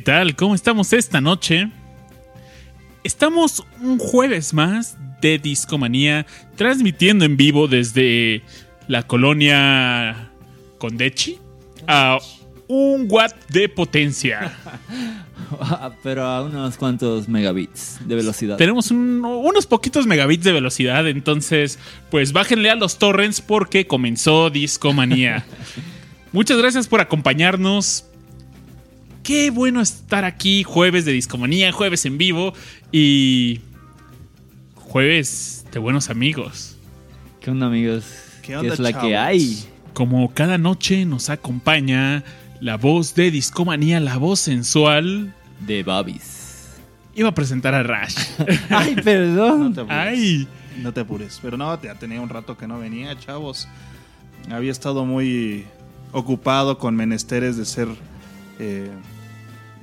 ¿qué tal? ¿Cómo estamos esta noche? Estamos un jueves más de Discomanía, transmitiendo en vivo desde la colonia Condechi a un watt de potencia. Pero a unos cuantos megabits de velocidad. Tenemos un- unos poquitos megabits de velocidad, entonces pues bájenle a los torrents porque comenzó Discomanía. Muchas gracias por acompañarnos. Qué bueno estar aquí jueves de Discomanía, jueves en vivo y jueves de buenos amigos. ¿Qué onda, amigos? ¿Qué onda, es la que hay? Como cada noche nos acompaña la voz de Discomanía, la voz sensual. De Babis. Iba a presentar a Rash. Ay, No perdón. te apures. Ay, No te apures. Pero no, ya tenía un rato que no venía, chavos. Había estado muy ocupado con menesteres de ser eh,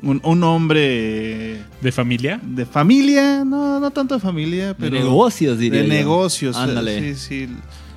un, un hombre ¿de familia? de familia. No, no tanto de familia, de pero. negocios, diría De yo. negocios. eh, Ándale. Sí, sí.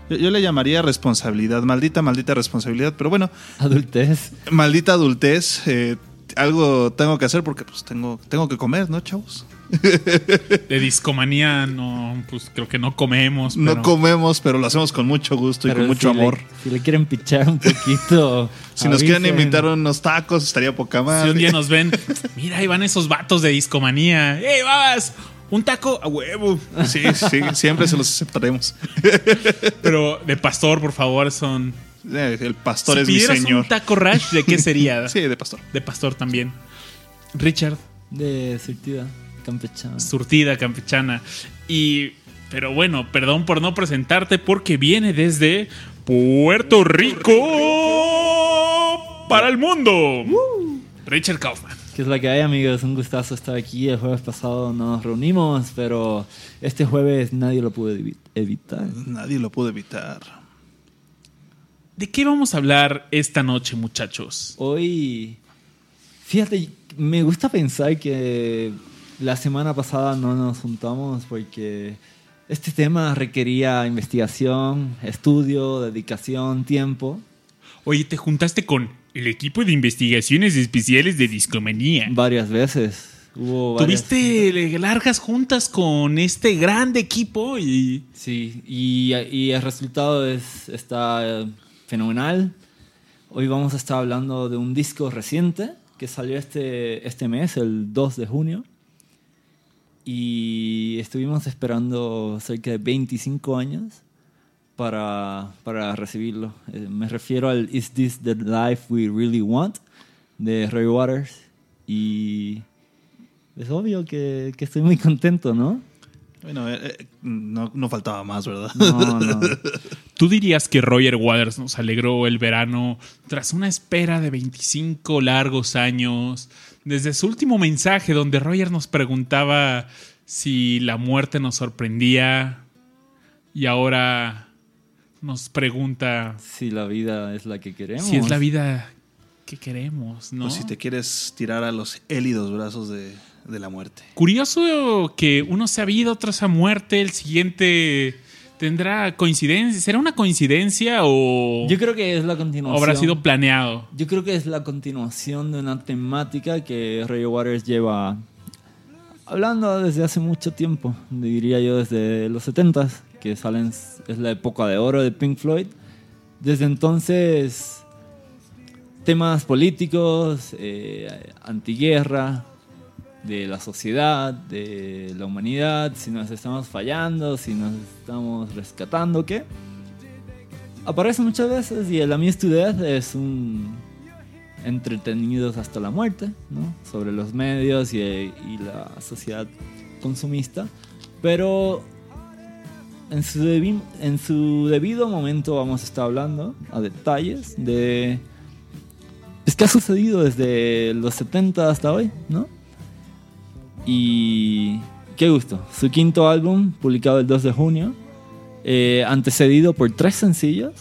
Yo, yo le llamaría responsabilidad. Maldita, maldita responsabilidad. Pero bueno, Adultez. maldita adultez. eh, algo tengo que hacer porque pues tengo, tengo que comer, ¿no, chavos? De discomanía no, pues creo que no comemos. No comemos, pero lo hacemos con mucho gusto y con mucho si le- amor. si le quieren pichar un poquito. Si nos quieren invitar unos tacos, estaría poca Si madre. un día nos ven, mira, ahí van esos vatos de discomanía. ¡Ey, babas! Un taco a huevo. Sí, sí, siempre se los aceptaremos. Pero de pastor, por favor, son. Eh, El pastor si es mi señor. un taco rush, ¿de qué sería? Sí, de pastor. De pastor también. Richard, De surtida, campechana. surtida campechana. Y. Pero bueno, perdón por no presentarte porque viene desde Puerto Rico para el mundo. Richard Kaufman. ¿Qué es la que hay, amigos? Un gustazo estar aquí. El jueves pasado no nos reunimos, pero este jueves nadie lo pudo evi- evitar. Nadie lo pudo evitar. ¿De qué vamos a hablar esta noche, muchachos? Hoy, fíjate, me gusta pensar que la semana pasada no nos juntamos porque este tema requería investigación, estudio, dedicación, tiempo. Oye, te juntaste con el equipo de investigaciones especiales de Discomanía. Varias veces. Hubo varias- Tuviste largas juntas con este grande equipo y Sí, y, y el resultado es, está eh, fenomenal. Hoy vamos a estar hablando de un disco reciente que salió este, este mes, el 2 de junio. Y estuvimos esperando cerca de 25 años para, para recibirlo. Eh, me refiero al Is This the Life We Really Want de Ray Waters. Y es obvio que, que estoy muy contento, ¿no? Bueno, eh, eh, no, no faltaba más, ¿verdad? No, no. tú dirías que Roger Waters nos alegró el verano tras una espera de 25 largos años, desde su último mensaje donde Roger nos preguntaba si la muerte nos sorprendía y ahora nos pregunta Si la vida es la que queremos. si es la vida que queremos, ¿no? O si te quieres tirar a los élidos brazos de, de la muerte. Curioso que uno se ha habido tras a muerte, el siguiente tendrá coincidencia. ¿Será una coincidencia o Yo creo que es la continuación. habrá sido planeado? Yo creo que es la continuación de una temática que Ray Waters lleva hablando desde hace mucho tiempo. Diría yo desde los 70s, que salen, es la época de oro de Pink Floyd. Desde entonces, temas políticos, eh, antiguerra, de la sociedad, de la humanidad, si nos estamos fallando, si nos estamos rescatando, ¿qué? Aparece muchas veces y el Amused to Death es un entretenidos hasta la muerte, ¿no? Sobre los medios y, la sociedad consumista, pero en su, en su debido momento vamos a estar hablando a detalles de... Es que ha sucedido desde los 70 hasta hoy, ¿no? Y qué gusto. Su quinto álbum, publicado el 2 de junio, eh, antecedido por tres sencillos.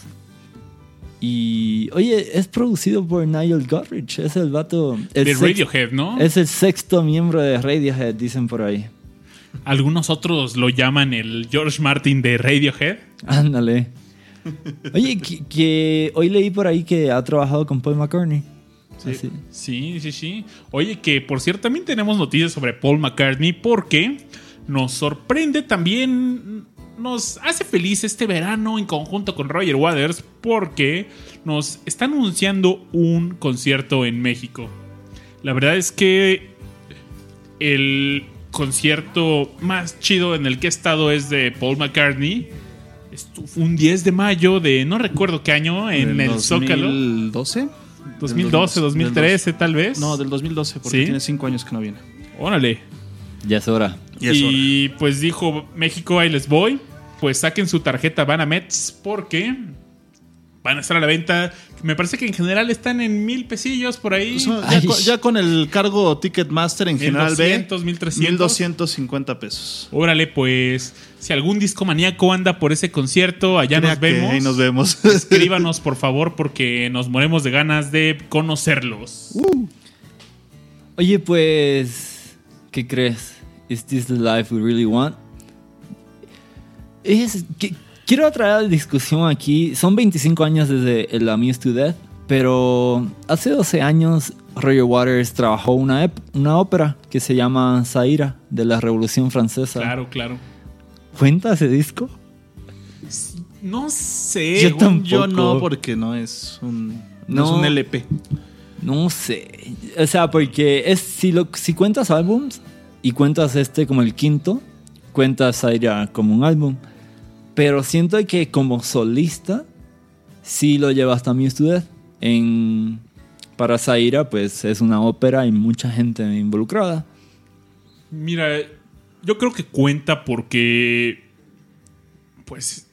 Y, oye, es producido por Nigel Godrich. Es el vato. el De Radiohead, ¿no? Es el sexto miembro de Radiohead, dicen por ahí. Algunos otros lo llaman el George Martin de Radiohead. Ándale. Oye, que, que hoy leí por ahí que ha trabajado con Paul McCartney. Sí. Así. Sí, sí, sí. Oye, que por cierto también tenemos noticias sobre Paul McCartney porque nos sorprende también, nos hace feliz este verano en conjunto con Roger Waters porque nos está anunciando un concierto en México. La verdad es que el concierto más chido en el que he estado es de Paul McCartney. Esto fue un 10 de mayo de no recuerdo qué año en ¿Del el Zócalo. 2012? 2012, Del 2013 tal vez. No, del 2012, porque ¿Sí? tiene cinco años que no viene. Órale. Ya es hora. Y es hora. Y pues dijo, México, ahí les voy. Pues saquen su tarjeta Banamex porque van a estar a la venta. Me parece que en general están en mil pesillos por ahí. Ay. ya, con, ya con el cargo Ticketmaster en general 1200, B, 1300. 1250 pesos. Órale, pues si algún disco maníaco anda por ese concierto, allá Crea nos que vemos. Ahí nos vemos. Escríbanos, por favor, porque nos moremos de ganas de conocerlos. Oye, pues, ¿qué crees? ¿Is this the life we really want? Es, quiero traer a la discusión aquí. Son 25 años desde el Amused to Death, pero hace 12 años Roger Waters trabajó una, una ópera que se llama Zaira de la Revolución Francesa. Claro, claro. ¿Cuenta ese disco? No sé. Yo Según yo tampoco. no, porque no es un, no. No. es un LP. No sé. O sea, porque es si, lo, si cuentas álbums y cuentas este como el quinto, cuentas Zaira como un álbum. Pero siento que como solista, sí lo llevas también to Death. En, para Zaira, pues es una ópera y mucha gente involucrada. Mira, yo creo que cuenta porque. Pues.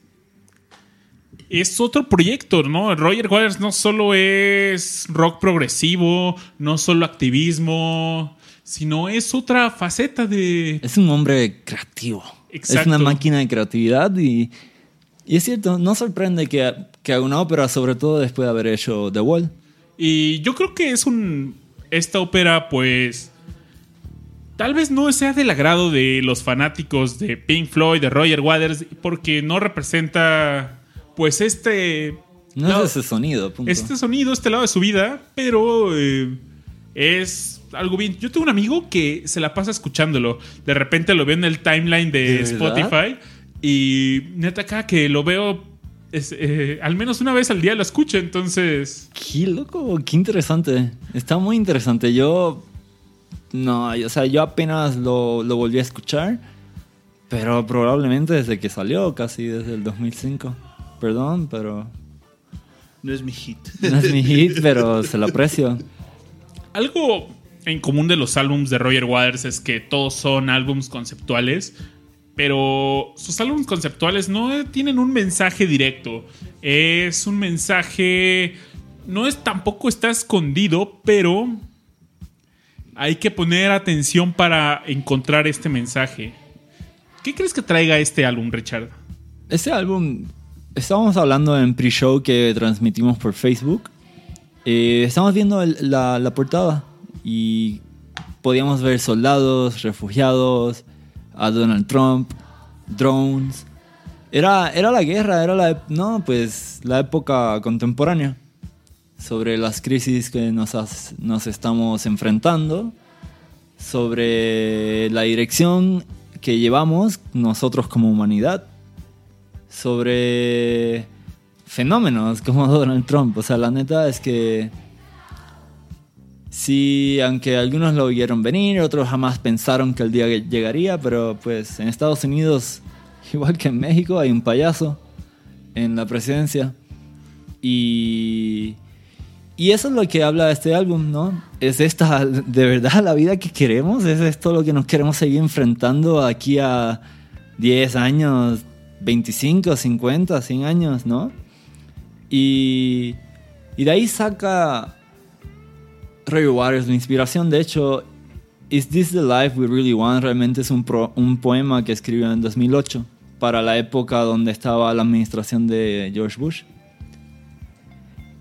Es otro proyecto, ¿no? Roger Waters no solo es rock progresivo, no solo activismo, sino es otra faceta de. Es un hombre creativo. Es una máquina de creatividad y, y es cierto, no sorprende que, que haga una ópera, sobre todo después de haber hecho The Wall. Y yo creo que es un. Esta ópera, pues. Tal vez no sea del agrado de los fanáticos de Pink Floyd, de Roger Waters, porque no representa. Pues este. No, lado- es ese sonido. punto. este sonido, este lado de su vida, pero eh, es algo bien. Yo tengo un amigo que se la pasa escuchándolo. De repente lo veo en el timeline de. Spotify y neta acá que lo veo es, eh, al menos una vez al día lo escucho, entonces... Qué loco, qué interesante. Está muy interesante. Yo. No, o sea, yo apenas lo, lo volví a escuchar. Pero probablemente desde que salió, casi desde el 2005. Perdón, pero. No es mi hit. No es mi hit, pero se lo aprecio. Algo en común de los álbums de Roger Waters es que todos son álbums conceptuales, pero sus álbumes conceptuales no tienen un mensaje directo. Es un mensaje no es tampoco está escondido, pero hay que poner atención para encontrar este mensaje. ¿Qué crees que traiga este álbum, Richard? Ese álbum. Estábamos hablando en pre-show que transmitimos por Facebook. Eh, estábamos viendo la portada y podíamos ver soldados, refugiados, a Donald Trump, drones. Era, era la guerra, era la, no, pues, la época contemporánea sobre las crisis que nos, nos estamos enfrentando, sobre la dirección que llevamos nosotros como humanidad, sobre fenómenos como Donald Trump. O sea, la neta es que sí, aunque algunos lo vieron venir, otros jamás pensaron que el día llegaría, pero pues en Estados Unidos, igual que en México, hay un payaso en la presidencia. Y, y eso es lo que habla este álbum, ¿no? Es esta, de verdad, la vida que queremos, es esto lo que nos queremos seguir enfrentando aquí a 10 años, 25, 50, 100 años, ¿no? Y, y de ahí saca Roger Waters la inspiración. De hecho, Is This the Life We Really Want? Realmente es un, poema que escribió en 2008 para la época donde estaba la administración de George Bush.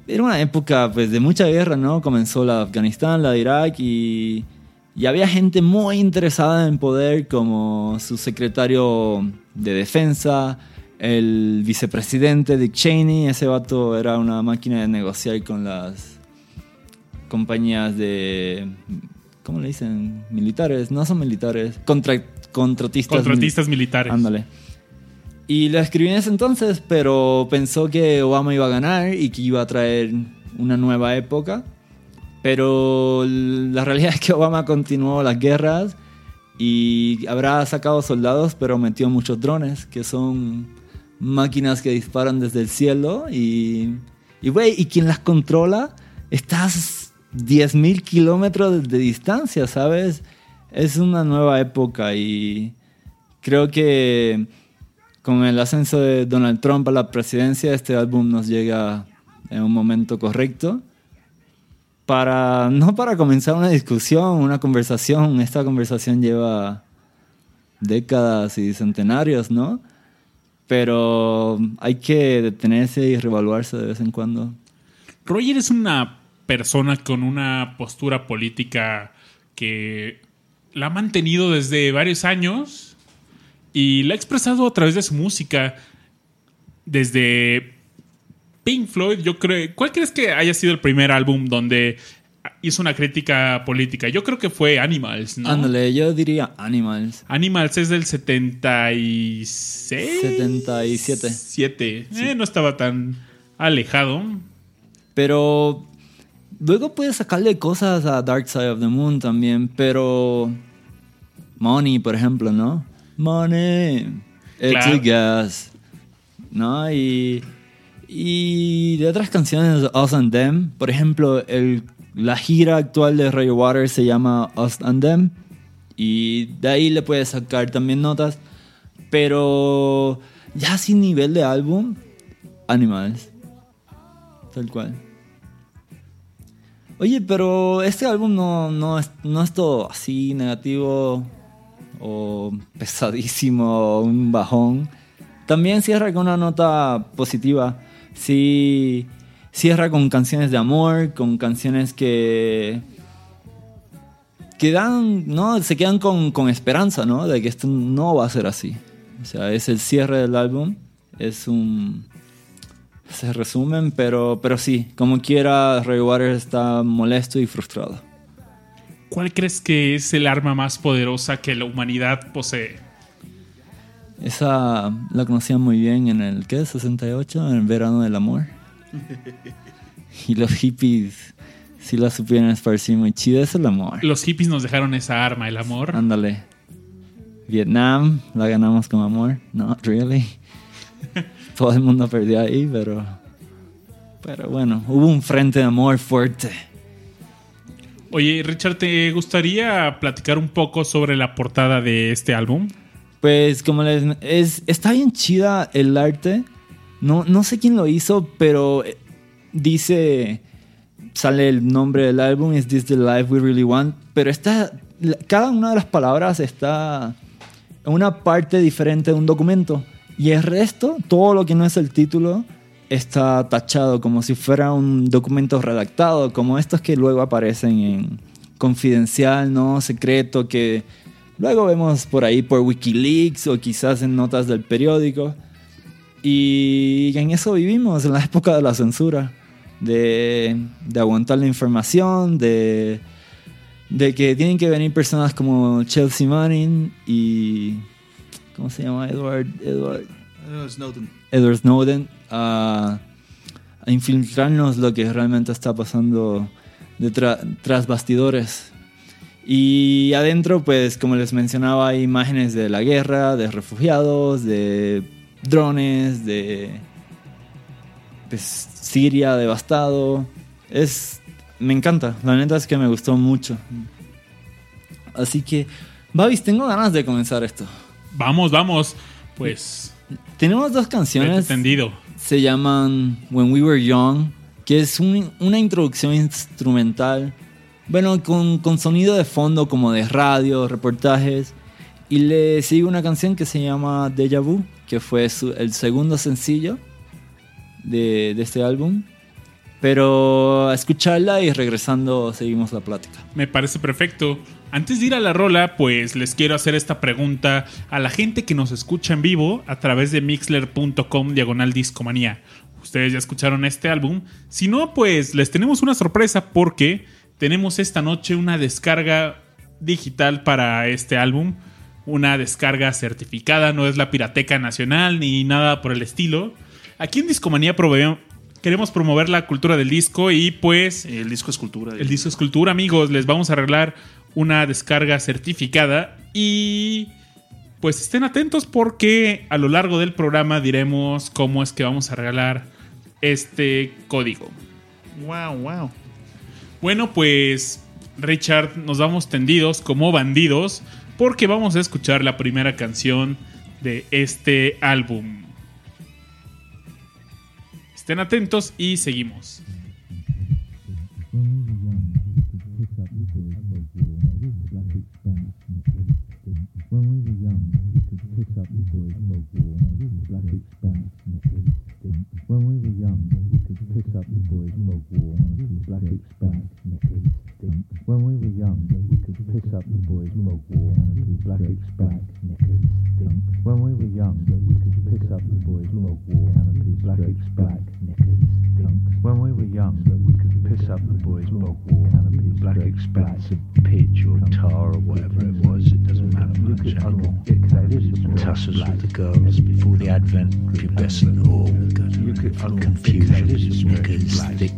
Era una época pues, de mucha guerra, ¿no? Comenzó la Afganistán, la de Irak y, y había gente muy interesada en poder como su secretario de defensa, el vicepresidente Dick Cheney, ese vato era una máquina de negociar con las compañías de. ¿Cómo le dicen? Militares. No son militares. Contra, contratistas. Contratistas militares. Ándale. Y lo escribió en ese entonces, pero pensó que Obama iba a ganar y que iba a traer una nueva época. Pero la realidad es que Obama continuó las guerras y habrá sacado soldados, pero metió muchos drones, que son máquinas que disparan desde el cielo y, y, güey, y quien las controla estás 10.000 kilómetros de distancia, ¿sabes? Es una nueva época y creo que con el ascenso de Donald Trump a la presidencia, este álbum nos llega en un momento correcto para no para comenzar una discusión, una conversación. Esta conversación lleva décadas y centenarios, ¿no? Pero hay que detenerse y revaluarse de vez en cuando. Roger es una persona con una postura política que la ha mantenido desde varios años y la ha expresado a través de su música. Desde Pink Floyd, yo creo. ¿Cuál crees que haya sido el primer álbum donde hizo una crítica política? Yo creo que fue Animals, ¿no? Ándale, yo diría Animals. Animals es del 76. 77. 7. Eh, no estaba tan alejado. Pero luego puedes sacarle cosas a Dark Side of the Moon también, pero Money, por ejemplo, ¿no? Money, it's Claro. gas, ¿no? Y, y de otras canciones Us and Them, por ejemplo, el, la gira actual de Ray Waters se llama Us and Them y de ahí le puedes sacar también notas, pero ya sin nivel de álbum, Animals, tal cual. Oye, pero este álbum no, no, es, no es todo así negativo o pesadísimo o un bajón. También cierra con una nota positiva. Sí, cierra con canciones de amor, con canciones que que dan, ¿no? Se quedan con, con esperanza, ¿no? De que esto no va a ser así. O sea, es el cierre del álbum. Es un... Se resumen, pero, pero sí, como quiera, Ray Waters está molesto y frustrado. ¿Cuál crees que es el arma más poderosa que la humanidad posee? Esa la conocía muy bien en el, ¿qué? 68, en el verano del amor. y los hippies sí la supieron esparcir muy chido, es el amor. Los hippies nos dejaron esa arma, el amor. Ándale. Vietnam, la ganamos con amor. Not really. Todo el mundo perdió ahí, pero. Pero bueno, hubo un frente de amor fuerte. Oye, Richard, ¿te gustaría platicar un poco sobre la portada de este álbum? Pues como les... Es, está bien chida el arte. No, no sé quién lo hizo, pero eh, dice... Sale el nombre del álbum, Is This the Life We Really Want? Pero está... Cada una de las palabras está en una parte diferente de un documento. Y el resto, todo lo que no es el título, está tachado como si fuera un documento redactado, como estos que luego aparecen en confidencial, no secreto, que luego vemos por ahí por Wikileaks o quizás en notas del periódico. Y en eso vivimos, en la época de la censura, de, aguantar la información, de que tienen que venir personas como Chelsea Manning y... ¿Cómo se llama? Edward, Edward, Snowden. Edward Snowden a, a infiltrarnos lo que realmente está pasando detrás tras bastidores. Y adentro, pues, como les mencionaba, hay imágenes de la guerra, de refugiados, de drones, de pues, Siria devastado. Es, me encanta, la neta es que me gustó mucho. Así que, Babis, tengo ganas de comenzar esto. Vamos, vamos. Pues, Tenemos dos canciones. tendido. se llaman When We Were Young, que es un- una introducción instrumental, bueno, con, con sonido de fondo como de radio, reportajes, y le sigue una canción que se llama Deja Vu, que fue su- el segundo sencillo de, de este álbum. Pero a escucharla y regresando seguimos la plática. Me parece perfecto. Antes de ir a la rola, pues les quiero hacer esta pregunta a la gente que nos escucha en vivo a través de mixler.com diagonal discomanía. Ustedes ya escucharon este álbum. Si no, pues les tenemos una sorpresa porque tenemos esta noche una descarga digital para este álbum. Una descarga certificada, no es la Pirateca Nacional ni nada por el estilo. Aquí en Discomanía queremos promover la cultura del disco y pues El disco es cultura. el disco es cultura, amigos. Les vamos a arreglar una descarga certificada y pues estén atentos porque a lo largo del programa diremos cómo es que vamos a regalar este código. Wow, wow. Bueno, pues Richard, nos vamos tendidos como bandidos porque vamos a escuchar la primera canción de este álbum. Estén atentos y seguimos. Boys folk war, black expanse knickers. When we were young, we could pick up the boys folk war, black expanse knickers. When we were young, we could pick up the boys folk war, black expanse knickers. When we were young, we could pick up the boys folk war, black expanse of pitch or tar or whatever it was. It doesn't matter much anymore. And with the girls before the advent of pubescent all confusion, knickers, thick,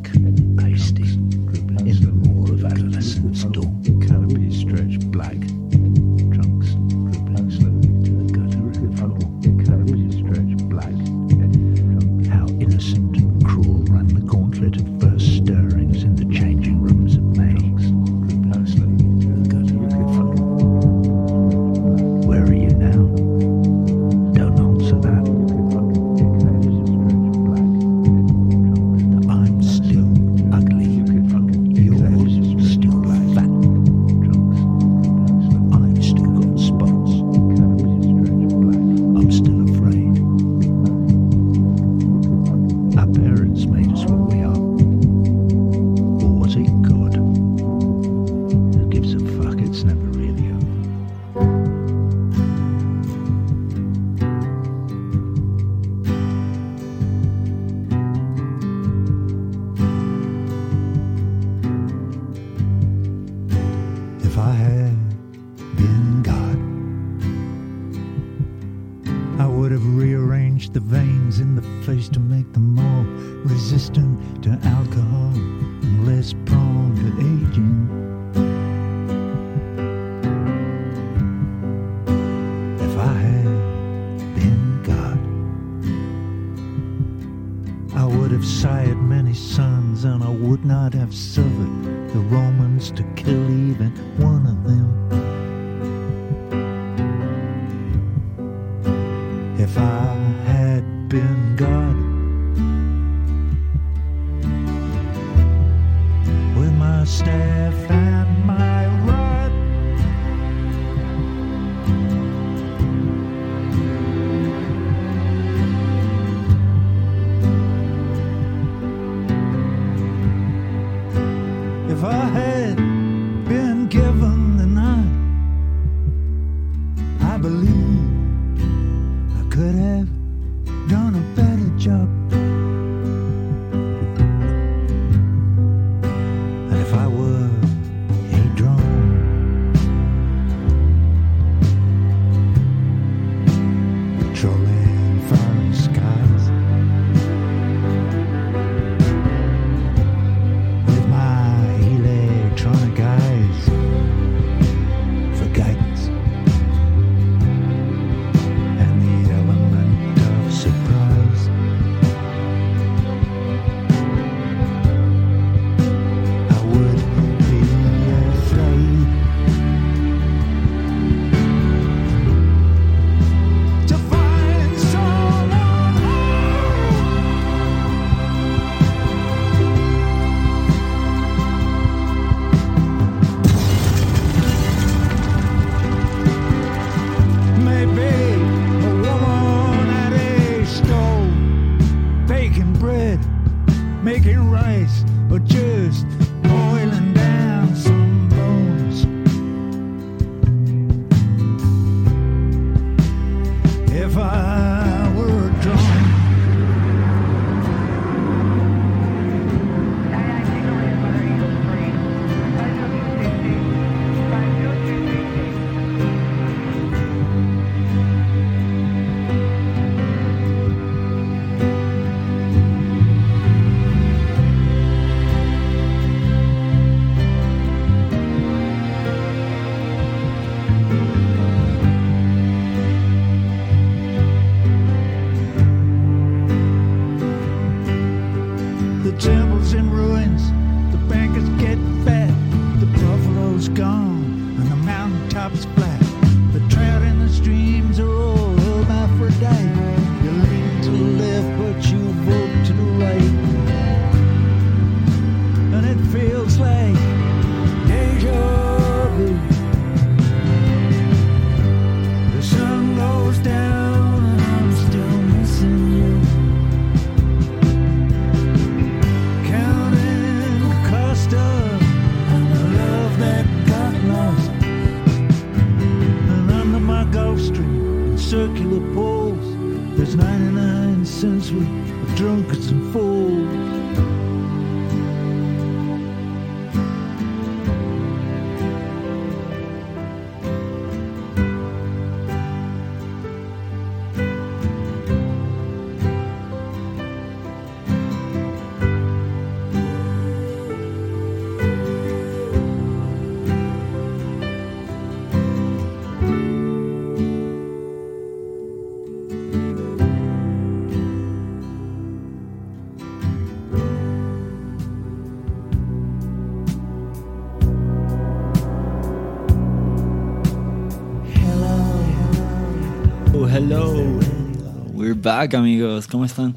We're back, amigos. ¿Cómo están?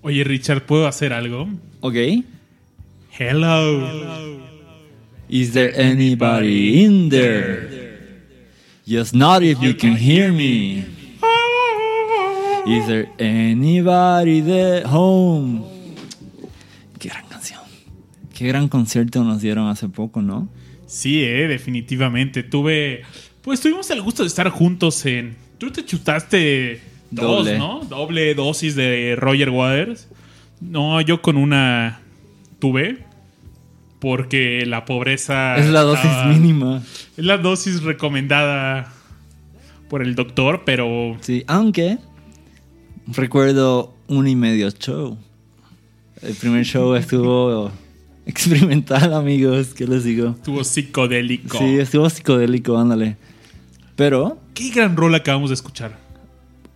Oye, Richard, ¿puedo hacer algo? Ok. Hello. Is there anybody in there? Just not if you can hear me. Is there anybody there home? Qué gran canción. Qué gran concierto nos dieron hace poco, ¿no? Sí, eh, definitivamente. Tuve. Pues tuvimos el gusto de estar juntos en. Tú te chutaste dos, Doble. ¿no? Doble dosis de Roger Waters. No, yo con una tuve. Porque la pobreza. Es la dosis estaba- mínima. Es la dosis recomendada por el doctor, pero. Sí, aunque recuerdo un y medio show. El primer show estuvo experimental, amigos. ¿Qué les digo? Estuvo psicodélico. Sí, estuvo psicodélico, ándale. Pero Qué gran rol acabamos de escuchar.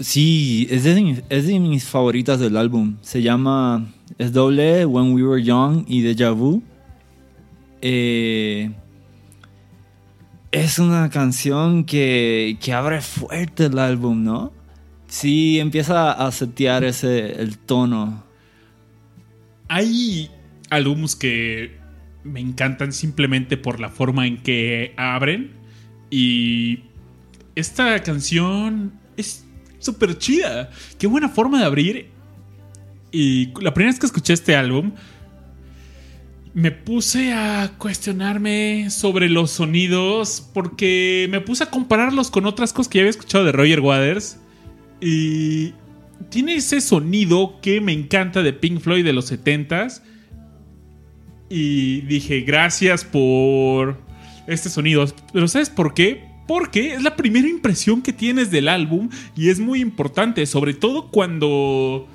Sí, es de, mis- favoritas del álbum. Se llama, es doble, When We Were Young y Deja Vu. Eh, es una canción que, que abre fuerte el álbum, ¿no? Sí, empieza a setear ese, el tono. Hay álbumes que me encantan simplemente por la forma en que abren. Y esta canción es súper chida. Qué buena forma de abrir. Y la primera vez que escuché este álbum, me puse a cuestionarme sobre los sonidos porque me puse a compararlos con otras cosas que ya había escuchado de Roger Waters. Y tiene ese sonido que me encanta de Pink Floyd de los 70s. Y dije, gracias por este sonido. Pero ¿sabes por qué? Porque es la primera impresión que tienes del álbum y es muy importante, sobre todo cuando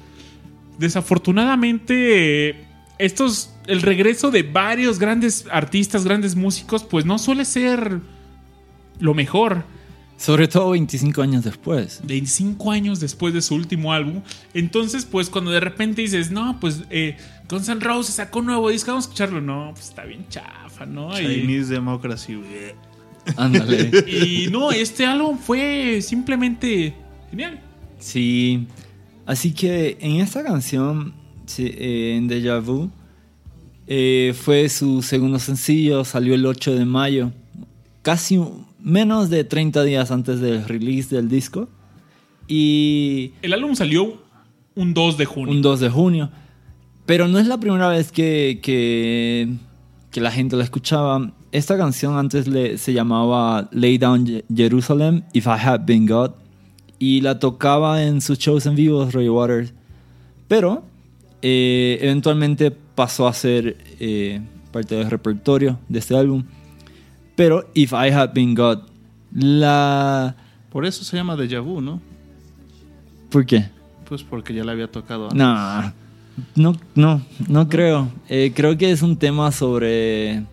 desafortunadamente estos el regreso de varios grandes artistas, grandes músicos, pues no suele ser lo mejor. Sobre todo 25 años después. 25 años después de su último álbum. Entonces, pues cuando de repente dices, no, pues eh, Guns N' Roses sacó un nuevo disco, vamos a escucharlo. No, pues está bien chafa, ¿no? Y, Chinese Democracy. Ándale. y no, este álbum fue simplemente genial. Sí, así que en esta canción, eh, en Deja Vu, eh, fue su segundo sencillo, salió el 8 de mayo, casi menos de 30 días antes del release del disco, y El álbum salió un 2 de junio. un 2 de junio. Pero no es la primera vez que, que, que la gente la escuchaba. Esta canción antes le, se llamaba Lay Down Jerusalem, If I Had Been God. Y la tocaba en sus shows en vivo, Roy Waters. Pero eh, eventualmente pasó a ser eh, parte del repertorio de este álbum. Pero If I Had Been God, la... Por eso se llama Deja Vu, ¿no? ¿Por qué? Pues porque ya le había tocado antes. No, no, no, no creo. Eh, creo que es un tema sobre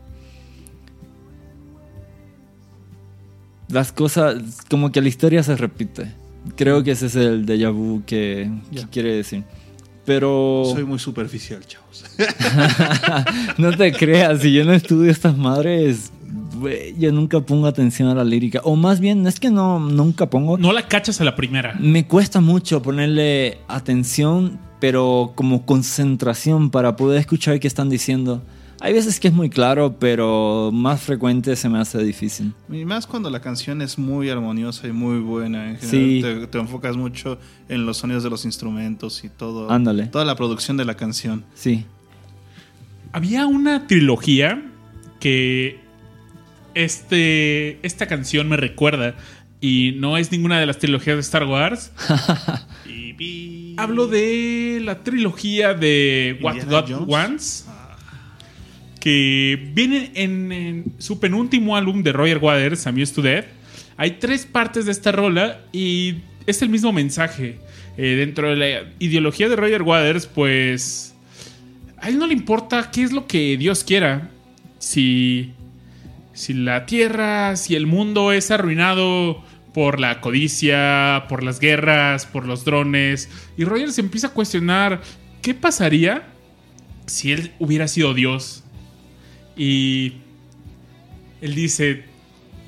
las cosas, como que la historia se repite. Creo que ese es el déjà vu que, que Ya. quiere decir. Pero Soy muy superficial, chavos. no te creas, si yo no estudio estas madres, yo nunca pongo atención a la lírica. O más bien, no es que no, nunca pongo. No la cachas a la primera. Me cuesta mucho ponerle atención, pero como concentración para poder escuchar qué están diciendo. Hay veces que es muy claro, pero más frecuente se me hace difícil. Y más cuando la canción es muy armoniosa y muy buena. En general, Sí. te, te enfocas mucho en los sonidos de los instrumentos y todo. Ándale. Toda la producción de la canción. Sí. Había una trilogía que este, esta canción me recuerda y no es ninguna de las trilogías de Star Wars. Hablo de la trilogía de What Indiana God Jones. Wants. Que viene en, su penúltimo álbum de Roger Waters, Amused to Death. Hay tres partes de esta rola y es el mismo mensaje. Eh, dentro de la ideología de Roger Waters, pues. A él no le importa qué es lo que Dios quiera. Si. Si la tierra, si el mundo es arruinado por la codicia, por las guerras, por los drones. Y Roger se empieza a cuestionar qué pasaría si él hubiera sido Dios. Y él dice,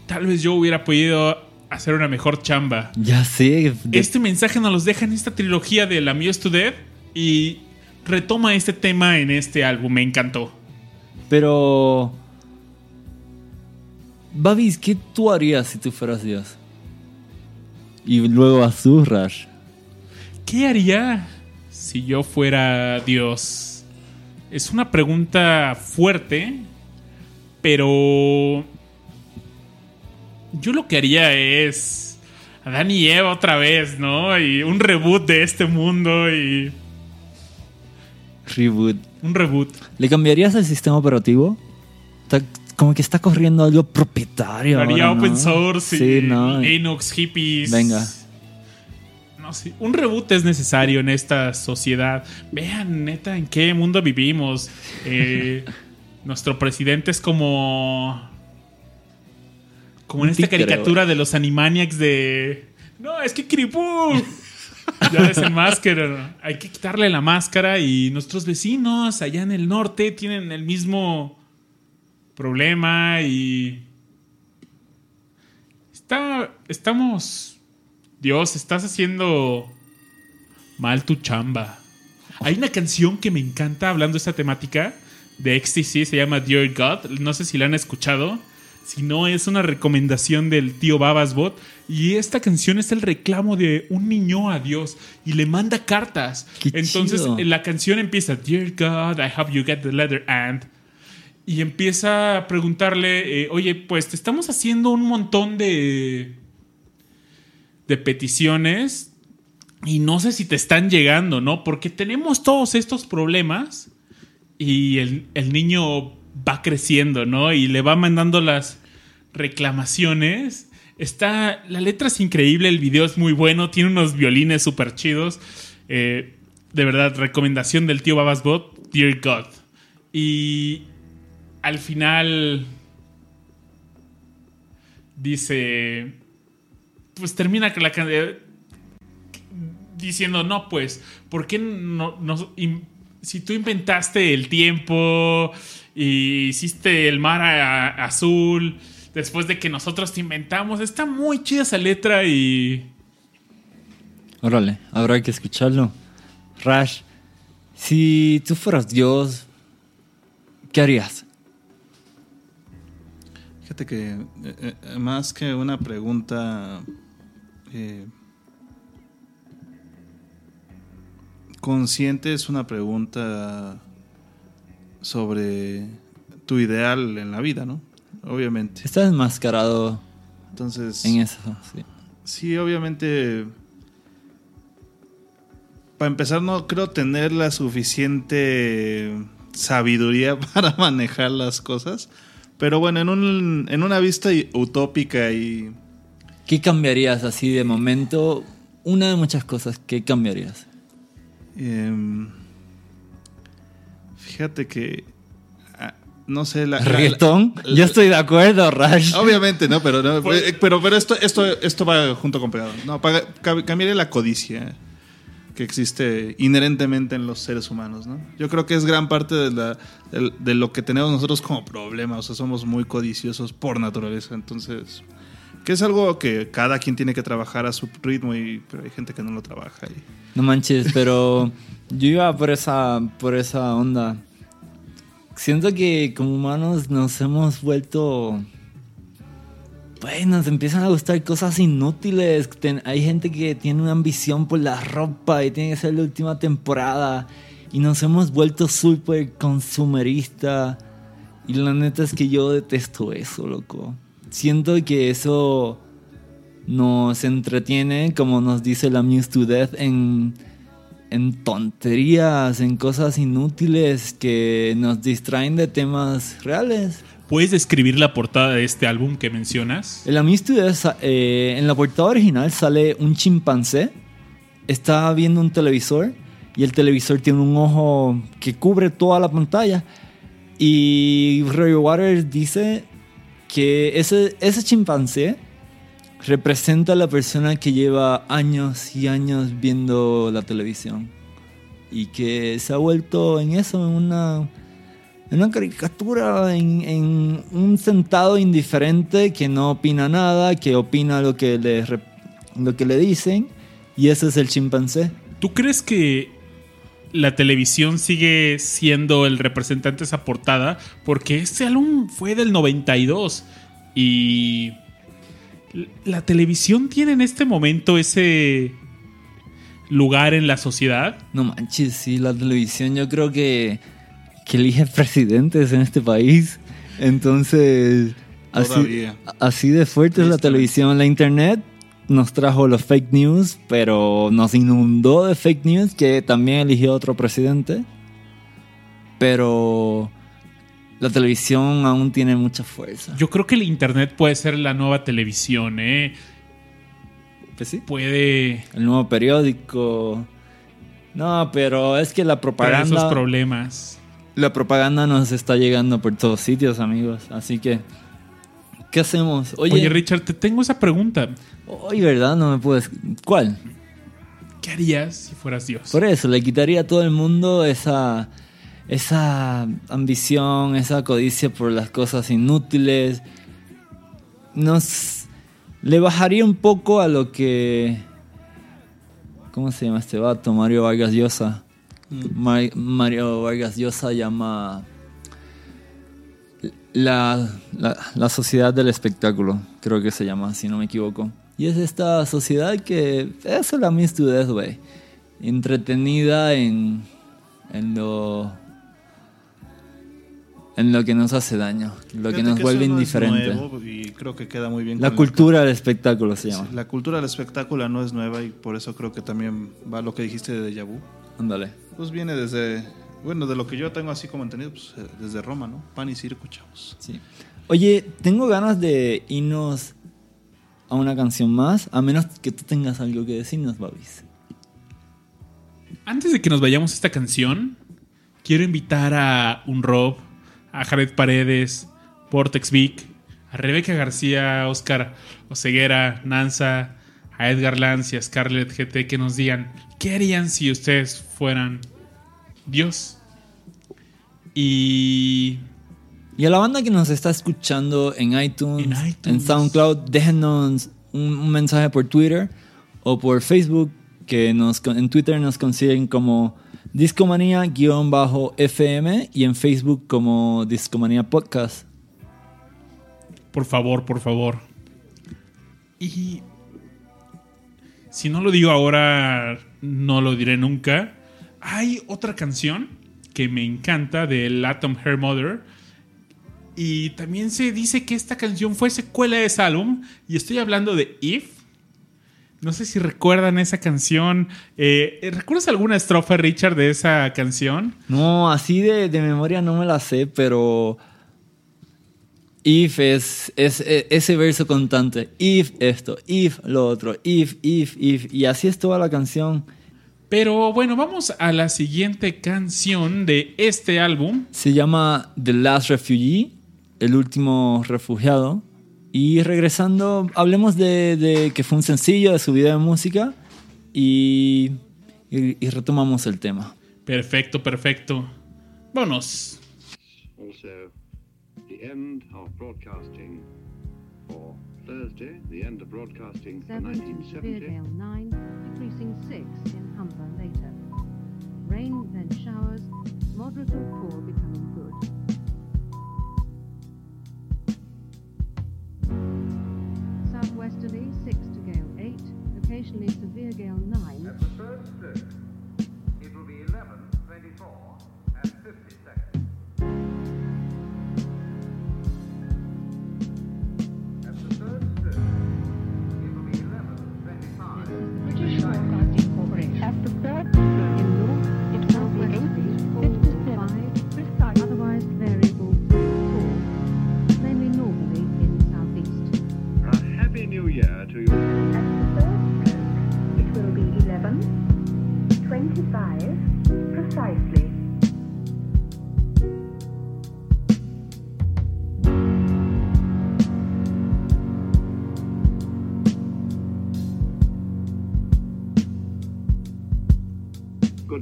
tal vez yo hubiera podido hacer una mejor chamba. Ya sé. Este mensaje nos los deja en esta trilogía de La Muse to Death y retoma este tema en este álbum. Me encantó. Pero. Babis, ¿qué tú harías si tú fueras Dios? Y luego a su Rash. ¿Qué haría si yo fuera Dios? Es una pregunta fuerte, pero yo lo que haría es Adán y Eva otra vez, ¿no? Y un reboot de este mundo y Reboot. un reboot. ¿Le cambiarías el sistema operativo? Está- como que está corriendo algo propietario. Haría ahora, open source Sí, y ¿no? Linux, hippies. Venga. No sé, un reboot es necesario en esta sociedad. Vean, neta, en qué mundo vivimos. Eh, nuestro presidente es como. Como en esta títere, caricatura de los Animaniacs de. No, es que Kiripú. Ya desenmascaran. Hay que quitarle la máscara y nuestros vecinos allá en el norte tienen el mismo problema y. Está, estamos. Dios, estás haciendo mal tu chamba. Hay una canción que me encanta hablando de esta temática de XTC, se llama Dear God. No sé si la han escuchado. Si no, es una recomendación del tío Babasbot. Y esta canción es el reclamo de un niño a Dios y le manda cartas. Qué Entonces chido. la canción empieza: Dear God, I hope you get the letter and. Y empieza a preguntarle: eh, Oye, pues te estamos haciendo un montón de. de peticiones y no sé si te están llegando, ¿no? Porque tenemos todos estos problemas y el, niño va creciendo, ¿no? Y le va mandando las reclamaciones. Está, la letra es increíble, el video es muy bueno, tiene unos violines súper chidos. Eh, de verdad, recomendación del tío Babasbot, Dear God. Y al final dice, pues termina la canción diciendo, no, pues, ¿por qué no, si tú inventaste el tiempo y hiciste el mar a- a- azul después de que nosotros te inventamos? Está muy chida esa letra y... Órale, habrá que escucharlo. Rash, si tú fueras Dios, ¿qué harías? Fíjate que eh, eh, más que una pregunta eh, consciente es una pregunta sobre tu ideal en la vida, ¿no? Obviamente. Estás enmascarado Entonces, en eso. sí. sí, obviamente, para empezar no creo tener la suficiente sabiduría para manejar las cosas, pero bueno, en, un, en una vista utópica y ¿Qué cambiarías así de momento? Una de muchas cosas, ¿qué cambiarías? Em, fíjate que. ah, no sé, la. ¿Reggaetón? la- Yo estoy de acuerdo, Rash. Obviamente, ¿no? Pero, no, Pues- eh, pero, pero esto, esto, esto va junto con pegado. No, cam- cambiaré la codicia que existe inherentemente en los seres humanos, ¿no? Yo creo que es gran parte de, la, de lo que tenemos nosotros como problema. O sea, somos muy codiciosos por naturaleza. Entonces, que es algo que cada quien tiene que trabajar a su ritmo, y, pero hay gente que no lo trabaja. Y, No manches, pero yo iba por esa, por esa onda. Siento que como humanos nos hemos vuelto... Pues nos empiezan a gustar cosas inútiles. Ten- hay gente que tiene una ambición por la ropa y tiene que ser la última temporada. Y nos hemos vuelto súper consumerista. Y la neta es que yo detesto eso, loco. Siento que eso nos entretiene, como nos dice la Muse to Death, en, en tonterías, en cosas inútiles que nos distraen de temas reales. ¿Puedes describir la portada de este álbum que mencionas? En la Muse to Death, eh, en la portada original sale un chimpancé, está viendo un televisor y el televisor tiene un ojo que cubre toda la pantalla. Y Roger Waters dice que ese, ese chimpancé representa a la persona que lleva años y años viendo la televisión. Y que se ha vuelto en eso, en una, en una caricatura, en, en un sentado indiferente que no opina nada, que opina lo que le, lo que le dicen. Y ese es el chimpancé. ¿Tú crees que la televisión sigue siendo el representante de esa portada? Porque este álbum fue del 92 y la televisión tiene en este momento ese lugar en la sociedad. No manches, sí, la televisión yo creo que, que elige presidentes en este país. Entonces, así, Todavía. así de fuerte es la televisión. La internet nos trajo los fake news, pero nos inundó de fake news que también eligió otro presidente. Pero la televisión aún tiene mucha fuerza. Yo creo que el internet puede ser la nueva televisión, ¿eh? Pues sí. Puede El nuevo periódico. No, pero es que la propaganda... esos problemas. La propaganda nos está llegando por todos sitios, amigos. Así que, ¿qué hacemos? Oye, Oye, Richard, te tengo esa pregunta. Hoy, ¿verdad? No me puedes. ¿Cuál? ¿Qué harías si fueras Dios? Por eso, le quitaría a todo el mundo esa, esa ambición, esa codicia por las cosas inútiles. Nos. Le bajaría un poco a lo que. ¿Cómo se llama este vato? Mario Vargas Llosa. Ma- Mario Vargas Llosa llama. La, la, la sociedad del espectáculo, creo que se llama, si no me equivoco. Y es esta sociedad que es la Miss güey. Entretenida en, en lo. En lo que nos hace daño, lo que nos eso vuelve indiferente. nuevo y creo que queda muy bien. La cultura del espectáculo se Sí, llama. La cultura del espectáculo no es nueva y por eso creo que también va lo que dijiste de Déjà Vu. Ándale. Pues viene desde, bueno, de lo que yo tengo así como entendido, pues eh, desde Roma, ¿no? Pan y circo, chavos. Sí. Oye, tengo ganas de irnos a una canción más, a menos que tú tengas algo que decirnos, Babis. Antes de que nos vayamos a esta canción, quiero invitar a un Rob, a Jared Paredes, Vortex Vic, a Rebeca García, Oscar Oseguera, Nanza, a Edgar Lance y a Scarlett GT que nos digan qué harían si ustedes fueran Dios. Y Y a la banda que nos está escuchando en iTunes, En. SoundCloud, déjenos un, un mensaje por Twitter o por Facebook, que nos, en Twitter nos consiguen como Discomanía-FM y en Facebook como Discomanía Podcast. Por favor, por favor. Y si no lo digo ahora, no lo diré nunca. Hay otra canción que me encanta del Atom Hair Mother. Y también se dice que esta canción fue secuela de ese álbum. Y estoy hablando de If. No sé si recuerdan esa canción. Eh, ¿Recuerdas alguna estrofa, Richard, de esa canción? No, así de, de memoria no me la sé, pero. If es, es, e- ese verso constante. If esto, if lo otro, if, if, if. Y así es toda la canción. Pero bueno, vamos a la siguiente canción de este álbum. Se llama The Last Refugee, el último refugiado. Y regresando, hablemos de, de que fue un sencillo de su video de música y, y, y retomamos el tema. Perfecto, perfecto. Vámonos. Also, the end of broadcasting for Thursday, the end of broadcasting for 7 to 1970. Speargale 9, decreasing 6 in Humber later. Rain, then showers, moderate or poor becoming Southwesterly 6 to gale 8, occasionally severe gale 9. At the third stroke, it will be 11, 24 and 50 seconds. At the third stroke, it will be 11, 25 British Broadcasting Corporation. At the third stroke,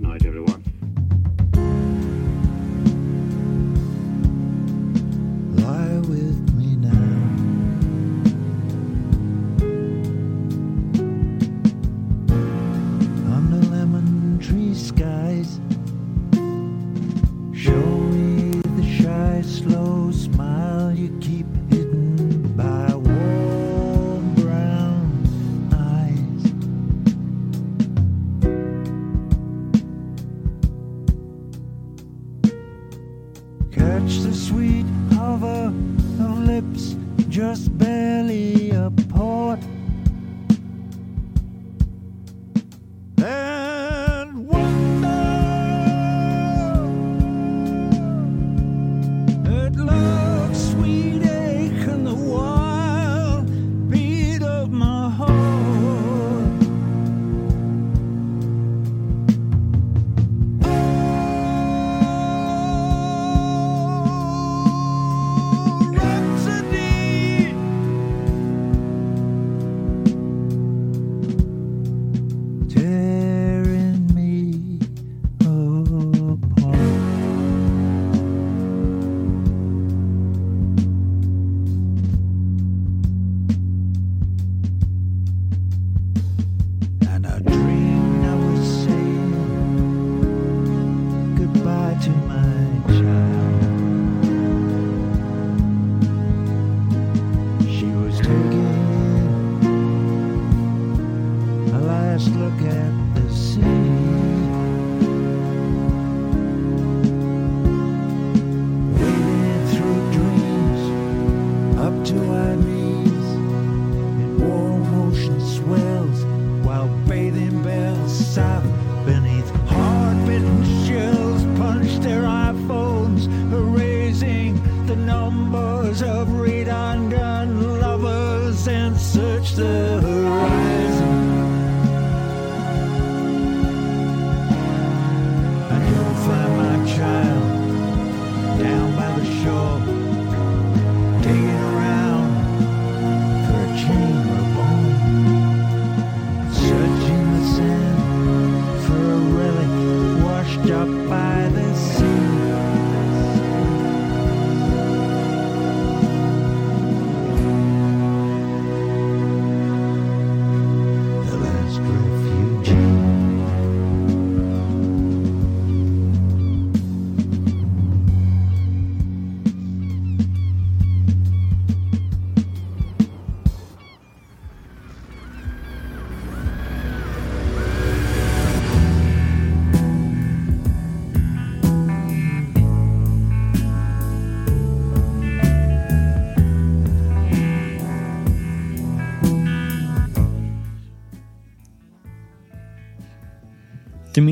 night, everyone. The sweet hover of lips just barely apart.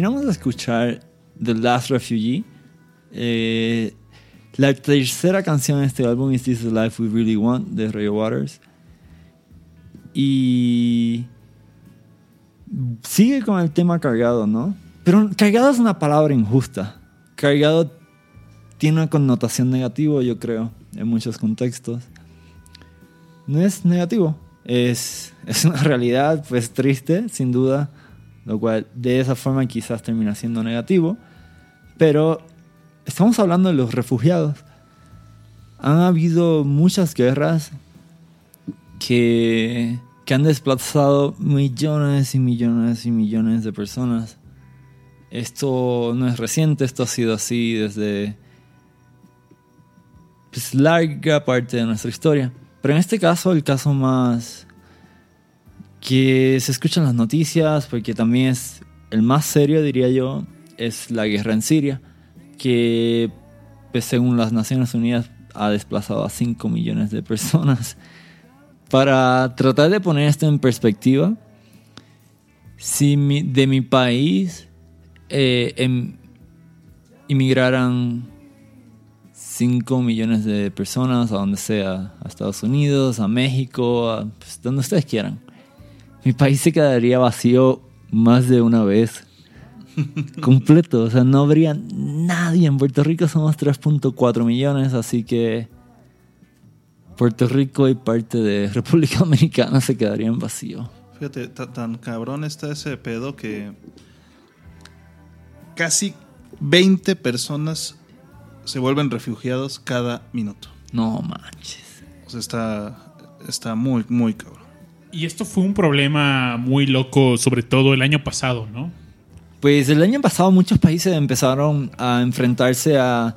Terminamos de escuchar The Last Refugee. Eh, la tercera canción de este álbum es This is the Life We Really Want de Ray Waters. Y sigue con el tema cargado, ¿no? Pero cargado es una palabra injusta. Cargado tiene una connotación negativa, yo creo, en muchos contextos. No es negativo, es, es una realidad, pues triste, sin duda, lo cual de esa forma quizás termina siendo negativo. Pero estamos hablando de los refugiados. Han habido muchas guerras que, que han desplazado millones y millones y millones de personas. Esto no es reciente, esto ha sido así desde pues, larga parte de nuestra historia. Pero en este caso, el caso más que se escucha en las noticias, porque también es el más serio, diría yo, es la guerra en Siria, que pues, según las Naciones Unidas ha desplazado a 5 millones de personas. Para tratar de poner esto en perspectiva, si mi- de mi país eh, em- inmigraran 5 millones de personas a donde sea, a Estados Unidos, a México, a pues, donde ustedes quieran, mi país se quedaría vacío más de una vez. Completo, o sea, no habría nadie. En Puerto Rico somos 3.4 millones, así que Puerto Rico y parte de República Dominicana se quedarían vacío. Fíjate, ta- tan cabrón está ese pedo que casi 20 personas se vuelven refugiados cada minuto. No manches. O sea, está, está muy, muy cabrón. Y esto fue un problema muy loco, sobre todo el año pasado, ¿no? Pues el año pasado muchos países empezaron a enfrentarse a.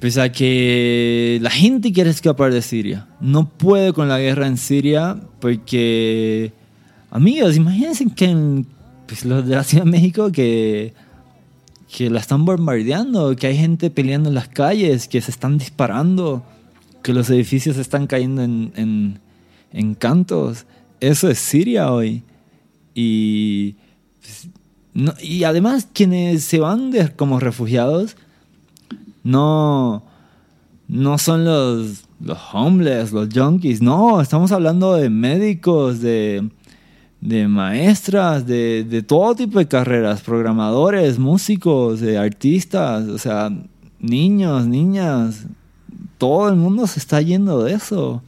Pues a que la gente quiere escapar de Siria. No puede con la guerra en Siria porque. Amigos, imagínense que en, pues los de la Ciudad de México que. que la están bombardeando, que hay gente peleando en las calles, que se están disparando, que los edificios están cayendo en, en, en cantos. Eso es Siria hoy. Y. pues, y además, quienes se van como refugiados no, no son los, los homeless, los junkies. No, estamos hablando de médicos, de, de maestras, de, de todo tipo de carreras, programadores, músicos, de artistas, o sea, niños, niñas. Todo el mundo se está yendo de eso.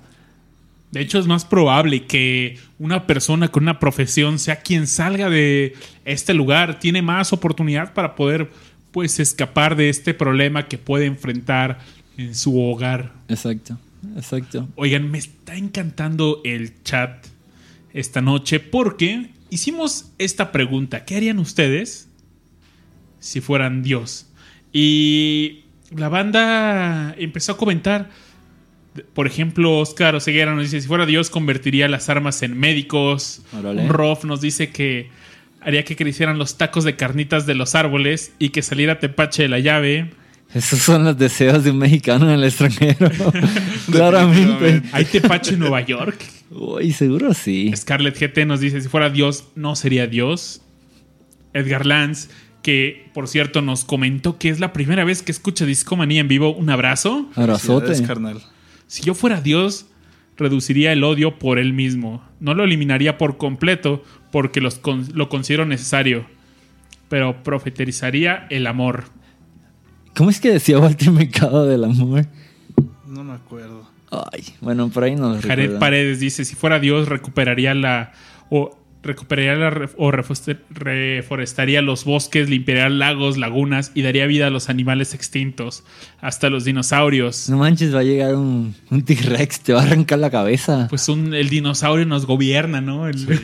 De hecho, es más probable que una persona con una profesión sea quien salga de este lugar. Tiene más oportunidad para poder, pues, escapar de este problema que puede enfrentar en su hogar. Exacto, exacto. Oigan, me está encantando el chat esta noche porque hicimos esta pregunta. ¿Qué harían ustedes si fueran Dios? Y la banda empezó a comentar. Por ejemplo, Oscar Oseguera nos dice, si fuera Dios convertiría las armas en médicos. Órale. Rof nos dice que haría que crecieran los tacos de carnitas de los árboles y que saliera Tepache de la llave. Esos son los deseos de un mexicano en el extranjero. Claramente. ¿Hay Tepache en Nueva York? Uy, seguro sí. Scarlett GT nos dice, si fuera Dios, no sería Dios. Edgar Lance, que por cierto nos comentó que es la primera vez que escucha Discomanía en vivo. Un abrazo. Abrazote. Carnal. Si yo fuera Dios, reduciría el odio por él mismo. No lo eliminaría por completo porque los con- lo considero necesario. Pero profetizaría el amor. ¿Cómo es que decía Walter Mercado del amor? No me acuerdo. Ay, bueno, por ahí no lo Jared recuerdo. Paredes dice, si fuera Dios, recuperaría la... O recuperaría la o reforestaría los bosques, limpiaría lagos, lagunas y daría vida a los animales extintos, hasta los dinosaurios. No manches, va a llegar un, un T-Rex, te va a arrancar la cabeza. Pues un- el dinosaurio nos gobierna, ¿no? El-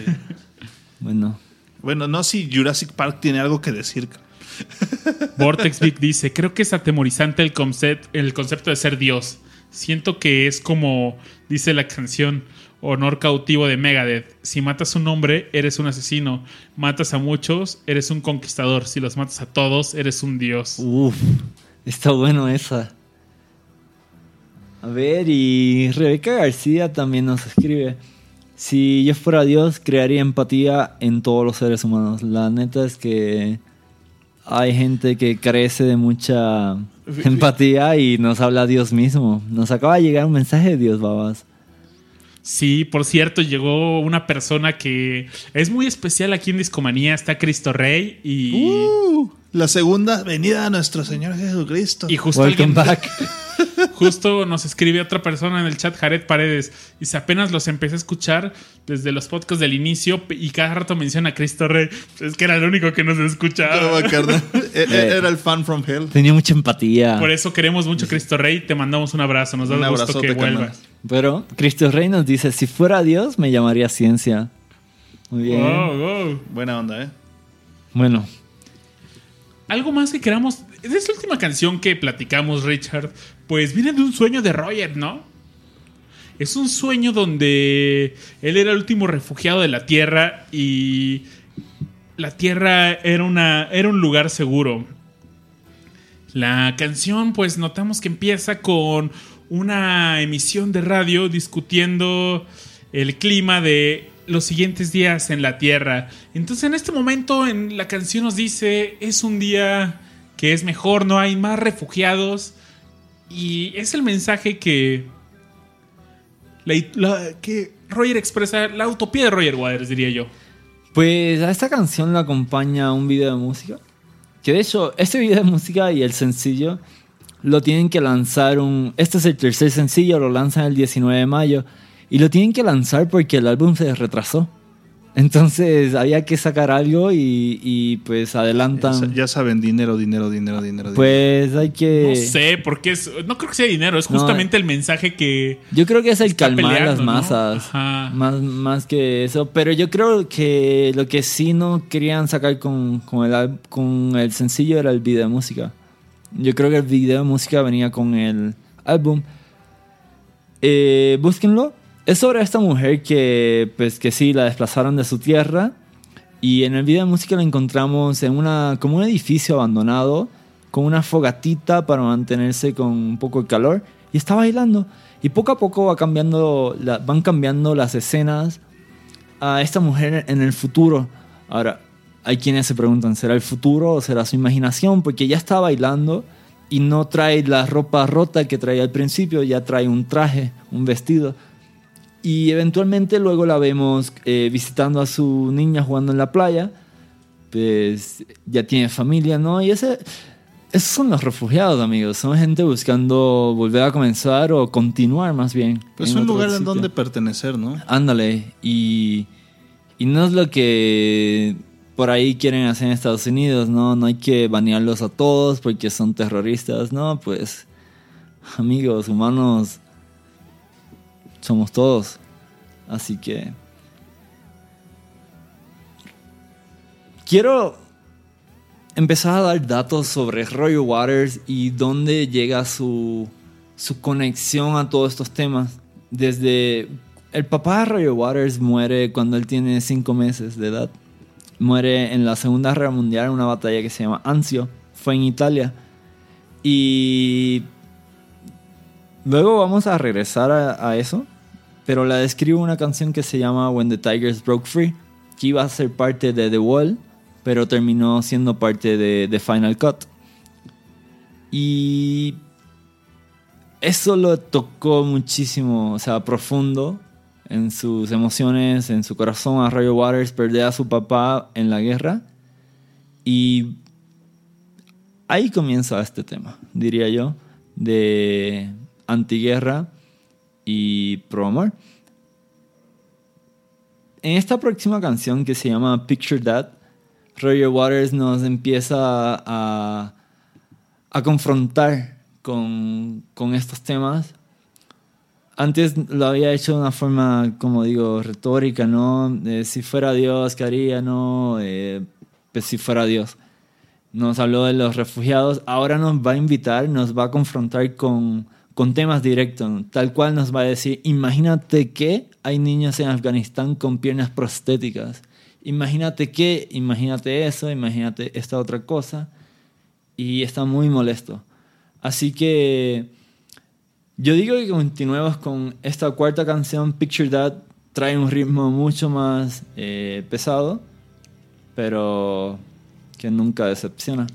Bueno, Bueno, no si Jurassic Park tiene algo que decir. Vortex Vic dice, creo que es atemorizante el, concept- el concepto de ser Dios. Siento que es como dice la canción Honor cautivo de Megadeth. Si matas a un hombre, eres un asesino. Matas a muchos, eres un conquistador. Si los matas a todos, eres un dios. uff, está bueno esa. A ver, y Rebeca García también nos escribe. Si yo fuera Dios, crearía empatía en todos los seres humanos. La neta es que hay gente que carece de mucha empatía y nos habla Dios mismo. Nos acaba de llegar un mensaje de Dios, babas. Sí, por cierto, llegó una persona que es muy especial aquí en Discomanía. Está Cristo Rey y, Uh, la segunda venida de nuestro Señor Jesucristo. y justo Welcome alguien- back. Justo nos escribe otra persona en el chat, Jared Paredes. Dice, apenas los empecé a escuchar desde los podcasts del inicio y cada rato menciona a Cristo Rey. Es que era el único que nos No, escuchaba. E- e- Era el fan from hell. Tenía mucha empatía. Por eso queremos mucho a Cristo Rey. Te mandamos un abrazo. Nos da Un gusto abrazote, que carnal. vuelvas. Pero Cristo Rey nos dice, si fuera Dios, me llamaría ciencia. Muy bien. Wow, wow. Buena onda, ¿eh? Bueno, Algo más que queramos. De esta última canción que platicamos, Richard, pues viene de un sueño de Roger, ¿no? Es un sueño donde él era el último refugiado de la Tierra y la Tierra era, una, era un lugar seguro. La canción, pues notamos que empieza con una emisión de radio discutiendo el clima de los siguientes días en la Tierra. Entonces en este momento en la canción nos dice, es un día que es mejor, no hay más refugiados. Y es el mensaje que, que Roger expresa, la utopía de Roger Waters, diría yo. pues a esta canción la acompaña un video de música. Que de hecho, este video de música y el sencillo lo tienen que lanzar un... Este es el tercer sencillo, lo lanzan el 19 de mayo. Y lo tienen que lanzar porque el álbum se retrasó. Entonces había que sacar algo y, y, pues adelantan. ya saben, dinero, dinero, dinero, dinero. dinero. Pues hay que... No sé, porque es, no creo que sea dinero, es No, justamente el mensaje que Yo creo que es el calmar peleando, las ¿no? masas. Ajá. Más, más que eso. Pero yo creo que lo que sí no querían sacar con, con, el, con el sencillo era el video de música. Yo creo que el video de música venía con el álbum. Eh, búsquenlo. Es sobre esta mujer que, pues, que sí, la desplazaron de su tierra. Y en el video de música la encontramos en una, como un edificio abandonado, con una fogatita para mantenerse con un poco de calor. Y está bailando. Y poco a poco va cambiando, la- van cambiando las escenas a esta mujer en el futuro. Ahora, hay quienes se preguntan, ¿será el futuro o será su imaginación? Porque ya está bailando y no trae la ropa rota que traía al principio, ya trae un traje, un vestido. Y eventualmente luego la vemos eh, visitando a su niña jugando en la playa. Pues ya tiene familia, ¿no? Y ese, esos son los refugiados, amigos. Son gente buscando volver a comenzar o continuar más bien. Pues en un lugar en sitio. donde pertenecer, ¿no? Ándale, y, y no es lo que por ahí quieren hacer en Estados Unidos, ¿no? No hay que banearlos a todos porque son terroristas, ¿no? Pues, amigos, humanos, somos todos. Así que... Quiero empezar a dar datos sobre Roger Waters y dónde llega su, su conexión a todos estos temas. Desde el papá de Roger Waters muere cuando él tiene cinco meses de edad. Muere en la Segunda Guerra Mundial en una batalla que se llama Anzio. Fue en Italia. Y luego vamos a regresar a eso. Pero la describo una canción que se llama When the Tigers Broke Free. Que iba a ser parte de The Wall. Pero terminó siendo parte de The Final Cut. Y eso lo tocó muchísimo, o sea, profundo en sus emociones, en su corazón a Roger Waters, perder a su papá en la guerra. Y ahí comienza este tema, diría yo, de antiguerra y pro amor. En esta próxima canción que se llama Picture That, Roger Waters nos empieza a, a confrontar con, con estos temas. Antes lo había hecho de una forma, como digo, retórica, ¿no? Si fuera Dios, ¿qué haría? No, eh, pues si fuera Dios. Nos habló de los refugiados. Ahora nos va a invitar, nos va a confrontar con, con temas directos. Tal cual nos va a decir, imagínate que hay niños en Afganistán con piernas prostéticas. Imagínate que, imagínate eso, imagínate esta otra cosa. Y está muy molesto. Así que yo digo que continuemos con esta cuarta canción, Picture That. Trae un ritmo mucho más eh, pesado, pero que nunca decepciona.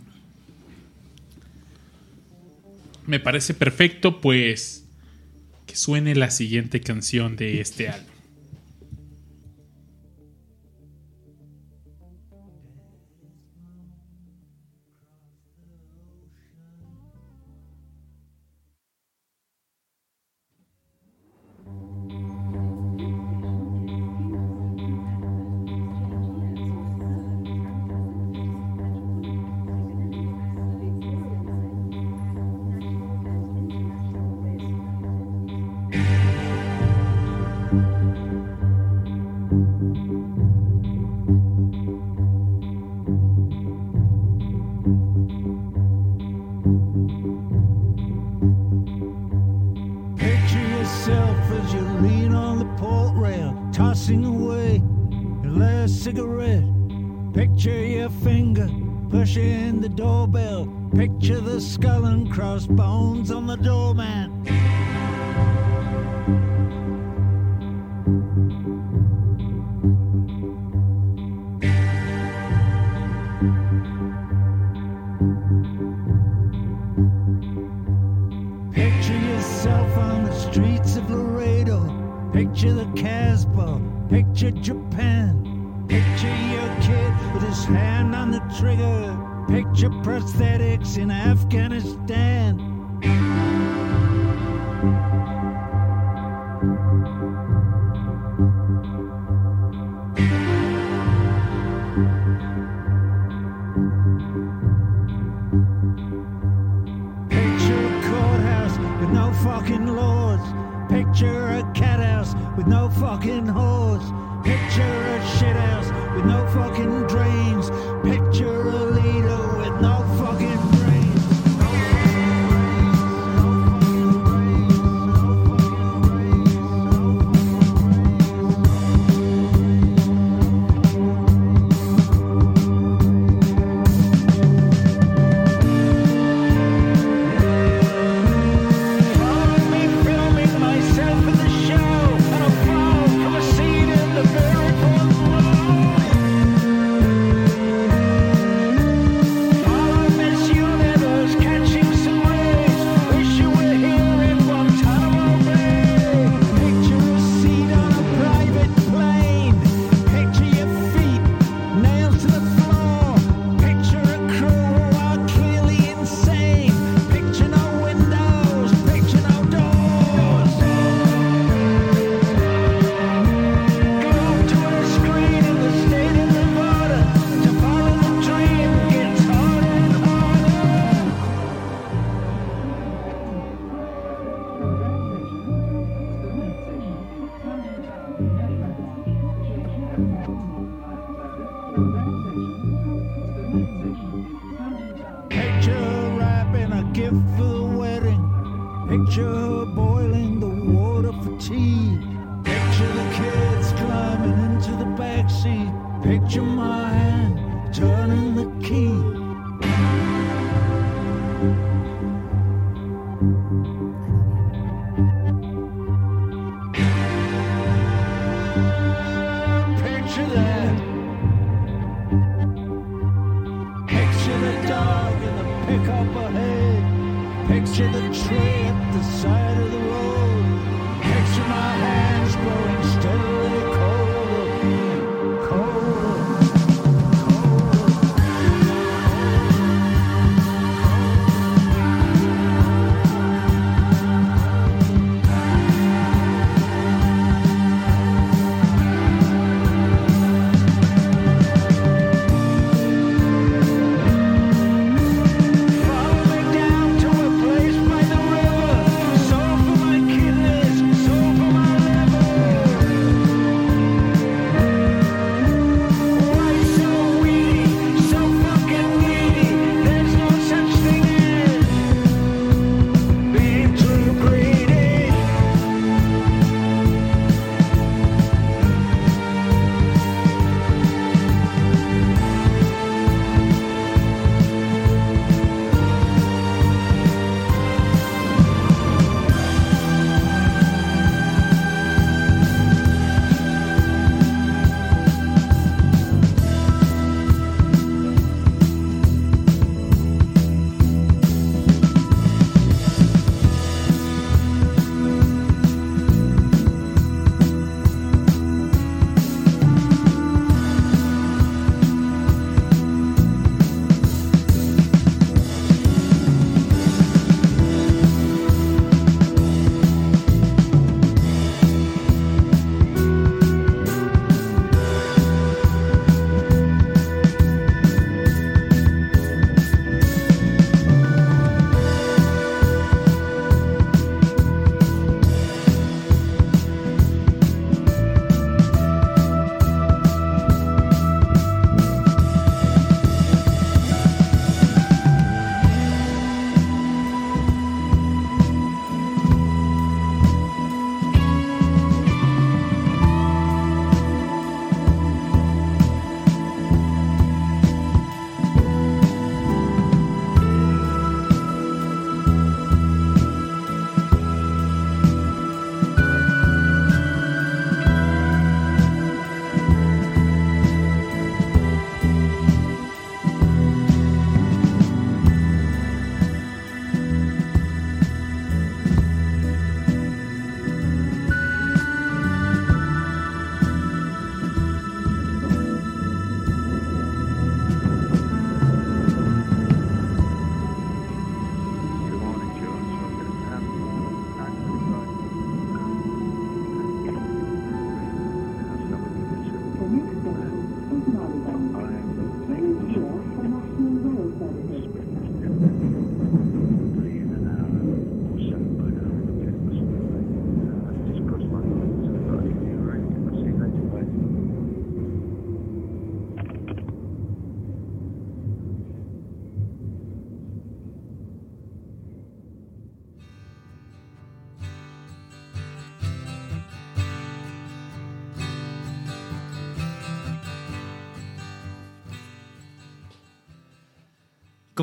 Me parece perfecto, pues que suene la siguiente canción de este álbum. Picture my hand turning the key.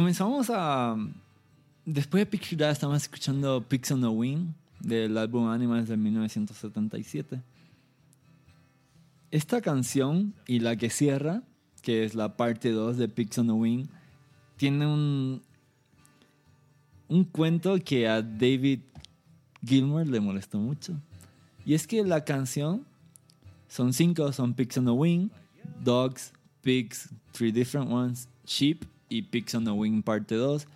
Comenzamos a... Después de Picture That estábamos escuchando Pigs on the Wing del álbum Animals de 1977. Esta canción y la que cierra, que es la parte 2 de Pigs on the Wing, tiene un, un cuento que a David Gilmour le molestó mucho. Y es que la canción son cinco, son Pigs on the Wing, Dogs, Pigs, Three Different Ones, Sheep y Pigs on the Wing parte 2.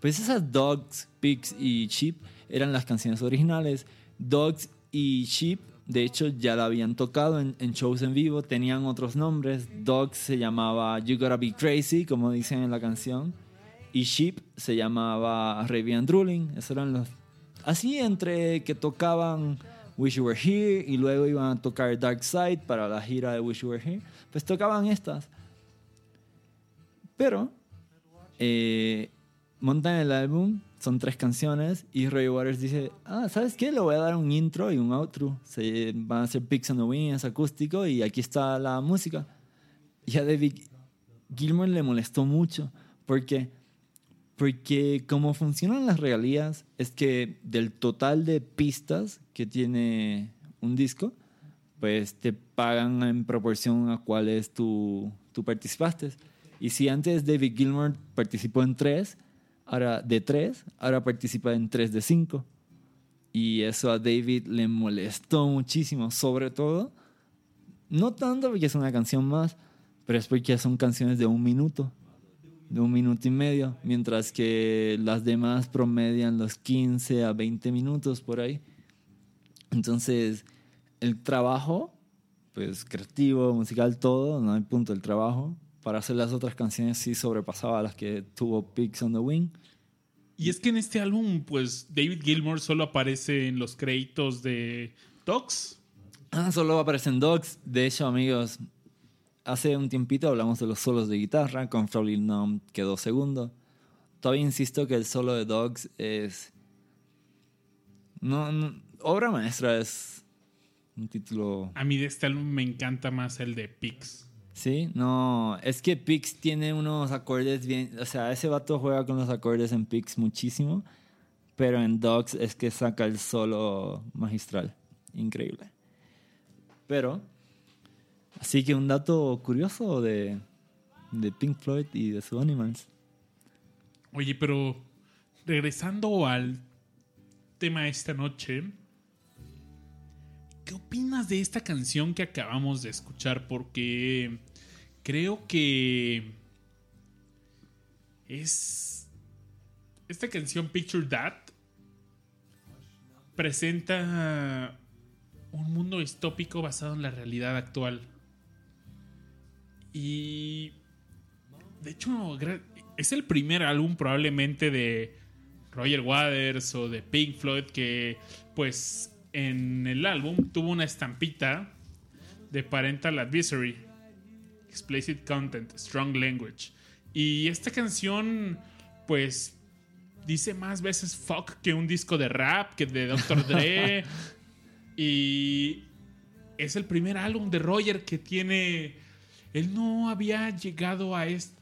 Pues esas Dogs, Pigs y Sheep eran las canciones originales. Dogs y Sheep, de hecho, ya la habían tocado en, shows en vivo, tenían otros nombres. Dogs se llamaba You Gotta Be Crazy, como dicen en la canción. Y Sheep se llamaba Ravian Drooling. Esos eran los. Así entre que tocaban Wish You Were Here y luego iban a tocar Dark Side para la gira de Wish You Were Here, pues tocaban estas. Pero eh, montan el álbum, son tres canciones y Roy Waters dice, ah, ¿sabes qué? Le voy a dar un intro y un outro. Se van a hacer Picks on the Wing, es acústico y aquí está la música. Y a David Gilmour le molestó mucho porque porque como funcionan las regalías es que del total de pistas que tiene un disco, pues te pagan en proporción a cuáles tú, tú participaste. Y si antes David Gilmour participó en tres, ahora de tres, ahora participa en tres de cinco. Y eso a David le molestó muchísimo, sobre todo, no tanto porque es una canción más, pero es porque son canciones de un minuto de un minuto y medio, mientras que las demás promedian los 15 a 20 minutos por ahí. Entonces, el trabajo, pues creativo, musical, todo, no hay punto, el trabajo para hacer las otras canciones sí sobrepasaba a las que tuvo Pigs on the Wing. Y es que en este álbum, pues David Gilmour solo aparece en los créditos de Dogs. Ah, solo aparecen Dogs. De hecho, amigos, hace un tiempito hablamos de los solos de guitarra, con Frolin Numb quedó segundo. Todavía insisto que el solo de Dogs es. No, no- obra maestra es un título. A mí de este álbum me encanta más el de Pix. Sí, no, es que Pix tiene unos acordes bien. O sea, ese vato juega con los acordes en Pix muchísimo, pero en Dogs es que saca el solo magistral. Increíble. Pero, así que un dato curioso de, de Pink Floyd y de su Animals. Oye, pero regresando al tema de esta noche, ¿qué opinas de esta canción que acabamos de escuchar? Porque creo que es... Esta canción Picture That presenta un mundo distópico basado en la realidad actual. Y de hecho, es el primer álbum probablemente de Roger Waters o de Pink Floyd que, pues, en el álbum tuvo una estampita de Parental Advisory, Explicit Content, Strong Language. Y esta canción, pues, dice más veces fuck que un disco de rap, que de Dr. Dre. y es el primer álbum de Roger que tiene. Él no había llegado a este.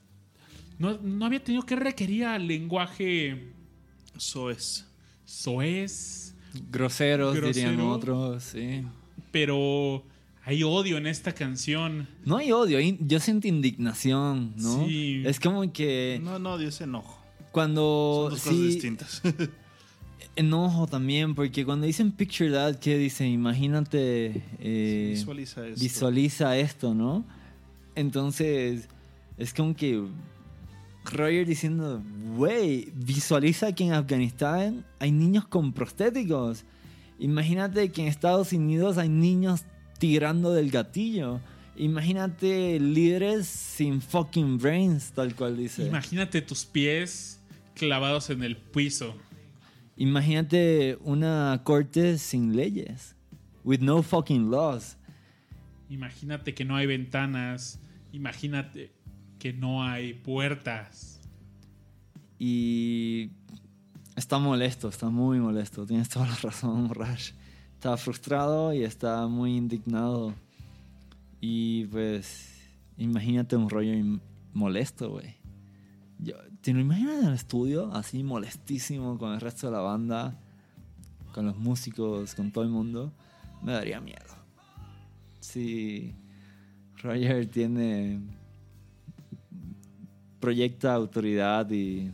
No, no había tenido que requerir al lenguaje Eso es. soez, Groseros, dirían Grosero. otros, sí. pero hay odio en esta canción. No hay odio, yo siento indignación, ¿no? Sí. Es como que No, no, Dios enojo. cuando Son dos sí, cosas distintas. enojo también, porque cuando dicen picture that, ¿qué dice? Imagínate, eh, Visualiza esto. visualiza esto, ¿no? Entonces, es como que Roger diciendo, güey, visualiza que en Afganistán hay niños con prostéticos. Imagínate que en Estados Unidos hay niños tirando del gatillo. Imagínate líderes sin fucking brains, tal cual dice. Imagínate tus pies clavados en el piso. Imagínate una corte sin leyes. With no fucking laws. Imagínate que no hay ventanas. Imagínate que no hay puertas. Y está molesto, está muy molesto. Tienes toda la razón, Rash. Está frustrado y está muy indignado. Y pues, imagínate un rollo molesto, güey. ¿Te lo imaginas en el estudio? Así molestísimo con el resto de la banda, con los músicos, con todo el mundo. Me daría miedo. Sí, Roger tiene. proyecta autoridad y.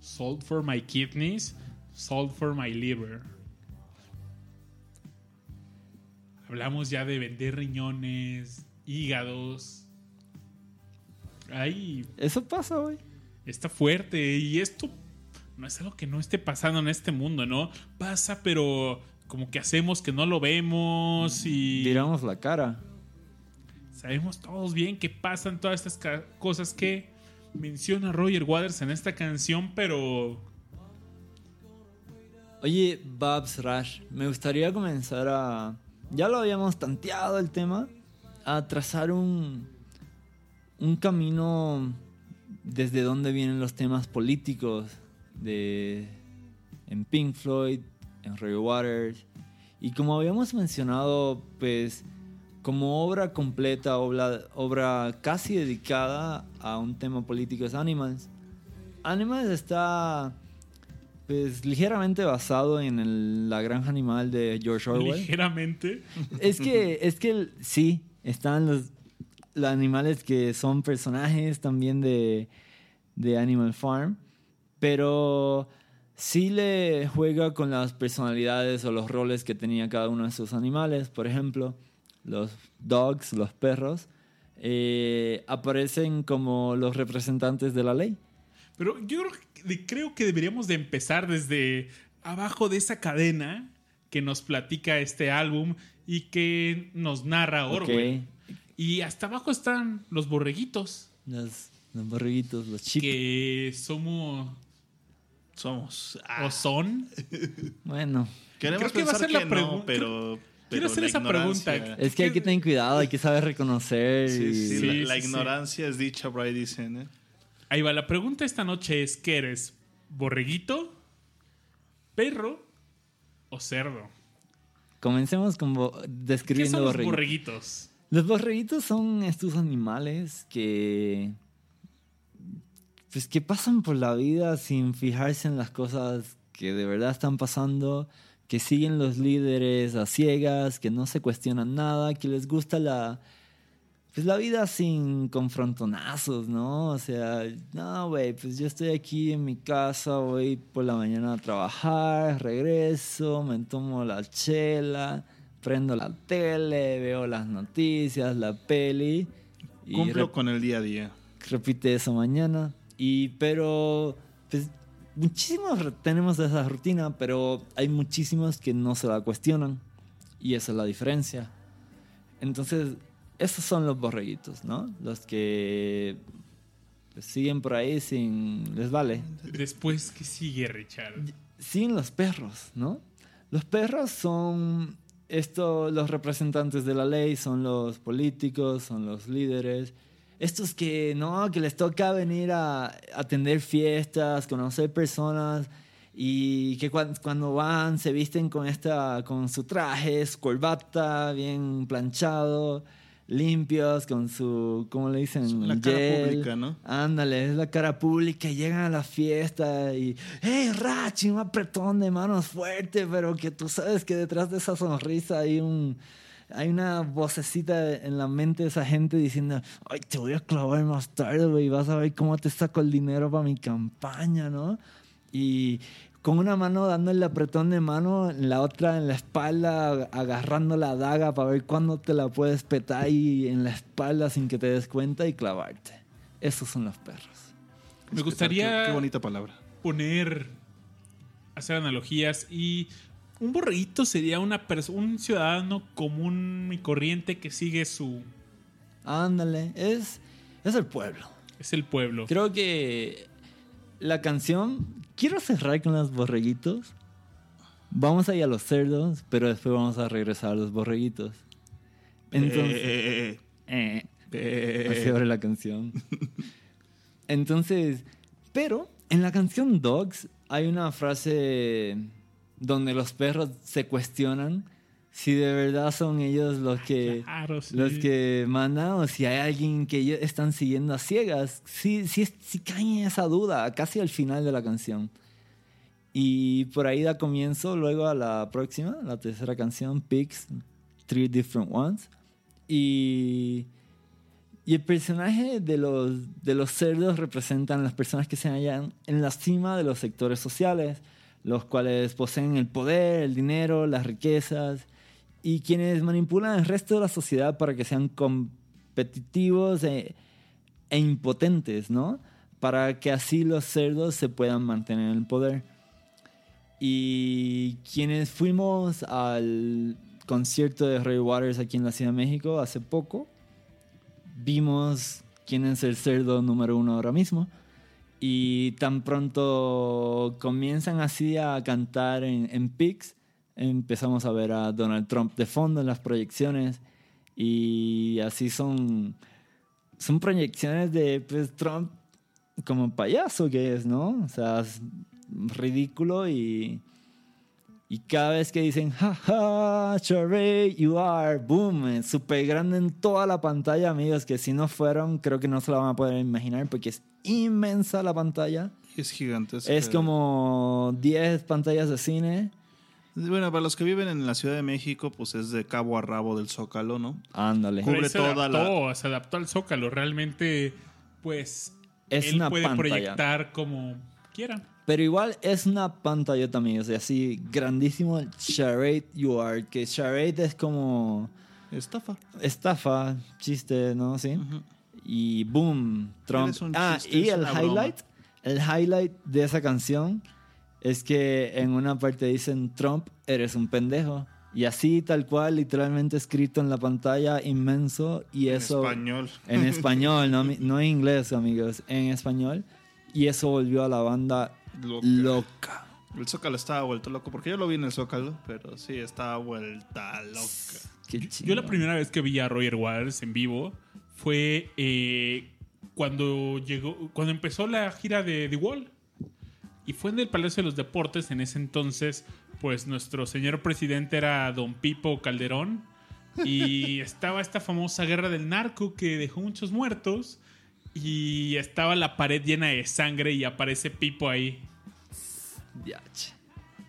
Salt for my kidneys, salt for my liver. Hablamos ya de vender riñones, hígados. Ay, Eso pasa, güey. está fuerte. Y esto no es algo que no esté pasando en este mundo, ¿no? Pasa, pero como que hacemos que no lo vemos y Tiramos la cara. sabemos todos bien que pasan todas estas cosas que menciona Roger Waters en esta canción, pero Oye, Babs Rush, me gustaría comenzar a. Ya lo habíamos tanteado el tema. A trazar un. Un camino desde donde vienen los temas políticos de. En Pink Floyd, en Roger Waters. Y como habíamos mencionado, pues. Como obra completa, obra, obra casi dedicada a un tema político es Animals. Animals está pues ligeramente basado en el- la granja animal de George Orwell. ligeramente. Es que, es que el- sí, están los, los animales que son personajes también de, de Animal Farm, pero sí le juega con las personalidades o los roles que tenía cada uno de sus animales. Por ejemplo, los dogs, los perros, eh, aparecen como los representantes de la ley. Pero yo creo que, creo que deberíamos de empezar desde abajo de esa cadena que nos platica este álbum y que nos narra Orwell. Y hasta abajo están los borreguitos, Los, los borreguitos, los chicos. que somos Somos. o son. Bueno, Queremos Creo que va a ser la pregunta. no, pero. Quiero hacer esa ignorancia- pregunta. es que hay que tener cuidado, hay que saber reconocer. Sí, y- sí, Sí, la, ignorancia es dicha, por ahí dicen. ¿eh? Ahí va, la pregunta esta noche es: ¿qué eres? ¿Borreguito? ¿Perro? ¿O cerdo? Comencemos con bo- ¿Qué describiendo los borreguitos? Los borreguitos son estos animales que. Pues que pasan por la vida sin fijarse en las cosas que de verdad están pasando, que siguen los líderes a ciegas, que no se cuestionan nada, que les gusta la. Pues la vida sin confrontonazos, ¿no? O sea, no, güey, pues yo estoy aquí en mi casa, voy por la mañana a trabajar, regreso, me tomo la chela, prendo la tele, veo las noticias, la peli. Y Cumplo con el día a día. repite eso mañana. Y pero, pues, muchísimos tenemos esa rutina, pero hay muchísimos que no se la cuestionan. Y esa es la diferencia. Entonces, esos son los borreguitos, ¿no? Los que siguen por ahí sin... les vale. Después, ¿qué sigue, Richard? Siguen los perros, ¿no? Los perros son esto, los representantes de la ley, son los políticos, son los líderes. Estos que no, que les toca venir a atender fiestas, conocer personas y que cuan- cuando van se visten con esta, con su traje, su corbata bien planchado, limpios, con su, ¿cómo le dicen? La cara Gel. pública, ¿no? Ándale, es la cara pública llegan a la fiesta y, hey, Rachi, un apretón de manos fuerte, pero que tú sabes que detrás de esa sonrisa hay un... Hay una vocecita en la mente de esa gente diciendo, ay, te voy a clavar más tarde, güey, vas a ver cómo te saco el dinero para mi campaña, ¿no? Y con una mano dando el apretón de mano, la otra en la espalda, agarrando la daga para ver cuándo te la puedes petar ahí en la espalda sin que te des cuenta y clavarte. Esos son los perros. Me gustaría Qué, qué bonita palabra. poner, hacer analogías y un borreguito sería una un ciudadano común y corriente que sigue su... Ándale, es, es el pueblo. Es el pueblo. Creo que la canción, quiero cerrar con los borreguitos. Vamos a ir a los cerdos, pero después vamos a regresar a los borreguitos. Entonces, Eh, eh, eh, así abre la canción. Entonces, pero en la canción Dogs hay una frase donde los perros se cuestionan si de verdad son ellos los que, Claro, sí. los que mandan o si hay alguien que ellos están siguiendo a ciegas. Sí, sí, sí caen en esa duda casi al final de la canción. Y por ahí da comienzo luego a la próxima, la tercera canción, Pigs, Three Different Ones. Y, y el personaje de los, de los cerdos representan las personas que se hallan en la cima de los sectores sociales, los cuales poseen el poder, el dinero, las riquezas, y quienes manipulan el resto de la sociedad para que sean competitivos e, e impotentes, ¿no? Para que así los cerdos se puedan mantener en el poder. Y quienes fuimos al concierto de Ray Waters aquí en la Ciudad de México hace poco, vimos quién es el cerdo número uno ahora mismo. Y tan pronto comienzan así a cantar en, en Pix, empezamos a ver a Donald Trump de fondo en las proyecciones. Y así son, son proyecciones de pues, Trump como payaso que es, ¿no? O sea, es ridículo y, y cada vez que dicen, jaja, charade, you are, boom, es súper grande en toda la pantalla, amigos, que si no fueron, creo que no se la van a poder imaginar porque es inmensa la pantalla. Es gigantesco. Es como 10 pantallas de cine. Bueno, para los que viven en la Ciudad de México, pues es de cabo a rabo del Zócalo, ¿no? Ándale. Cubre se toda la- adaptó, se adaptó al Zócalo. Realmente, pues, Es él una puede pantalla. proyectar como quiera. Pero igual es una pantalla también, o sea, así grandísimo charade you are, que charade es como Estafa. estafa, chiste, ¿no? Sí. Y boom, Trump. Ah, y el broma. highlight, el highlight de esa canción es que en una parte dicen Trump, eres un pendejo. Y así, tal cual, literalmente escrito en la pantalla, inmenso. Y En eso. español. En español, no, no en inglés, amigos, en español. Y eso volvió a la banda Loca. loca. El Zócalo estaba vuelto loco, porque yo lo vi en el Zócalo, pero sí, estaba vuelta loca. Qué Yo chingón. la primera vez que vi a Roger Waters en vivo fue eh, cuando llegó, cuando empezó la gira de The Wall. Y fue en el Palacio de los Deportes. En ese entonces, pues nuestro señor presidente era Don Pipo Calderón. Y estaba esta famosa guerra del narco que dejó muchos muertos. Y estaba la pared llena de sangre y aparece Pipo ahí.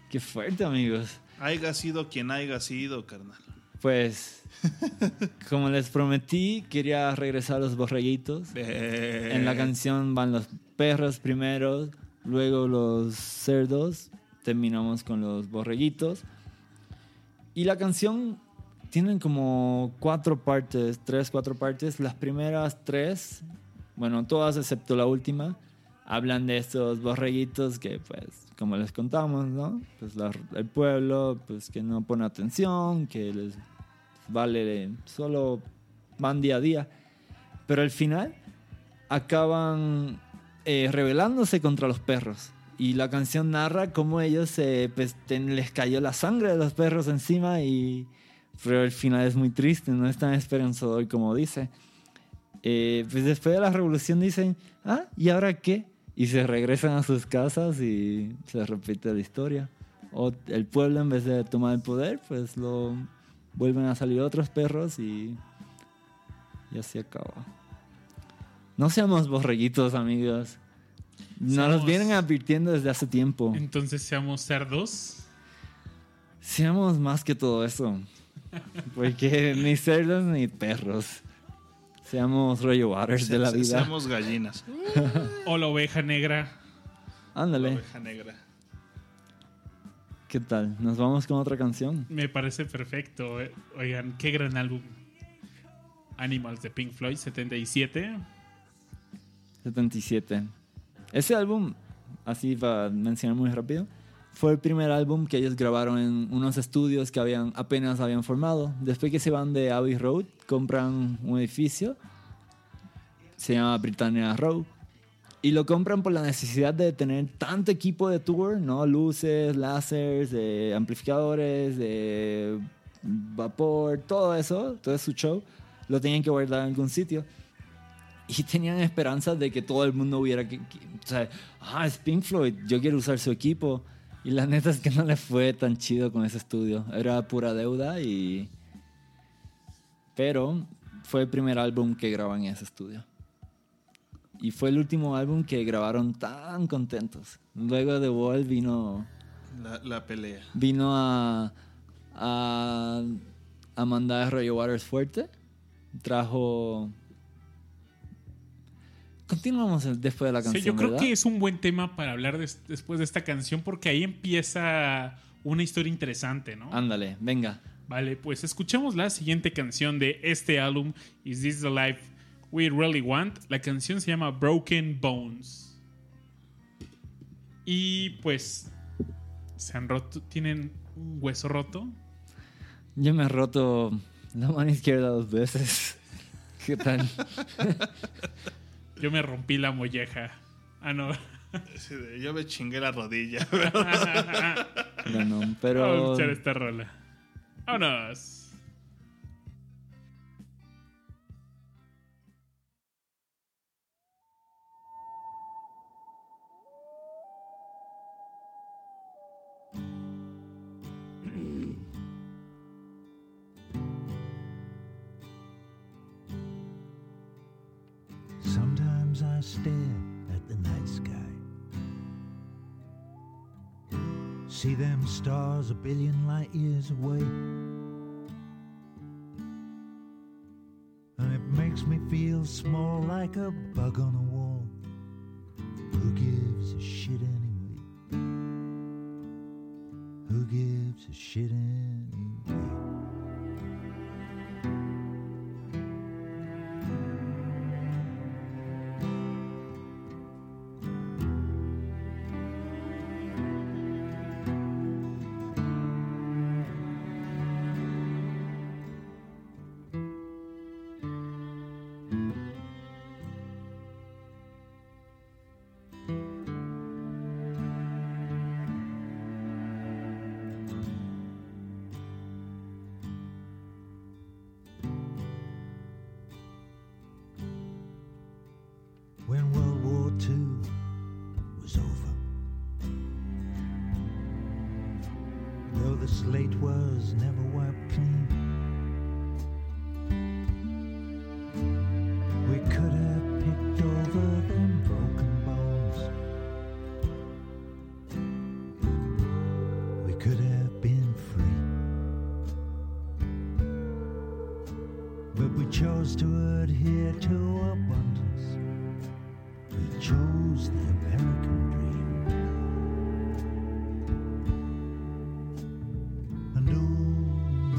Qué fuerte, amigos. Haiga sido quien haya sido, carnal. Pues, como les prometí, quería regresar a los borreguitos. En la canción van los perros primero, luego los cerdos, terminamos con los borreguitos. Y la canción tiene como cuatro partes, tres, cuatro partes. Las primeras tres, bueno, todas excepto la última, hablan de estos borreguitos que, pues, como les contamos, ¿no? Pues la- el pueblo, pues, que no pone atención, que les vale, solo van día a día. Pero al final acaban eh, rebelándose contra los perros. Y la canción narra cómo ellos se, pues, les cayó la sangre de los perros encima y... Pero el final es muy triste, no es tan esperanzador como dice. Eh, pues después de la revolución dicen, ah, ¿y ahora qué? Y se regresan a sus casas y se repite la historia. O el pueblo en vez de tomar el poder, pues lo vuelven a salir otros perros y, y así acaba. No seamos borreguitos, amigos. Nos los vienen advirtiendo desde hace tiempo. Entonces seamos cerdos. Seamos más que todo eso. Porque ni cerdos ni perros. Seamos rollo waters de la Se- vida. Seamos gallinas. O la oveja negra. Ándale, Oveja negra. ¿qué tal? ¿Nos vamos con otra canción? Me parece perfecto. Oigan, qué gran álbum. Animals de Pink Floyd 77. 77. Ese álbum, así para mencionar muy rápido, fue el primer álbum que ellos grabaron en unos estudios que habían apenas habían formado. Después que se van de Abbey Road, compran un edificio, se llama Britannia Row, y lo compran por la necesidad de tener tanto equipo de tour, ¿no? Luces, láseres, de amplificadores, de vapor, todo eso, todo su show, lo tenían que guardar en algún sitio. Y tenían esperanzas de que todo el mundo hubiera que, que- o sea, ah, es Pink Floyd, yo quiero usar su equipo. Y la neta es que no le fue tan chido con ese estudio. Era pura deuda y... Pero fue el primer álbum que graban en ese estudio. Y fue el último álbum que grabaron tan contentos. Luego de Wall vino, La, la pelea. vino a, a, a mandar a Roger Waters fuerte. Trajo... Continuamos después de la Sí, canción. yo creo ¿verdad? que es un buen tema para hablar des- después de esta canción porque ahí empieza una historia interesante, ¿no? Ándale, venga. Vale, pues escuchemos la siguiente canción de este álbum, Is This the Life We Really Want? La canción se llama Broken Bones. Y pues se han roto, tienen un hueso roto. Yo me he roto la mano izquierda dos veces. ¿Qué tal? Yo me rompí la molleja. Ah, no. Yo me chingué la rodilla. No, no, Vamos a pero... escuchar esta rola. Vámonos. See them stars a billion light years away. And it makes me feel small like a bug on a wall. Who gives a shit anyway? Who gives a shit anyway?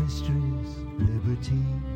Mysteries, liberty.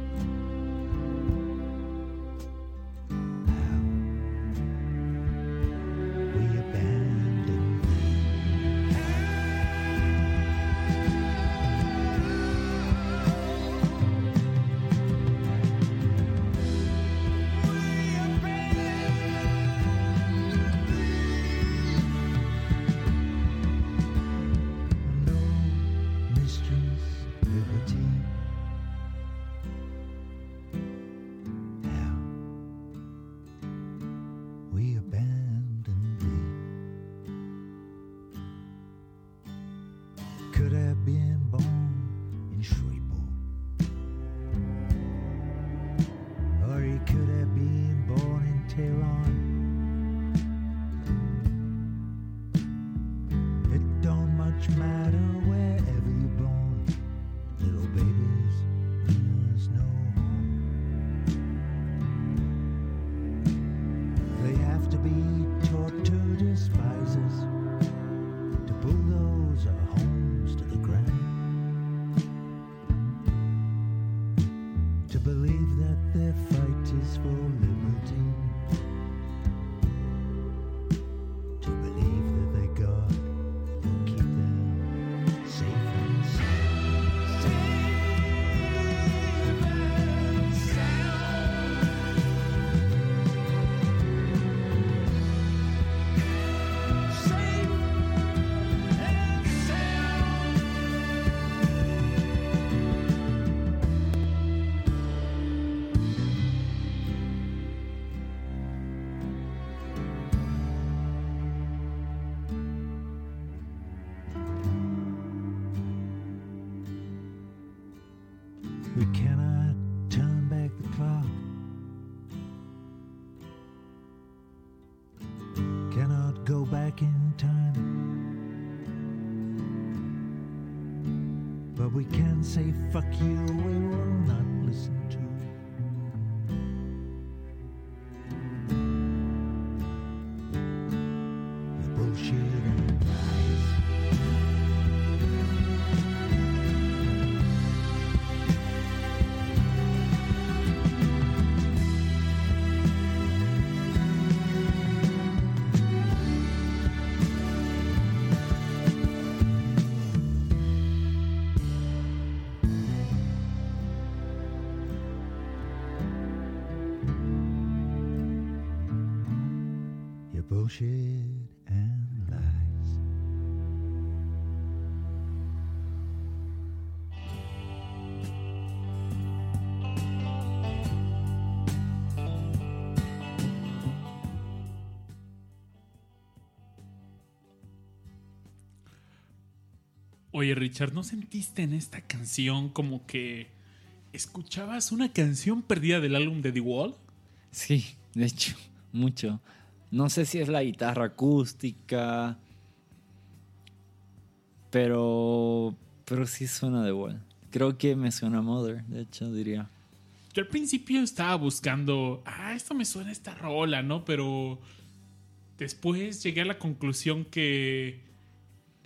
Oye, Richard, ¿no sentiste en esta canción como que escuchabas una canción perdida del álbum de The Wall? Sí, de hecho, mucho. No sé si es la guitarra acústica, pero, pero sí suena de Wall. Creo que me suena Mother, de hecho, diría. Yo al principio estaba buscando, ah, esto me suena a esta rola, ¿no? Pero después llegué a la conclusión que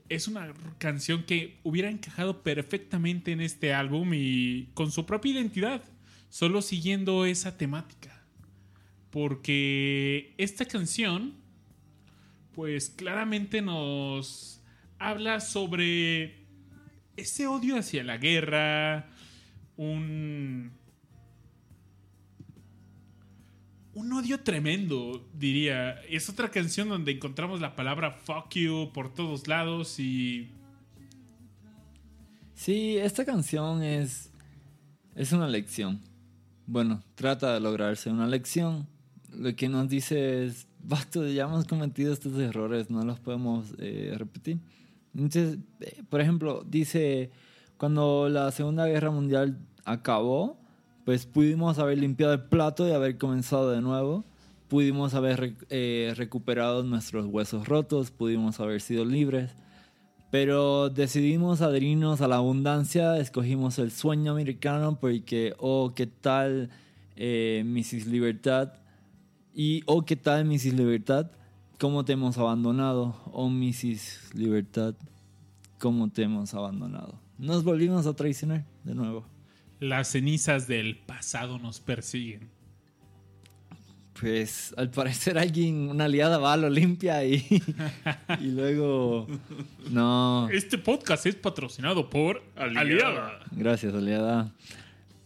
es una canción que hubiera encajado perfectamente en este álbum y con su propia identidad, solo siguiendo esa temática. Porque esta canción, pues claramente nos habla sobre ese odio hacia la guerra, un un odio tremendo, diría. Es otra canción donde encontramos la palabra fuck you por todos lados y Sí, esta canción es, es una lección. Bueno, trata de lograrse una lección. Lo que nos dice es, basta, ya hemos cometido estos errores, no los podemos eh, repetir. Entonces, eh, por ejemplo, dice, cuando la Segunda Guerra Mundial acabó, pues pudimos haber limpiado el plato y haber comenzado de nuevo. Pudimos haber eh, recuperado nuestros huesos rotos, pudimos haber sido libres. Pero decidimos adherirnos a la abundancia, escogimos el sueño americano porque, oh, ¿qué tal eh, Mrs. Libertad? Y, oh, ¿qué tal Mrs. Libertad? ¿Cómo te hemos abandonado? Oh, Mrs. Libertad, ¿cómo te hemos abandonado? Nos volvimos a traicionar de nuevo. Las cenizas del pasado nos persiguen. Pues al parecer alguien, una aliada va, lo limpia y, y luego... No, Este podcast es patrocinado por Aliada. gracias aliada.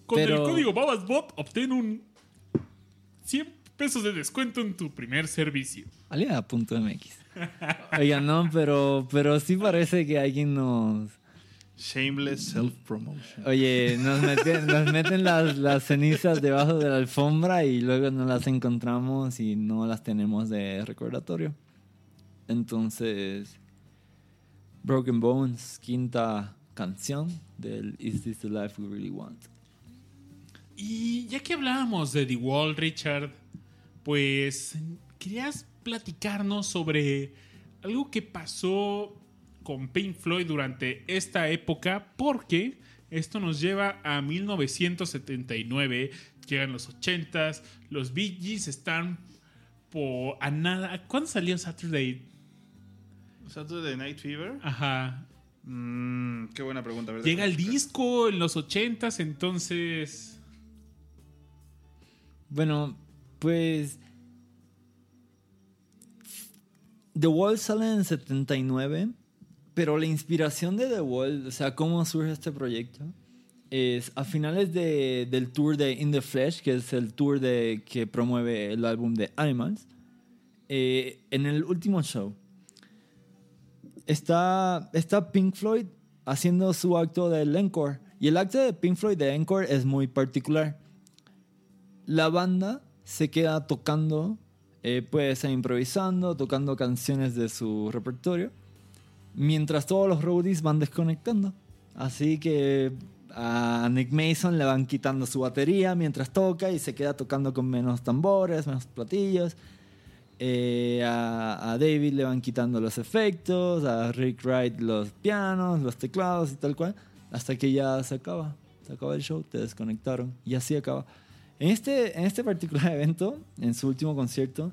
Con Pero- el código BabasBot obtén un 100 pesos de descuento en tu primer servicio. Aliada.mx. Oiga, no, pero, pero sí parece que alguien nos... Shameless self-promotion. Oye, nos meten, nos meten las, las cenizas debajo de la alfombra y luego no las encontramos y no las tenemos de recordatorio. Entonces, Broken Bones, quinta canción del Is This the Life We Really Want? Y ya que hablábamos de The Wall, Richard, pues querías platicarnos sobre algo que pasó con Pink Floyd durante esta época, porque esto nos lleva a 1979, llegan los 80s, los Bee Gees están por a nada. ¿Cuándo salió Saturday? Saturday Night Fever. Ajá. Mm, qué buena pregunta. a ver, Llega el disco en los 80s, entonces Bueno, pues... The Wall sale en 79, pero la inspiración de The Wall, o sea, cómo surge este proyecto, es a finales de- del tour de In the Flesh, que es el tour de, que promueve el álbum de Animals, eh, en el último show. Está, está Pink Floyd haciendo su acto del encore. Y el acto de Pink Floyd de encore es muy particular la banda se queda tocando, eh, puede ser improvisando, tocando canciones de su repertorio, mientras todos los roadies van desconectando. Así que A Nick Mason le van quitando su batería mientras toca y se queda tocando con menos tambores, menos platillos. Eh, a, a David le van quitando los efectos, a Rick Wright los pianos, los teclados y tal cual, hasta que ya se acaba. Se acaba el show, te desconectaron y así acaba. En este, en este particular evento, en su último concierto,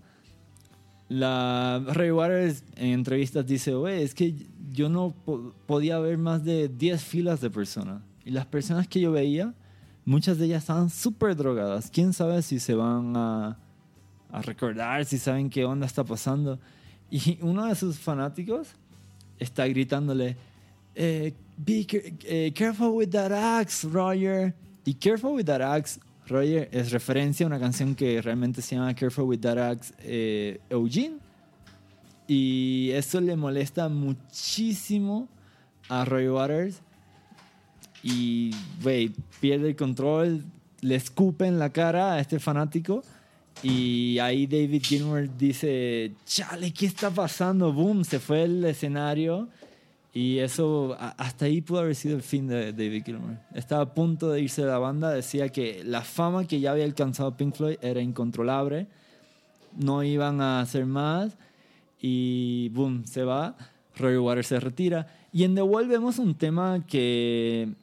la Ray Waters en entrevistas dice, "Oye, es que yo no po- podía ver más de 10 filas de personas. Y las personas que yo veía, muchas de ellas estaban súper drogadas. ¿Quién sabe si se van a, a recordar, si saben qué onda está pasando? Y uno de sus fanáticos está gritándole, eh, Be eh, careful with that axe, Roger. Y careful with that axe, Roger, es referencia a una canción que realmente se llama Careful with that axe, eh, Eugene. Y eso le molesta muchísimo a Roy Waters. Y, güey, pierde el control, le escupe en la cara a este fanático. Y ahí David Gilmour dice, chale, ¿qué está pasando? Boom, se fue el escenario. Y eso, hasta ahí pudo haber sido el fin de David Gilmour. Estaba a punto de irse de la banda, decía que la fama que ya había alcanzado Pink Floyd era incontrolable, no iban a hacer más y boom, se va. Roger Waters se retira. Y en The Wall vemos un tema que,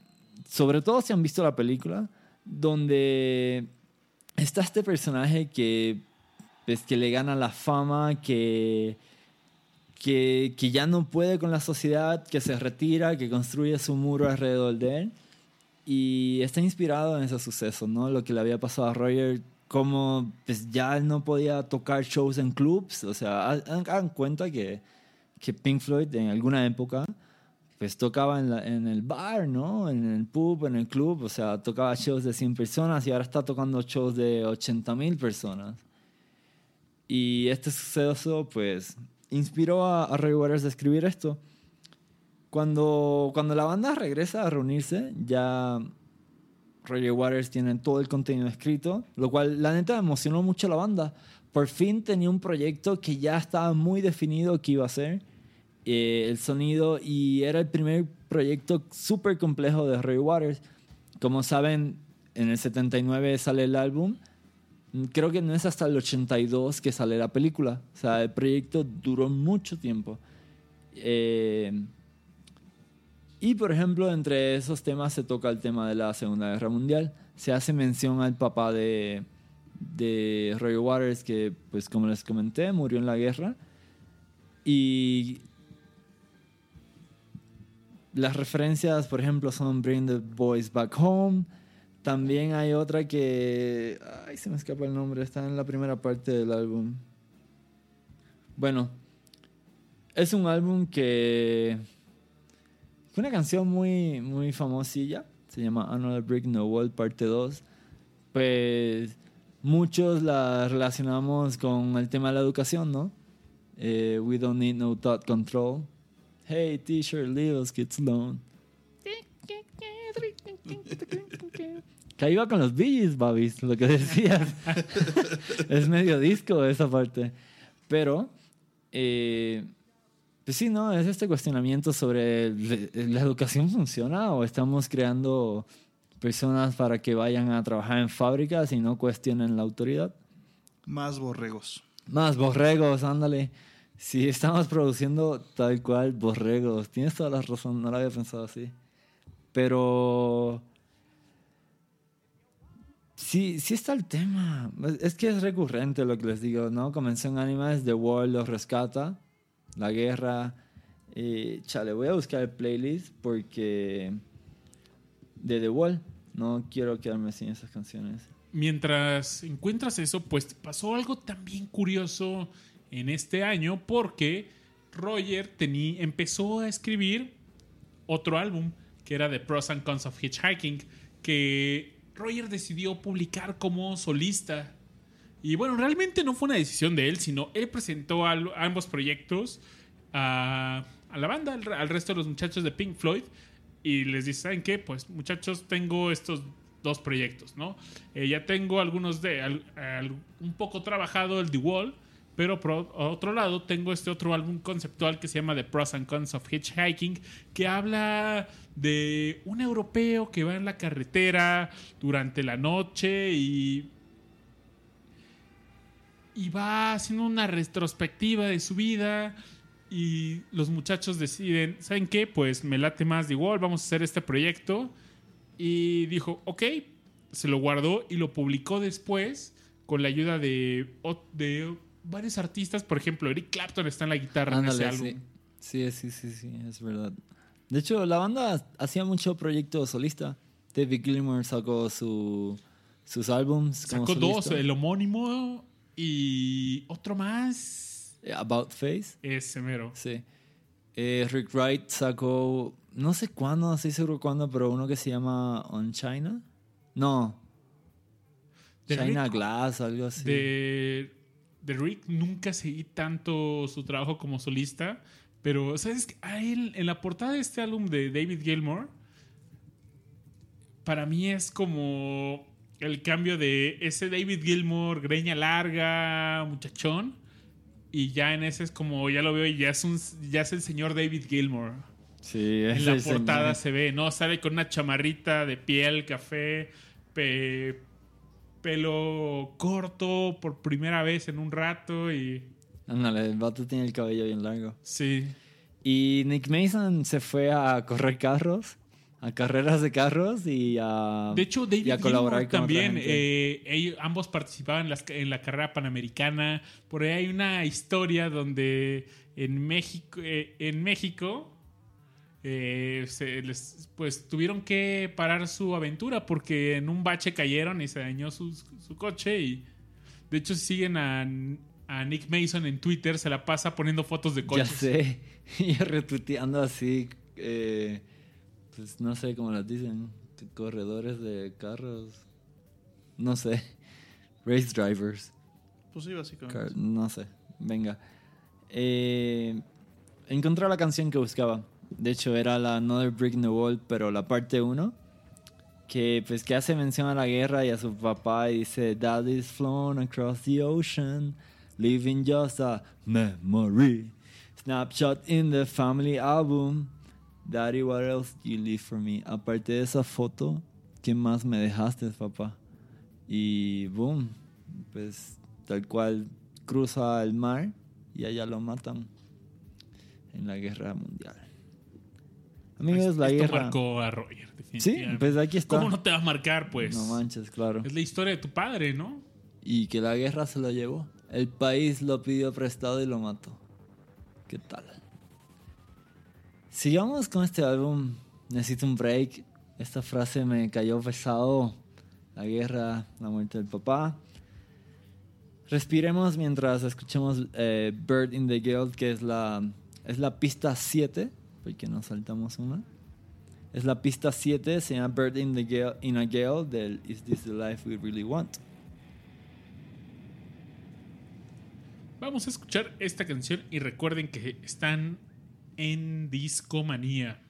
sobre todo si han visto la película, donde está este personaje que, pues, que le gana la fama, que, que, que ya no puede con la sociedad, que se retira, que construye su muro alrededor de él. Y está inspirado en ese suceso, ¿no? Lo que le había pasado a Roger, como pues, ya no podía tocar shows en clubs. O sea, ha- ha- hagan cuenta que, que Pink Floyd en alguna época pues tocaba en, en el bar, ¿no? En el pub, en el club. O sea, tocaba shows de 100 personas y ahora está tocando shows de 80 mil personas. Y este suceso, pues, inspiró a, a Ray Waters a escribir esto. Cuando, cuando la banda regresa a reunirse, ya Roger Waters tiene todo el contenido escrito, lo cual la neta emocionó mucho a la banda. Por fin tenía un proyecto que ya estaba muy definido que iba a ser eh, el sonido y era el primer proyecto súper complejo de Roger Waters. Como saben, en el 79 sale el álbum. Creo que no es hasta el 82 que sale la película. O sea, el proyecto duró mucho tiempo. Eh, y por ejemplo, entre esos temas se toca el tema de la Segunda Guerra Mundial. Se hace mención al papá de, de Roger Waters, que, pues como les comenté, murió en la guerra. Y las referencias, por ejemplo, son Bring the Boys Back Home. También hay otra que. Ay, se me escapa el nombre. Está en la primera parte del álbum. Bueno, es un álbum que. Una canción muy, muy famosilla. Se llama Another Brick the Wall, parte 2. Pues muchos la relacionamos con el tema de la educación, ¿no? Eh, we don't need no thought control. Hey, teacher, leave us kids alone. Que va con los Gees, Babis, lo que decías. es medio disco esa parte. Pero, eh, pues sí, ¿no? Es este cuestionamiento sobre ¿le- la educación funciona o estamos creando personas para que vayan a trabajar en fábricas y no cuestionen la autoridad. Más borregos. Más borregos, ándale. Sí, estamos produciendo tal cual borregos. Tienes toda la razón, no lo había pensado así. Pero... Sí, sí está el tema. Es- que es recurrente lo que les digo, ¿no? Comenzó en Animales, The World los rescata, la guerra. Y, chale, voy a buscar el playlist porque... De The Wall. No quiero quedarme sin esas canciones. Mientras encuentras eso, pues pasó algo también curioso en este año porque Roger tení- empezó a escribir otro álbum que era The Pros and Cons of Hitchhiking que Roger decidió publicar como solista. Y bueno, realmente no fue una decisión de él, sino él presentó al- ambos proyectos a, a la banda, al, resto de los muchachos de Pink Floyd, y les dice, ¿saben qué? Pues muchachos, tengo estos dos proyectos, ¿no? Eh, ya tengo algunos de, un poco trabajado el The Wall, Pero por otro lado, tengo este otro álbum conceptual que se llama The Pros and Cons of Hitchhiking, que habla de un europeo que va en la carretera durante la noche y. y va haciendo una retrospectiva de su vida. Y los muchachos deciden, ¿saben qué? Pues me late más de igual, vamos a hacer este proyecto. Y dijo, ok, se lo guardó y lo publicó después con la ayuda de, de varios artistas. Por ejemplo, Eric Clapton está en la guitarra en ese álbum. sí. sí, sí, sí, sí, es verdad. De hecho, la banda hacía mucho proyecto solista. David Gilmour sacó su, sus álbums. como Sacó dos, el homónimo y otro más. About Face. Ese mero. Sí. Eh, Rick Wright sacó, no sé cuándo, no estoy seguro cuándo, pero uno que se llama On China. No. China Rick- Glass, algo así. De, de Rick nunca seguí tanto su trabajo como solista. Pero, ¿sabes él, en la portada de este álbum de David Gilmour, para mí es como el cambio de ese David Gilmour, greña larga, muchachón. Y ya en ese es como, ya lo veo y ya es, un, ya es el señor David Gilmour. Sí, es En la señor. portada se ve, ¿no? Sale con una chamarrita de piel, café, pe- pelo corto por primera vez en un rato y... Ándale, el vato tiene el cabello bien largo. Sí. Y Nick Mason se fue a correr carros, a carreras de carros y a, De hecho, David y a colaborar con también, eh, ellos, ambos participaban en, las- en la carrera panamericana. Por ahí hay una historia donde en México, eh, en México eh, se les- pues tuvieron que parar su aventura porque en un bache cayeron y se dañó su, su coche. Y de hecho, si siguen a, a Nick Mason en Twitter, se la pasa poniendo fotos de Ya coches. sé, y retuiteando así, eh, pues no sé cómo las dicen, corredores de carros, no sé, race drivers, Pues sí, básicamente. car- no sé, venga. Eh, encontré la canción que buscaba, de hecho era la Another Brick in the Wall, pero la parte 1, que pues que hace mención a la guerra y a su papá y dice, Daddy's flown across the ocean, leaving just a memory. Snapshot in the family album. Daddy, what else you leave for me? Aparte de esa foto, ¿qué más me dejaste, papá? Y boom, pues tal cual cruza el mar y allá lo matan en la guerra mundial. Amigos, la Esto guerra. marcó a Roger, Sí, pues aquí está. ¿Cómo no te va a marcar, pues? No manches, claro. Es la historia de tu padre, ¿no? Y que la guerra se lo llevó. El país lo pidió prestado y lo mató. ¿Qué tal? Sigamos con este álbum. Necesito un break. Esta frase me cayó pesado. La guerra, la muerte del papá. Respiremos mientras escuchemos eh, Bird in the Gale, que es la, es la pista 7, porque nos saltamos una. Es la pista 7, se llama Bird in, the Gale, in a Gale del Is This the Life We Really Want. Vamos a escuchar esta canción y recuerden que están en Discomanía.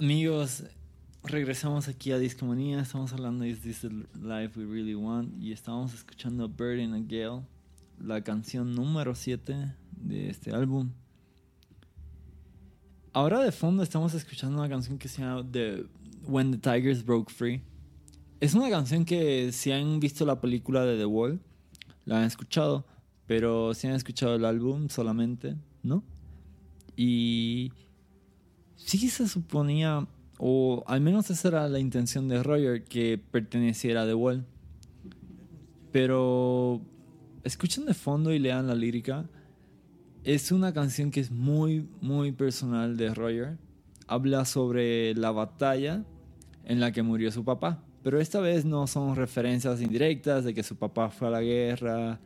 Amigos, regresamos aquí a Discomanía. Estamos hablando de Is This the Life We Really Want? Y estamos escuchando Bird in a Gale, la canción número 7 de este álbum. Ahora de fondo estamos escuchando una canción que se llama The When the Tigers Broke Free. Es una canción que si han visto la película de The Wall, la han escuchado, pero si han escuchado el álbum solamente, ¿no? Y sí se suponía, o al menos esa era la intención de Roger, que perteneciera a The Wall. Pero escuchen de fondo y lean la lírica. Es una canción que es muy, muy personal de Roger. Habla sobre la batalla en la que murió su papá. Pero esta vez no son referencias indirectas de que su papá fue a la guerra,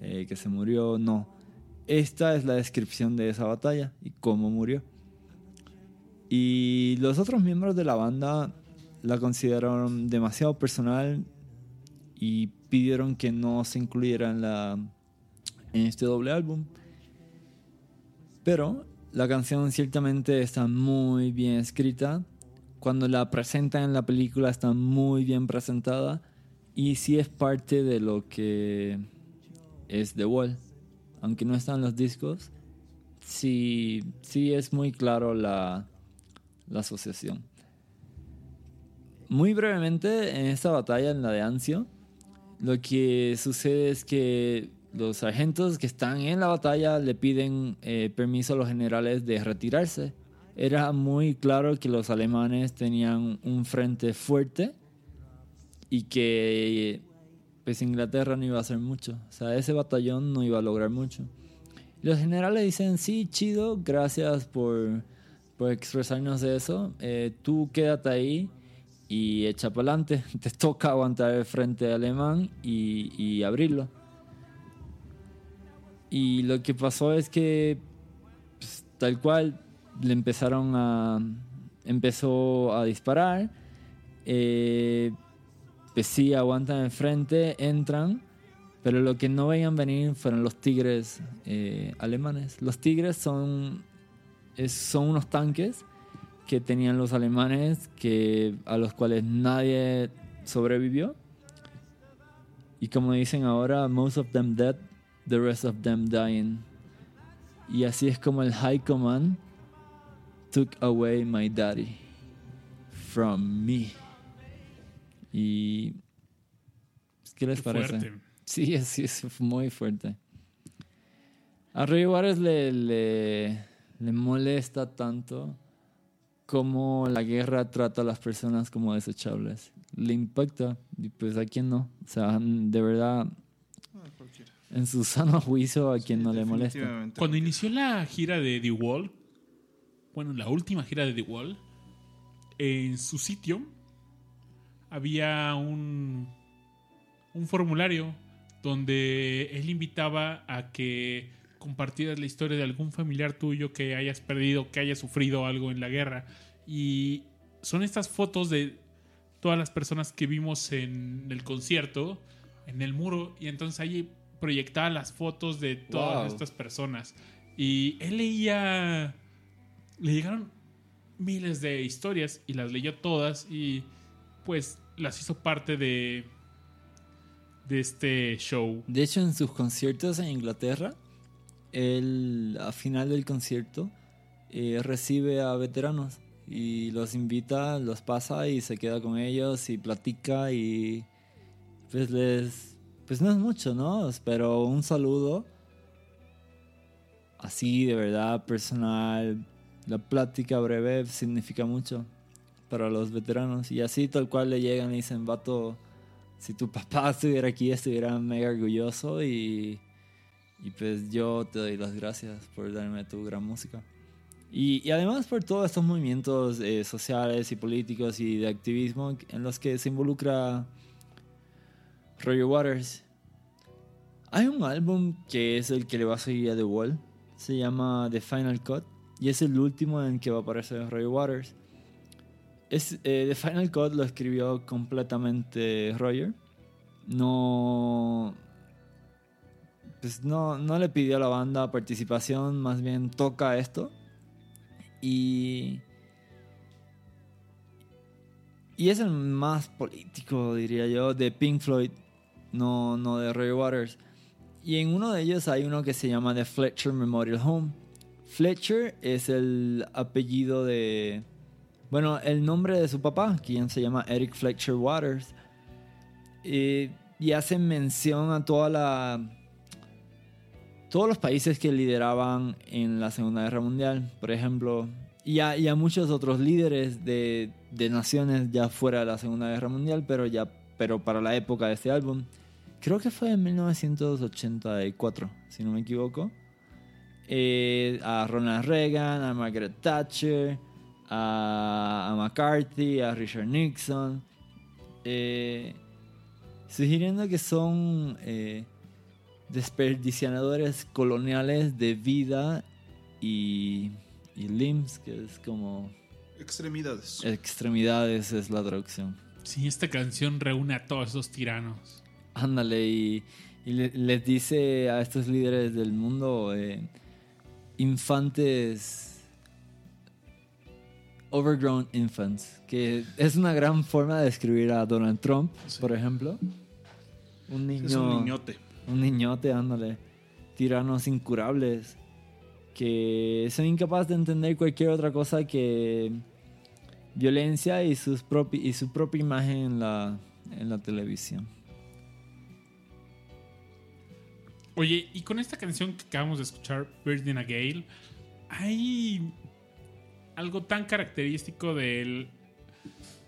eh, que se murió, no. Esta es la descripción de esa batalla y cómo murió. Y los otros miembros de la banda la consideraron demasiado personal y pidieron que no se incluyera en, este doble álbum. Pero la canción ciertamente está muy bien escrita. Cuando la presentan en la película está muy bien presentada. Y sí es parte de lo que es The Wall. Aunque no están los discos, sí, sí es muy claro la, la asociación. Muy brevemente, en esta batalla, en la de Anzio, lo que sucede es que los sargentos que están en la batalla le piden eh, permiso a los generales de retirarse. Era muy claro que los alemanes tenían un frente fuerte y que pues Inglaterra no iba a hacer mucho. O sea, ese batallón no iba a lograr mucho. Los generales dicen, sí, chido, gracias por, expresarnos de eso. Eh, tú quédate ahí y echa para adelante. Te toca aguantar el frente alemán y, y abrirlo. Y lo que pasó es que, pues, tal cual, le empezaron a. Empezó a disparar. Eh, pues sí, aguantan el frente, entran. Pero lo que no veían venir fueron los tigres eh, alemanes. Los tigres son, es- son unos tanques que tenían los alemanes que, a los cuales nadie sobrevivió. Y como dicen ahora, most of them dead, the rest of them dying. Y así es como el High Command took away my daddy from me. Y ¿qué les Qué parece? fuerte. Sí, sí, es muy fuerte. A Roy Waters le, le, le molesta tanto cómo la guerra trata a las personas como desechables. Le impacta, y pues a quién no. O sea, de verdad, Ah, en su sano juicio, a quien no le molesta. Cuando inició la gira de The Wall, bueno, la última gira de The Wall, en su sitio había un, un formulario donde él invitaba a que compartieras la historia de algún familiar tuyo que hayas perdido, que haya sufrido algo en la guerra. Y son estas fotos de todas las personas que vimos en el concierto, en el muro, y entonces ahí proyectaba las fotos de todas Wow. estas personas. Y él leía, le llegaron miles de historias y las leyó todas y pues las hizo parte de, de este show. De hecho, en sus conciertos en Inglaterra, él a final del concierto eh, recibe a veteranos y los invita, los pasa y se queda con ellos y platica y pues les pues no es mucho, ¿no? Pero un saludo así de verdad personal, la plática breve significa mucho para los veteranos y así tal cual le llegan y dicen, "Vato, si tu papá estuviera aquí estuviera mega orgulloso y, y pues yo te doy las gracias por darme tu gran música. Y, y además por todos estos movimientos eh, sociales y políticos y de activismo en los que se involucra Roger Waters. Hay un álbum que es el que le va a seguir a The Wall. Se llama The Final Cut. Y es el último en que va a aparecer Roger Waters. Es, eh, The Final Cut lo escribió completamente Roger. No. Pues no, no le pidió a la banda participación, más bien toca esto. Y. Y es el más político, diría yo, de Pink Floyd, no, no de Roger Waters. Y en uno de ellos hay uno que se llama The Fletcher Memorial Home. Fletcher es el apellido de. Bueno, el nombre de su papá, quien se llama Eric Fletcher Waters. Eh, y hacen mención a toda la. Todos los países que lideraban en la Segunda Guerra Mundial, por ejemplo, y a, muchos otros líderes de, naciones ya fuera de la Segunda Guerra Mundial, pero ya pero para la época de este álbum. Creo que fue en 1984, si no me equivoco. Eh, a Ronald Reagan, a Margaret Thatcher, a, a McCarthy, a Richard Nixon. eh, sugiriendo que son eh, desperdiciadores coloniales de vida y, y limbs, que es como Extremidades. extremidades, es la traducción. Sí, esta canción reúne a todos esos tiranos. Ándale, y, y le- les dice a estos líderes del mundo, eh, infantes, overgrown infants, que es una gran forma de describir a Donald Trump, por ejemplo. Un niño, Es un niñote. Un niñote, ándale, tiranos incurables, que son incapaces de entender cualquier otra cosa que violencia y, sus propi- y su propia imagen en la, en la televisión. Oye, y con esta canción que acabamos de escuchar, Bird in a Gale, hay algo tan característico del,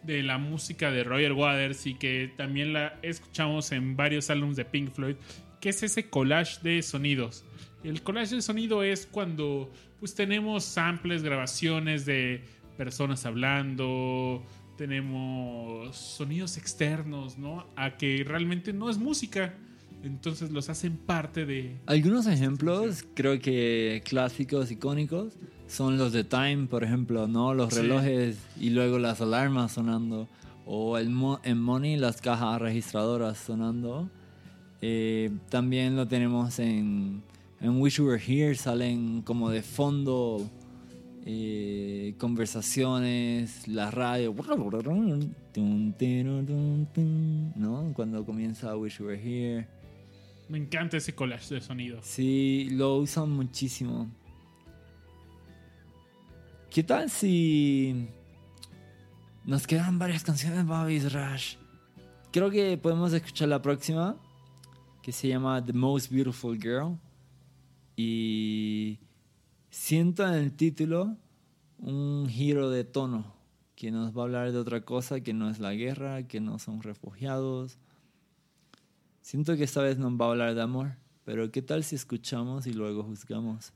de la música de Roger Waters y que también la escuchamos en varios álbumes de Pink Floyd, que es ese collage de sonidos. El collage de sonido es cuando pues tenemos samples, grabaciones de personas hablando, tenemos sonidos externos, ¿no? A que realmente no es música. Entonces los hacen parte de... Algunos ejemplos, creo que clásicos, icónicos, son los de Time, por ejemplo, ¿no? Los Sí. relojes y luego las alarmas sonando. O el mo- en Money, las cajas registradoras sonando. Eh, también lo tenemos en, en Wish You Were Here, salen como de fondo eh, conversaciones, la radio, ¿no? Cuando comienza Wish You Were Here. Me encanta ese collage de sonido. Sí, lo usan muchísimo. ¿Qué tal si nos quedan varias canciones de Bobby's Rush? Creo que podemos escuchar la próxima, que se llama The Most Beautiful Girl. Y siento en el título un giro de tono que nos va a hablar de otra cosa que no es la guerra, que no son refugiados. Siento que esta vez nos va a hablar de amor, pero ¿qué tal si escuchamos y luego juzgamos?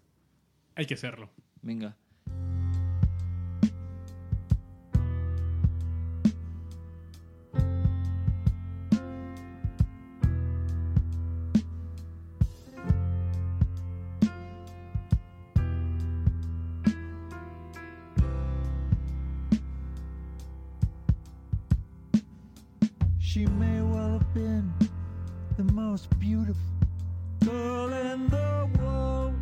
Hay que hacerlo. Venga. Most beautiful girl in the world.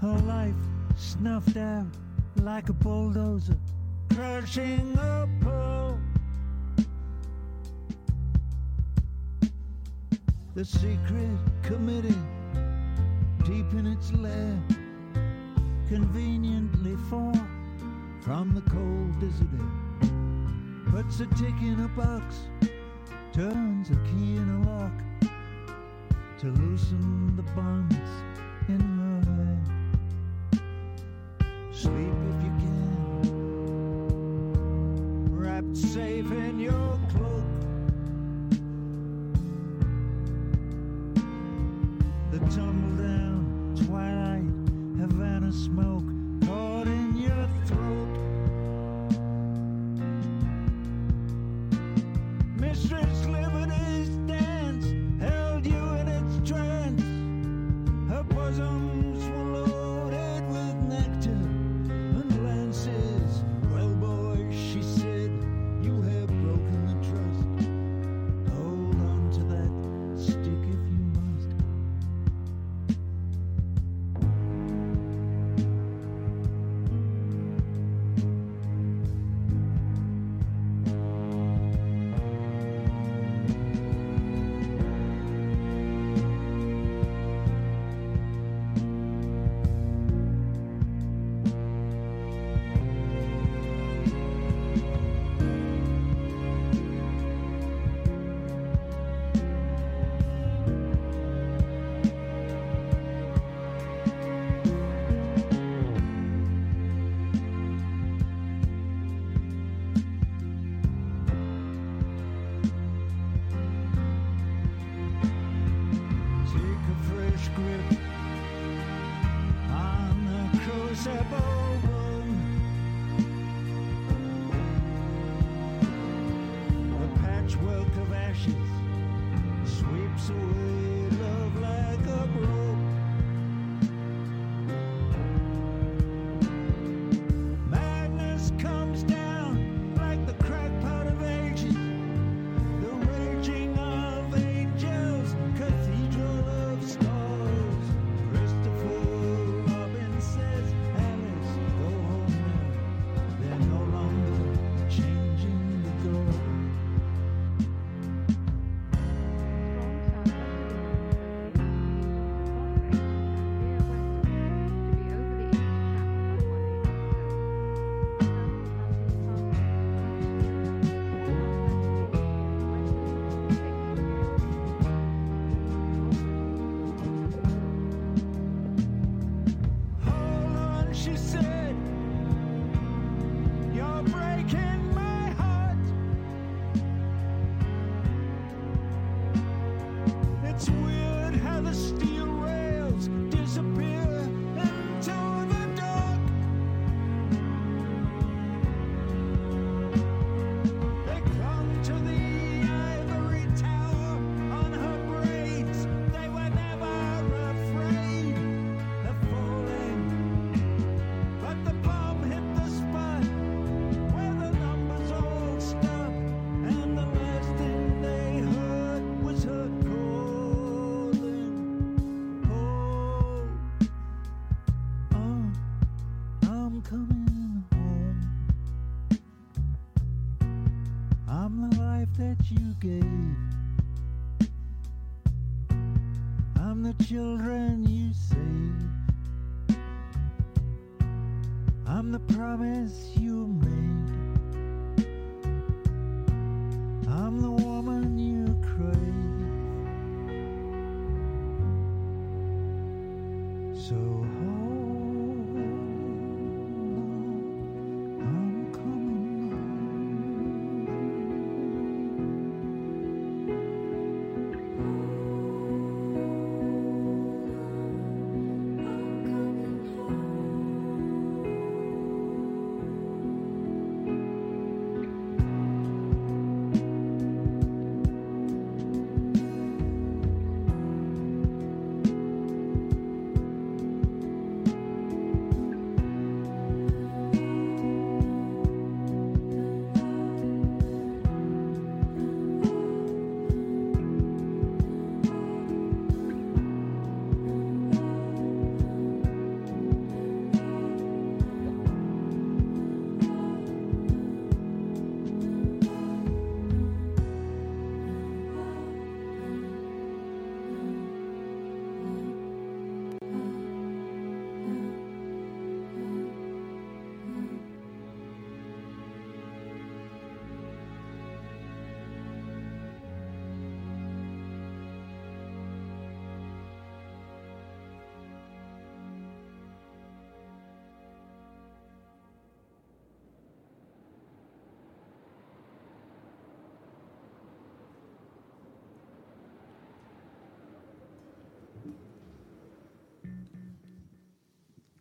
Her life snuffed out like a bulldozer, crushing a pearl. The secret committee, deep in its lair, conveniently far from the cold dissident. Puts a tick in a box, turns a key in a lock to loosen the bonds in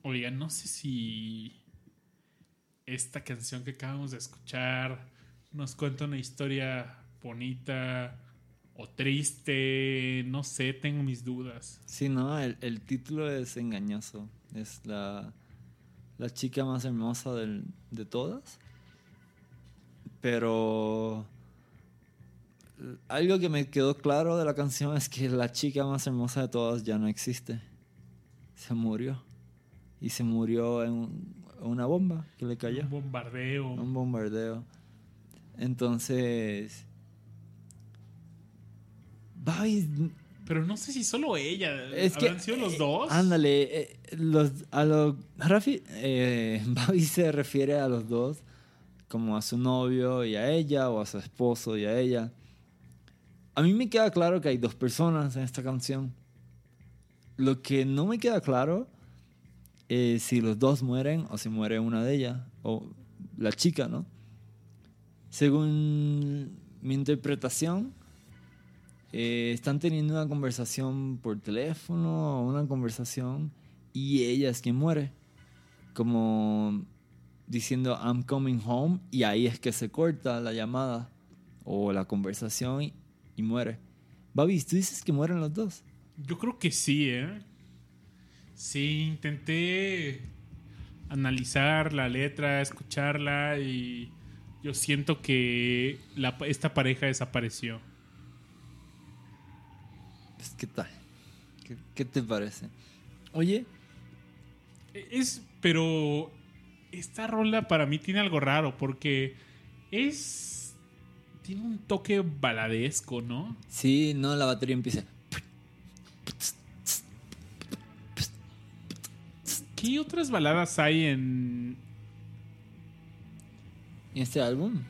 Oigan, no sé si esta canción que acabamos de escuchar nos cuenta una historia bonita o triste. No sé, tengo mis dudas. Sí, no, el, título es engañoso. Es la, la chica más hermosa de todas. Pero algo que me quedó claro de la canción es que la chica más hermosa de todas ya no existe. Se murió. Y se murió en un- una bomba que le cayó. Un bombardeo. Un bombardeo. Entonces... Bobby Pero no sé si solo ella. es que, ¿Habrán sido los eh, dos? Ándale, eh, los, a lo, Rafi, eh, Bobby se refiere a los dos como a su novio y a ella, o a su esposo y a ella. A mí me queda claro que hay dos personas en esta canción. Lo que no me queda claro es si los dos mueren o si muere una de ellas, o la chica, ¿no? Según mi interpretación, eh, están teniendo una conversación por teléfono una conversación y ella es quien muere. Como diciendo I'm coming home y ahí es que se corta la llamada o la conversación y, y muere. Babi, tú dices que mueren los dos. Yo creo que sí, ¿eh? Sí, intenté analizar la letra, escucharla y yo siento que la- esta pareja desapareció. Pues, ¿Qué tal? ¿Qué, qué te parece? Oye, Es, pero esta rola para mí tiene algo raro porque es... Tiene un toque baladesco, ¿no? sí, no, la batería empieza. ¿Qué otras baladas hay en, ¿Y este álbum?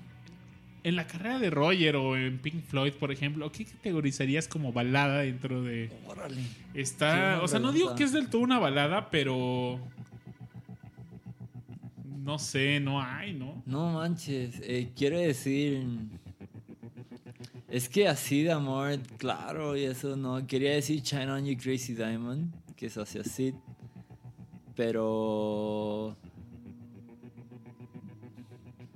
en la carrera de Roger o en Pink Floyd, por ejemplo? ¿Qué categorizarías como balada dentro de... Órale. Está, o sea, no digo que es del todo una balada, pero no sé, no hay, ¿no? No manches, eh, quiero decir. Es que así de amor, claro, y eso no. Quería decir China on You Crazy Diamond, que es hacia Sid. Pero.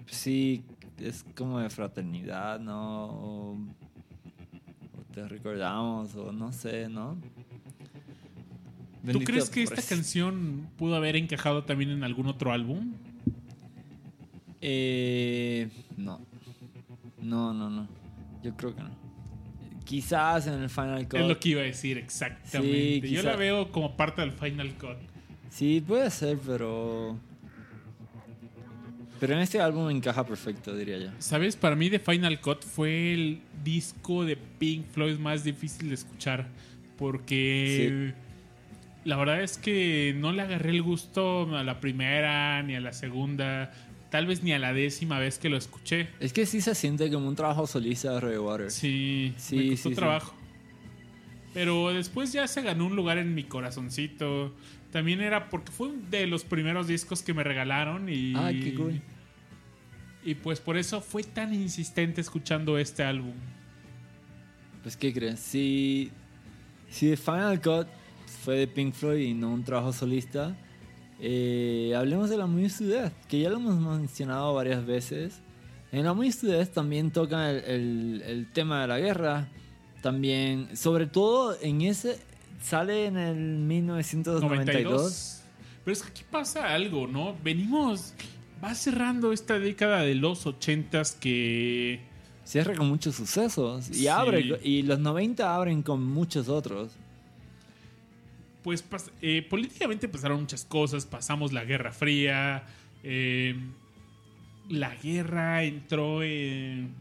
Sí, es como de fraternidad, ¿no? O, o te recordamos, o no sé, ¿no? ¿Tú crees que esta canción pudo haber encajado también en algún otro álbum? Eh, no. No, no, no. Yo creo que no. Quizás en el Final Cut. Es lo que iba a decir exactamente. Sí, Yo la veo como parte del Final Cut. Sí, puede ser, pero. Pero en este álbum encaja perfecto, diría yo. ¿Sabes? Para mí The Final Cut fue el disco de Pink Floyd más difícil de escuchar. Porque la verdad es que no le agarré el gusto a la primera, ni a la segunda, tal vez ni a la décima vez que lo escuché. Es que sí se siente como un trabajo solista de Roy Waters. Sí, Sí, me costó sí, sí. trabajo. Pero después ya se ganó un lugar en mi corazoncito. También era porque fue de los primeros discos que me regalaron y... Ah, qué cool. Y pues por eso fue tan insistente escuchando este álbum. Pues, ¿qué crees? Si, si The Final Cut fue de Pink Floyd y no un trabajo solista, eh, hablemos de la to Death, que ya lo hemos mencionado varias veces. En la to Death también tocan el, el- el tema de la guerra. También, sobre todo en ese, sale en el 1992. 92. Pero es que aquí pasa algo, ¿no? Venimos... Va cerrando esta década de los ochentas que... Cierra con muchos sucesos y Sí. abre y los 90 abren con muchos otros. Pues eh, políticamente pasaron muchas cosas. Pasamos la Guerra Fría. eh, la guerra entró en...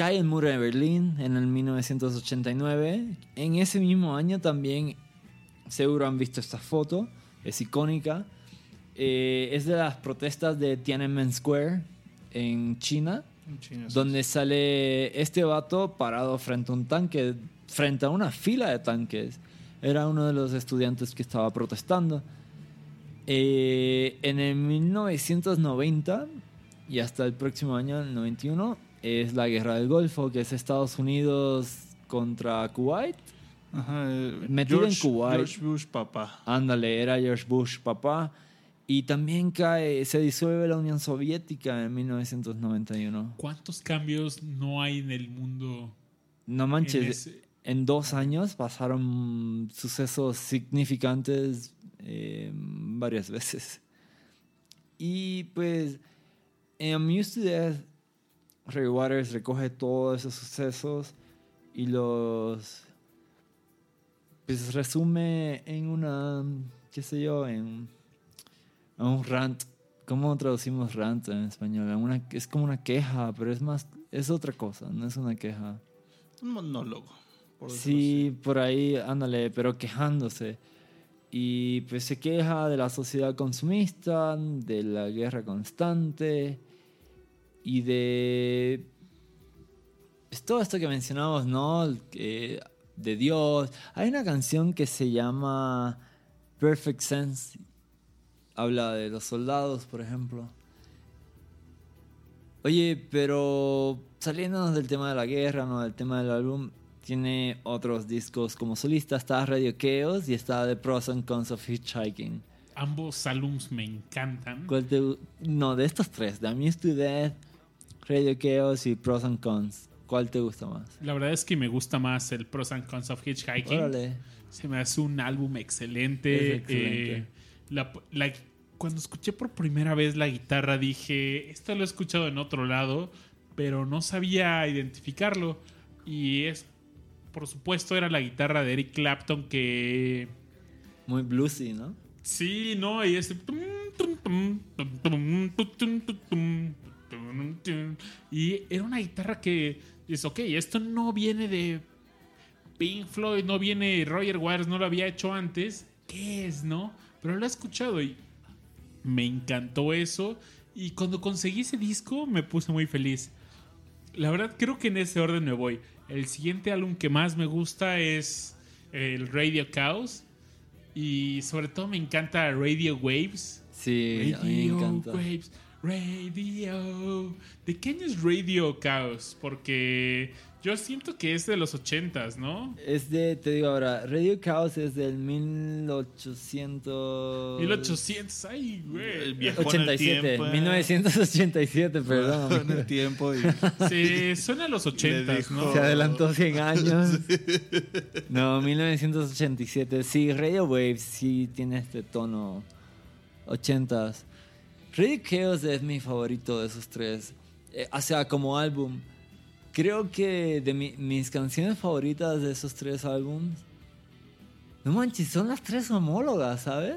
Cae el muro de Berlín en el 1989. En ese mismo año también, seguro han visto esta foto, es icónica. Eh, es de las protestas de Tiananmen Square en China, donde sale este vato parado frente a un tanque, frente a una fila de tanques. Era uno de los estudiantes que estaba protestando. Eh, en el 1990 y hasta el próximo año, el 91, es la guerra del Golfo, que es Estados Unidos contra Kuwait. Ajá, eh, Metido en George- Kuwait. George Bush, papá. Ándale, era George Bush, papá. Y también cae, se disuelve la Unión Soviética en 1991. ¿Cuántos cambios no hay en el mundo? No En manches, ese- en dos años pasaron sucesos significantes eh, varias veces. Y pues en Amused to Death, Ray Waters recoge todos esos sucesos y los pues resume en una, qué sé yo, en, en un rant. ¿Cómo traducimos rant en español? Una, es como una queja, pero es más, es otra cosa, no es una queja. Un monólogo. por Sí, por ahí, ándale, pero quejándose. Y pues se queja de la sociedad consumista, de la guerra constante y de pues, todo esto que mencionamos, ¿no? De Dios. Hay una canción que se llama Perfect Sense. Habla de los soldados, por ejemplo. Oye, pero saliéndonos del tema de la guerra, no del tema del álbum, tiene otros discos como solista. Está Radio Chaos y está The Pros and Cons of Hitchhiking. Ambos álbums me encantan. ¿Cuál te gu- no, de estos tres, The Amused to Death, Radio Chaos y Pros and Cons. ¿Cuál te gusta más? La verdad es que me gusta más el Pros and Cons of Hitchhiking. Órale. Se me hace un álbum excelente. Excelente. Eh, la- la- cuando escuché por primera vez la guitarra dije, esto lo he escuchado en otro lado, pero no sabía identificarlo. Y es, por supuesto, era la guitarra de Eric Clapton que... Muy bluesy, ¿no? Sí, no, y ese... Y era una guitarra que es ok, esto no viene de Pink Floyd, no viene Roger Waters, no lo había hecho antes. ¿Qué es, no? Pero lo he escuchado y me encantó eso. Y cuando conseguí ese disco me puse muy feliz. La verdad, creo que en ese orden me voy. El siguiente álbum que más me gusta es el Radio Chaos. Y sobre todo me encanta Radio Waves. Sí, a mí me encanta. Waves, Radio. ¿De qué año es Radio Chaos? Porque yo siento que es de los ochentas, ¿no? Es de, te digo ahora, Radio Chaos es del 1800... 1800, ay, güey. El viejo en el 87, tiempo, eh. 1987, perdón. En el tiempo y Sí, suena a los ochentas, ¿no? Se adelantó 100 años. No, 1987. Sí, Radio Waves sí tiene este tono 80s. Radio Chaos es mi favorito de esos tres. Eh, o sea, como álbum. Creo que de mi- mis canciones favoritas de esos tres álbums. No manches, son las tres homólogas, ¿sabes?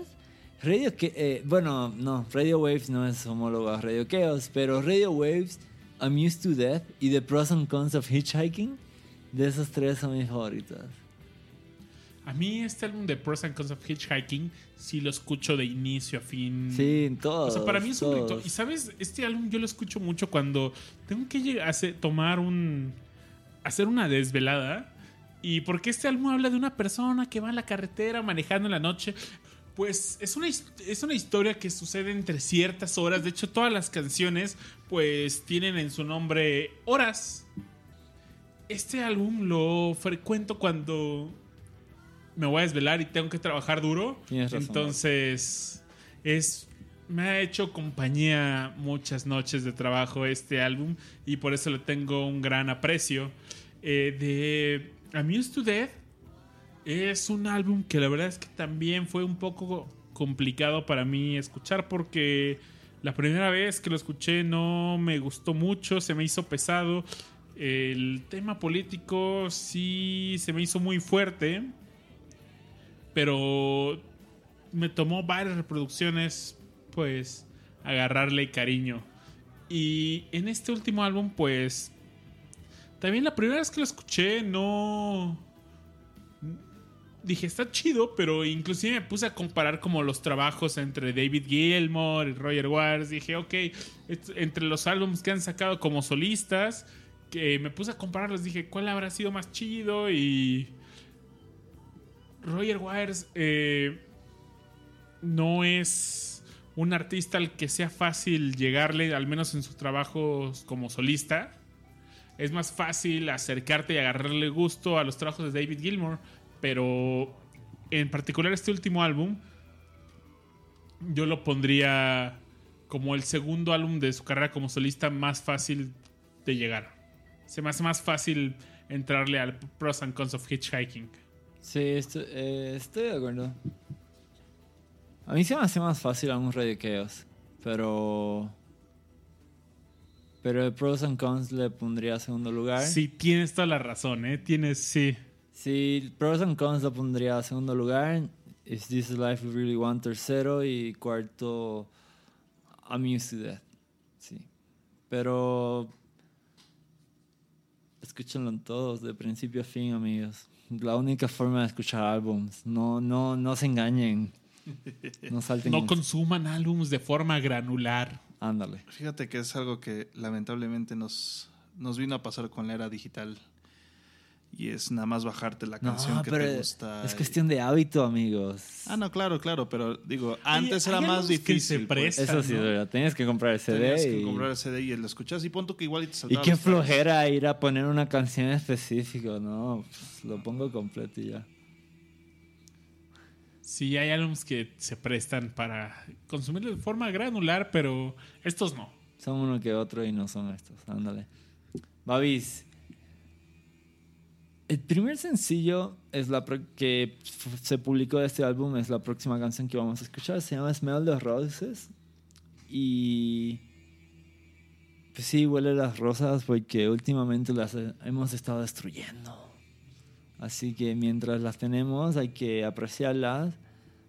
Radio que eh, bueno, no, Radio Waves no es homóloga a Radio Chaos, pero Radio Waves, I'm Used to Death y The Pros and Cons of Hitchhiking, de esos tres son mis favoritas. A mí este álbum de Pros and Cons of Hitchhiking sí lo escucho de inicio a fin. Sí, O todos. sea, para mí es un ritual. Y sabes, este álbum yo lo escucho mucho cuando tengo que hacer- tomar un. hacer una desvelada. Y porque este álbum habla de una persona que va en la carretera manejando en la noche. Pues es una, es una historia que sucede entre ciertas horas. De hecho, todas las canciones, pues, tienen en su nombre horas. Este álbum lo frecuento cuando me voy a desvelar y tengo que trabajar duro. Tienes razón. Entonces, es. Me ha hecho compañía muchas noches de trabajo este álbum y por eso le tengo un gran aprecio. Eh, de Amused to Death es un álbum que la verdad es que también fue un poco complicado para mí escuchar porque la primera vez que lo escuché no me gustó mucho, se me hizo pesado. El tema político sí se me hizo muy fuerte, pero me tomó varias reproducciones, pues, agarrarle cariño. Y en este último álbum, pues, también la primera vez que lo escuché, no... Dije, está chido, pero inclusive me puse a comparar como los trabajos entre David Gilmour y Roger Waters. Dije, ok, entre los álbumes que han sacado como solistas, que me puse a compararlos, dije, ¿cuál habrá sido más chido? Y... Roger Waters eh, no es un artista al que sea fácil llegarle, al menos en sus trabajos como solista. Es más fácil acercarte y agarrarle gusto a los trabajos de David Gilmour. Pero en particular este último álbum, yo lo pondría como el segundo álbum de su carrera como solista más fácil de llegar. Se me hace más fácil entrarle al Pros and Cons of Hitchhiking. Sí, estoy, eh, estoy de acuerdo. A mí se me hace más fácil de Chaos, pero... Pero el Pros and Cons le pondría segundo lugar. Sí, tienes toda la razón, ¿eh? Tienes, sí. Sí, Pros and Cons lo pondría segundo lugar. Is This Life We Really Want tercero y cuarto I'm Used to Death. Sí. Pero escúchenlo todos de principio a fin, amigos. La única forma de escuchar álbums. No, no, no se engañen. No salten. No con- consuman álbums de forma granular. Ándale. Fíjate que es algo que lamentablemente nos, nos vino a pasar con la era digital. Y es nada más bajarte la canción No, que pero te gusta. es y- cuestión de hábito, amigos. Ah, no, claro, claro, pero digo, antes hay era más que difícil. se pues. prestan. Eso sí, ¿no? de verdad. Tenías que comprar el CD. Tenías que y... comprar el CD y lo escuchas y punto que igual y te Y qué flojera ir a poner una canción específica, ¿no? Pues, lo pongo completo y ya. Sí, hay álbumes que se prestan para consumirlo de forma granular, pero estos no. Son uno que otro y no son estos. Ándale. Babis. El primer sencillo es la que se publicó de este álbum es la próxima canción que vamos a escuchar. Se llama Smell the Roses. Y. Pues sí, huele las rosas porque últimamente las hemos estado destruyendo. Así que mientras las tenemos hay que apreciarlas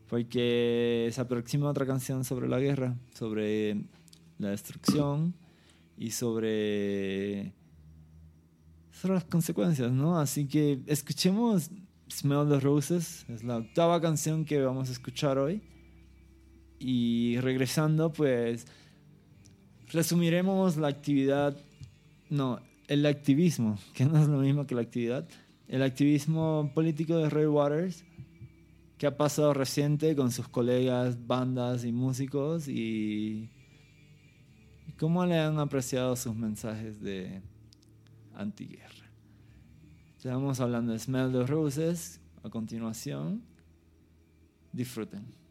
porque se aproxima otra canción sobre la guerra, sobre la destrucción y sobre, sobre las consecuencias, ¿no? Así que escuchemos Smell the Roses, es la octava canción que vamos a escuchar hoy. Y regresando, pues resumiremos la actividad, no, el activismo, que no es lo mismo que la actividad, el activismo político de Ray Waters, que ha pasado reciente con sus colegas, bandas y músicos y cómo le han apreciado sus mensajes de antiguerra. Estamos hablando de Smell the Roses a continuación. Disfruten.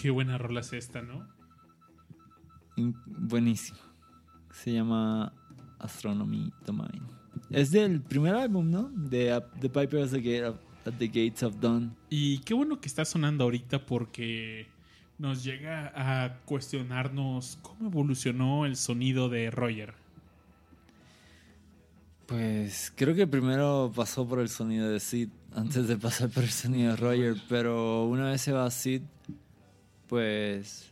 Qué buena rola es esta, ¿no? Buenísimo. Se llama Astronomy Domain. Es del primer álbum, ¿no? De uh, The Piper at the, Gate of- at the Gates of Dawn. Y qué bueno que está sonando ahorita porque nos llega a cuestionarnos cómo evolucionó el sonido de Roger. Pues creo que primero pasó por el sonido de Sid antes de pasar por el sonido de Roger, pero una vez se va Sid, pues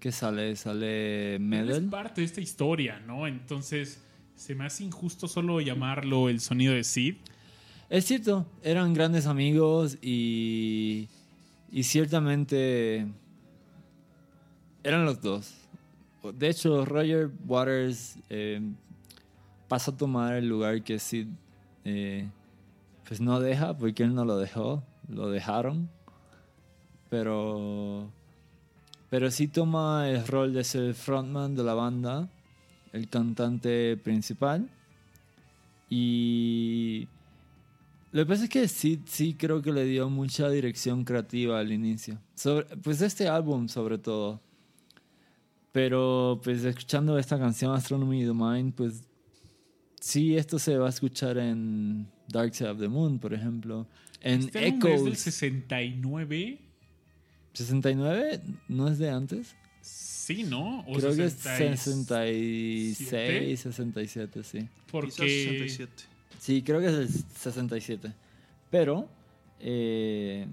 ¿qué sale? Sale Él es Medel. parte de esta historia, ¿no? Entonces se me hace injusto solo llamarlo el sonido de Sid. Es cierto, eran grandes amigos y y ciertamente eran los dos. De hecho, Roger Waters eh, pasa a tomar el lugar que Sid eh, pues no deja, porque él no lo dejó, lo dejaron. Pero, pero sí toma el rol de ser el frontman de la banda, el cantante principal. Y lo que pasa es que sí, sí creo que le dio mucha dirección creativa al inicio. Sobre, pues este álbum sobre todo. Pero pues escuchando esta canción Astronomy Domain, pues sí esto se va a escuchar en Dark Side of the Moon, por ejemplo. En Este álbum es del Echoes 69. 69, ¿no es de antes? Sí, ¿no? O Creo que es 66, 66, 67, sí. Quizás Porque 67. Sí, creo que es el 67. Pero, eh,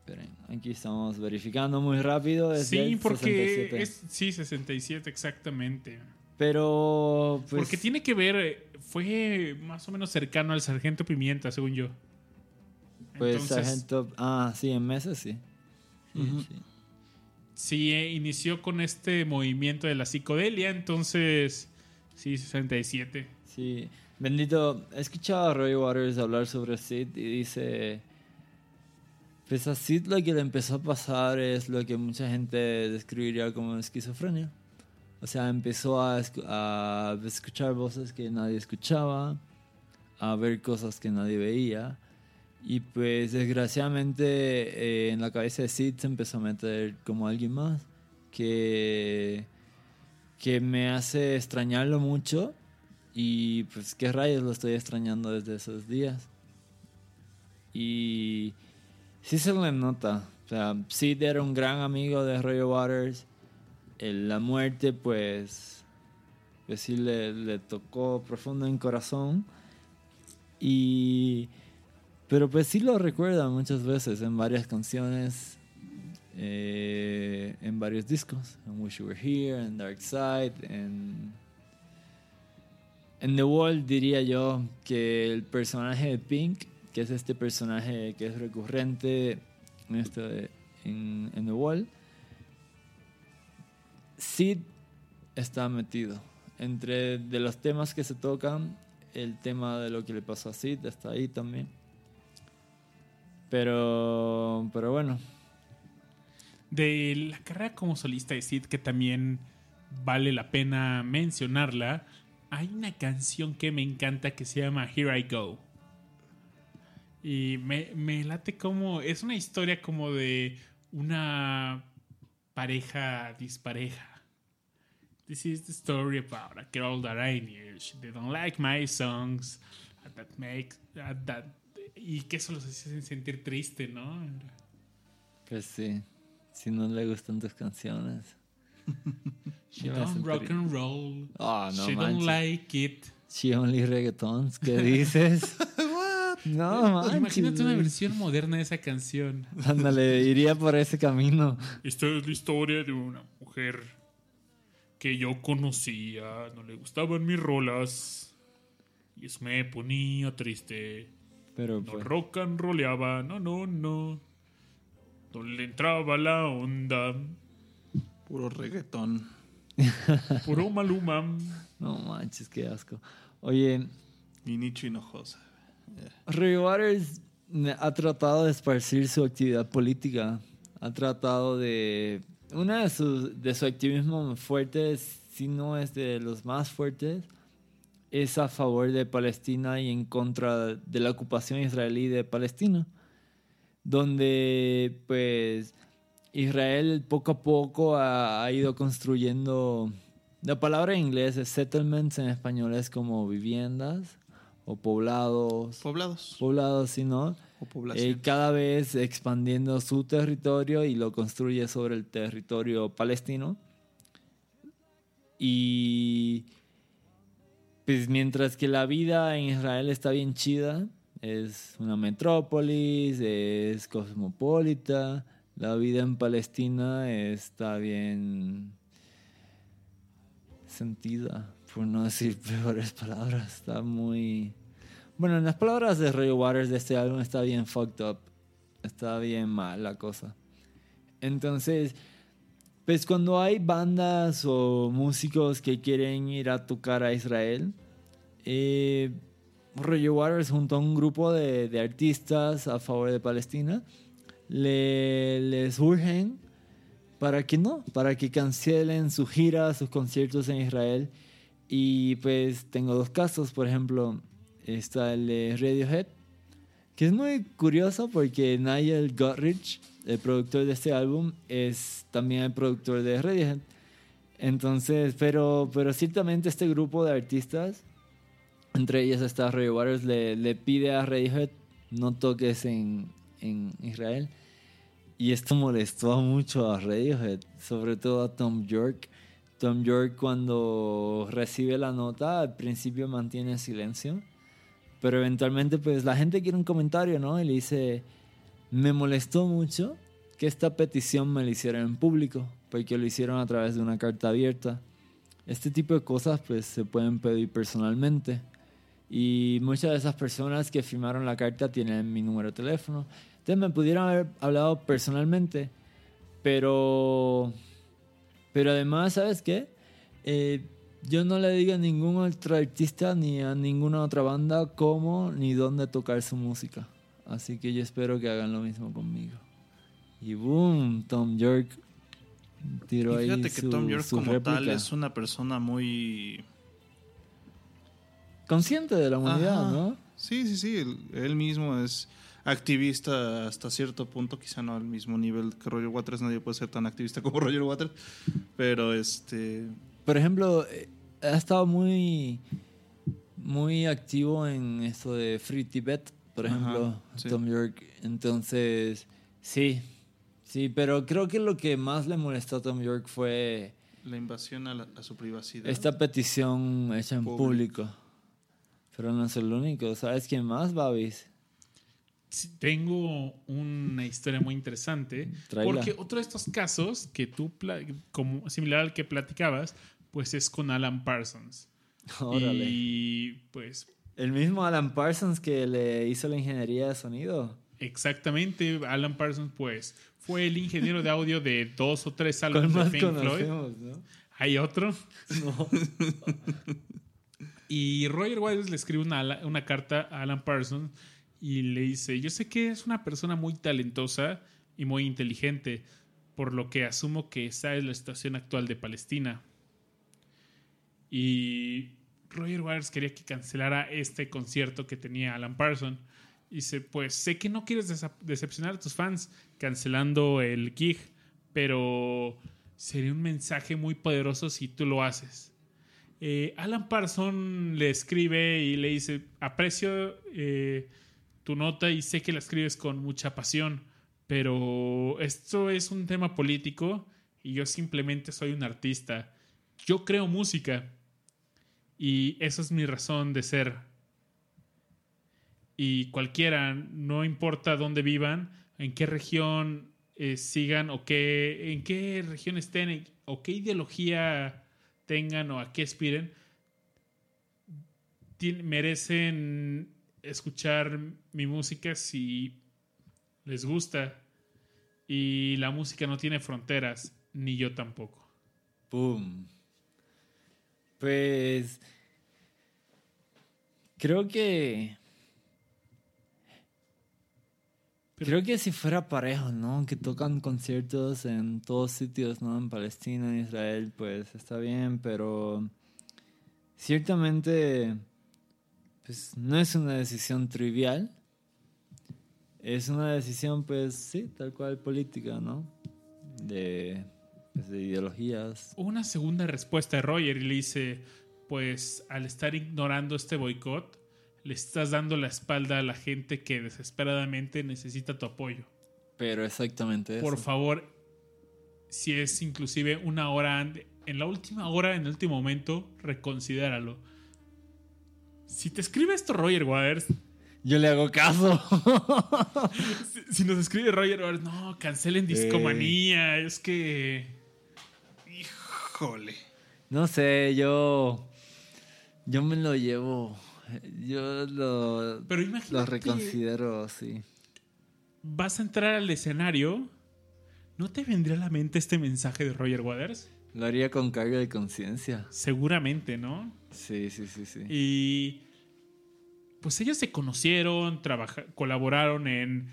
esperen, aquí estamos verificando muy rápido. Es Sí, porque 67. es sí 67 exactamente. Pero, pues, porque tiene que ver eh, fue más o menos cercano al Sargento Pimienta, según yo. Pues Entonces, Sargento, ah, sí, en meses sí. Sí, sí. Sí, eh, inició con este movimiento de la psicodelia, entonces sí 67. Sí, bendito. He escuchado a Roy Waters hablar sobre Sid y dice: Pues a Sid lo que le empezó a pasar es lo que mucha gente describiría como esquizofrenia. O sea, empezó a, a escuchar voces que nadie escuchaba, a ver cosas que nadie veía. Y pues desgraciadamente eh, en la cabeza de Sid se empezó a meter como alguien más que, que me hace extrañarlo mucho. Y pues qué rayos lo estoy extrañando desde esos días. Y sí se le nota. O sea, Sid era un gran amigo de Roger Waters. El- la muerte pues, pues sí le, le tocó profundo en corazón. Y... Pero pues sí lo recuerda muchas veces en varias canciones, eh, en varios discos. En Wish You Were Here, en Dark Side, en... En The Wall diría yo que el personaje de Pink, que es este personaje que es recurrente en, este, en, The Wall, Sid está metido. Entre de los temas que se tocan, el tema de lo que le pasó a Sid está ahí también. Pero, pero bueno, De la carrera como solista de Sid, que también vale la pena mencionarla, hay una canción que me encanta que se llama Here I Go. Y me, me late como. Es una historia como de una pareja dispareja. This is the story about a girl that I knew. She didn't like my songs. That makes. that, y que eso los hace sentir triste, ¿no? pues sí. Si no le gustan tus canciones. She don't rock and roll. Ah, no She don't like it. She only reggaetons, ¿qué dices? no, manches. Imagínate una versión moderna de esa canción. Ándale, iría por ese camino. Esta es la historia de una mujer que yo conocía, no le gustaban mis rolas y eso me ponía triste. Pero No pues, rock and rollaba, no, no, no. No le entraba la onda. Puro reggaetón. Puro maluma. no manches, qué asco. Oye, Y Nicho Hinojosa. Roy Waters ha tratado de esparcir su actividad política. Ha tratado de... Una de, sus- de su activismo fuerte, si no es de los más fuertes, es a favor de Palestina y en contra de la ocupación israelí de Palestina. donde pues Israel poco a poco ha, ha ido construyendo, la palabra en inglés es settlements, en español es como viviendas o poblados, Poblados. poblados, ¿sí, no? O población. Eh, cada vez expandiendo su territorio y lo construye sobre el territorio palestino. Y pues mientras que la vida en Israel está bien chida, es una metrópolis, es cosmopolita, la vida en Palestina está bien sentida, por no decir peores palabras, está muy... Bueno, en las palabras de Ray Waters de este álbum está bien fucked up, está bien mal la cosa. Entonces, pues cuando hay bandas o músicos que quieren ir a tocar a Israel, eh, Roger Waters junto a un grupo de, de artistas a favor de Palestina le, les urgen para que no, para que cancelen su gira, sus conciertos en Israel. Y pues tengo dos casos, por ejemplo, está el de Radiohead, que es muy curioso porque Nigel Godrich, el productor de este álbum, es también el productor de Radiohead. Entonces, pero, pero ciertamente este grupo de artistas, entre ellos está Ray Waters, le, le pide a Radiohead no toques en, en Israel. Y esto molestó mucho a Radiohead, sobre todo a Tom York. Tom York cuando recibe la nota al principio mantiene silencio, pero eventualmente pues la gente quiere un comentario, ¿no? Y le dice, me molestó mucho que esta petición me la hicieran en público, porque lo hicieron a través de una carta abierta. Este tipo de cosas pues se pueden pedir personalmente. Y muchas de esas personas que firmaron la carta tienen mi número de teléfono. Entonces me pudieron haber hablado personalmente, pero... Pero además, ¿sabes qué? Eh, yo no le digo a ningún otro artista ni a ninguna otra banda cómo ni dónde tocar su música. Así que yo espero que hagan lo mismo conmigo. Y boom, Tom York tiró Y ahí fíjate que Tom York como tal réplica. es una persona muy... consciente de la humanidad, Ajá. ¿no? Sí, sí, sí. Él, él mismo es activista hasta cierto punto, quizá no al mismo nivel que Roger Waters, nadie puede ser tan activista como Roger Waters, pero este... Por ejemplo, eh, ha estado muy muy activo en esto de Free Tibet, por Ajá, ejemplo, sí. Tom York. Entonces, sí, sí, pero creo que lo que más le molestó a Tom York fue La invasión a, la- a su privacidad. esta petición hecha en Público. público. Pero no es el único. ¿Sabes quién más, Babis? Sí, Tengo una historia muy interesante. Tráela. Porque otro de estos casos que tú, como similar al que platicabas, pues es con Alan Parsons. Órale. Y pues El mismo Alan Parsons que le hizo la ingeniería de sonido. exactamente, Alan Parsons pues fue el ingeniero de audio de dos o tres ¿Cuál álbumes de Pink Floyd. no? Hay otro. No. Y Roger Waters le escribe una, una carta a Alan Parsons y le dice, yo sé que es una persona muy talentosa y muy inteligente, por lo que asumo que esa es la situación actual de Palestina. Y Roger Waters quería que cancelara este concierto que tenía Alan Parsons. Y dice, pues sé que no quieres decepcionar a tus fans cancelando el gig, pero sería un mensaje muy poderoso si tú lo haces. Eh, Alan Parson le escribe y le dice, aprecio eh, tu nota y sé que la escribes con mucha pasión, pero esto es un tema político y yo simplemente soy un artista. Yo creo música y esa es mi razón de ser. Y cualquiera, no importa dónde vivan, en qué región eh, sigan o qué, en qué región estén o qué ideología tengan o a qué aspiren, merecen escuchar mi música si les gusta. Y la música no tiene fronteras, ni yo tampoco. Boom. Pues. Creo que. Creo que si fuera parejo, ¿no? Que tocan conciertos en todos sitios, ¿no? En Palestina, en Israel, pues está bien, pero. Ciertamente. Pues no es una decisión trivial. Es una decisión, pues sí, tal cual política, ¿no? De, de ideologías. Una segunda respuesta de Roger y le dice, pues al estar ignorando este boicot, le estás dando la espalda a la gente que desesperadamente necesita tu apoyo. Pero exactamente eso. Por favor, si es inclusive una hora ande- en la última hora, en el último momento, reconsidéralo. Si te escribe esto Roger Waters, Yo le hago caso. si, si nos escribe Roger Waters, no, cancelen Discomanía, es que... Híjole. no sé, yo. Yo me lo llevo. Yo lo. Pero imagínate- Lo reconsidero, sí. Vas a entrar al escenario, ¿no te vendría a la mente este mensaje de Roger Waters? Lo haría con carga de conciencia. Seguramente, ¿no? Sí, sí, sí, sí. Y pues ellos se conocieron, colaboraron en,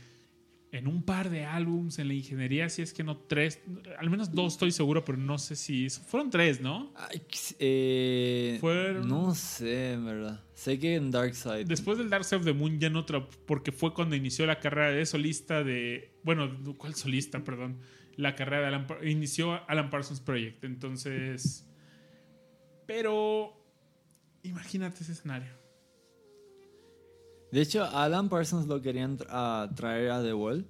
en un par de álbums en la ingeniería, si es que no tres, al menos dos estoy seguro, pero no sé si fueron tres, ¿no? Ay, eh, Fueron- No sé, en verdad. Sé que en Darkseid. Después del Dark Side of the Moon ya no tra- porque fue cuando inició la carrera de solista de, bueno, ¿cuál solista? Perdón, la carrera de Alan, inició Alan Parsons Project, entonces, pero imagínate ese escenario. De hecho, Alan Parsons lo querían traer a The Wall,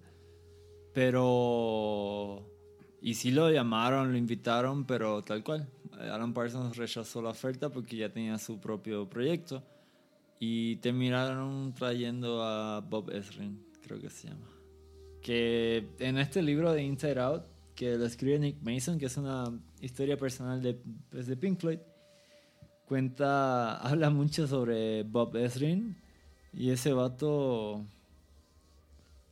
pero... Y sí lo llamaron, lo invitaron, pero tal cual. Alan Parsons rechazó la oferta porque ya tenía su propio proyecto. Y terminaron trayendo a Bob Ezrin, creo que se llama. Que en este libro de Inside Out, que lo escribe Nick Mason, que es una historia personal de, pues, de Pink Floyd, cuenta, habla mucho sobre Bob Ezrin y ese vato,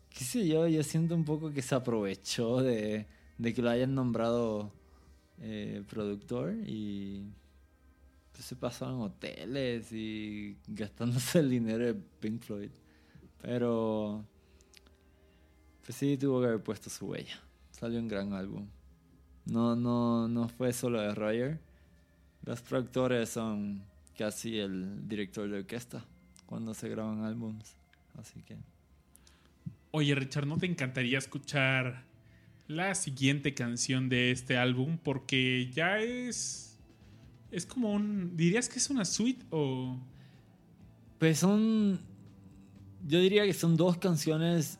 qué sé yo, yo siento un poco que se aprovechó de, de que lo hayan nombrado eh, productor y pues, se pasó en hoteles y gastándose el dinero de Pink Floyd. Pero, pues sí, tuvo que haber puesto su huella. Salió un gran álbum. No, no, no fue solo de Roger. Los productores son casi el director de orquesta cuando se graban álbums. Así que. Oye, Richard, ¿no te encantaría escuchar la siguiente canción de este álbum? Porque ya es. Es como un. ¿Dirías que es una suite o.? Pues son. Yo diría que son dos canciones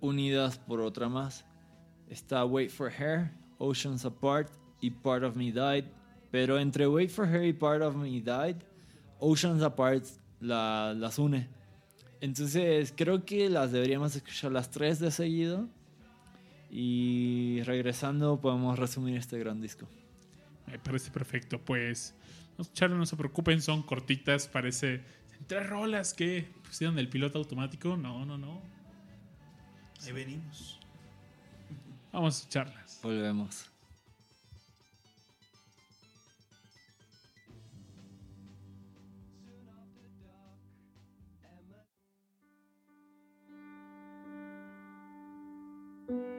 unidas por otra más. Está Wait for Her, Oceans Apart y Part of Me Died. Pero entre Wait for Her y Part of Me Died, Oceans Apart la- las une. Entonces creo que las deberíamos escuchar las tres de seguido. Y regresando podemos resumir este gran disco. Me parece perfecto. Pues. No escucharon, no se preocupen, son cortitas. Parece. Tres rolas que pusieron el piloto automático. No, no, no. Ahí venimos. Vamos a escucharlas. Volvemos. With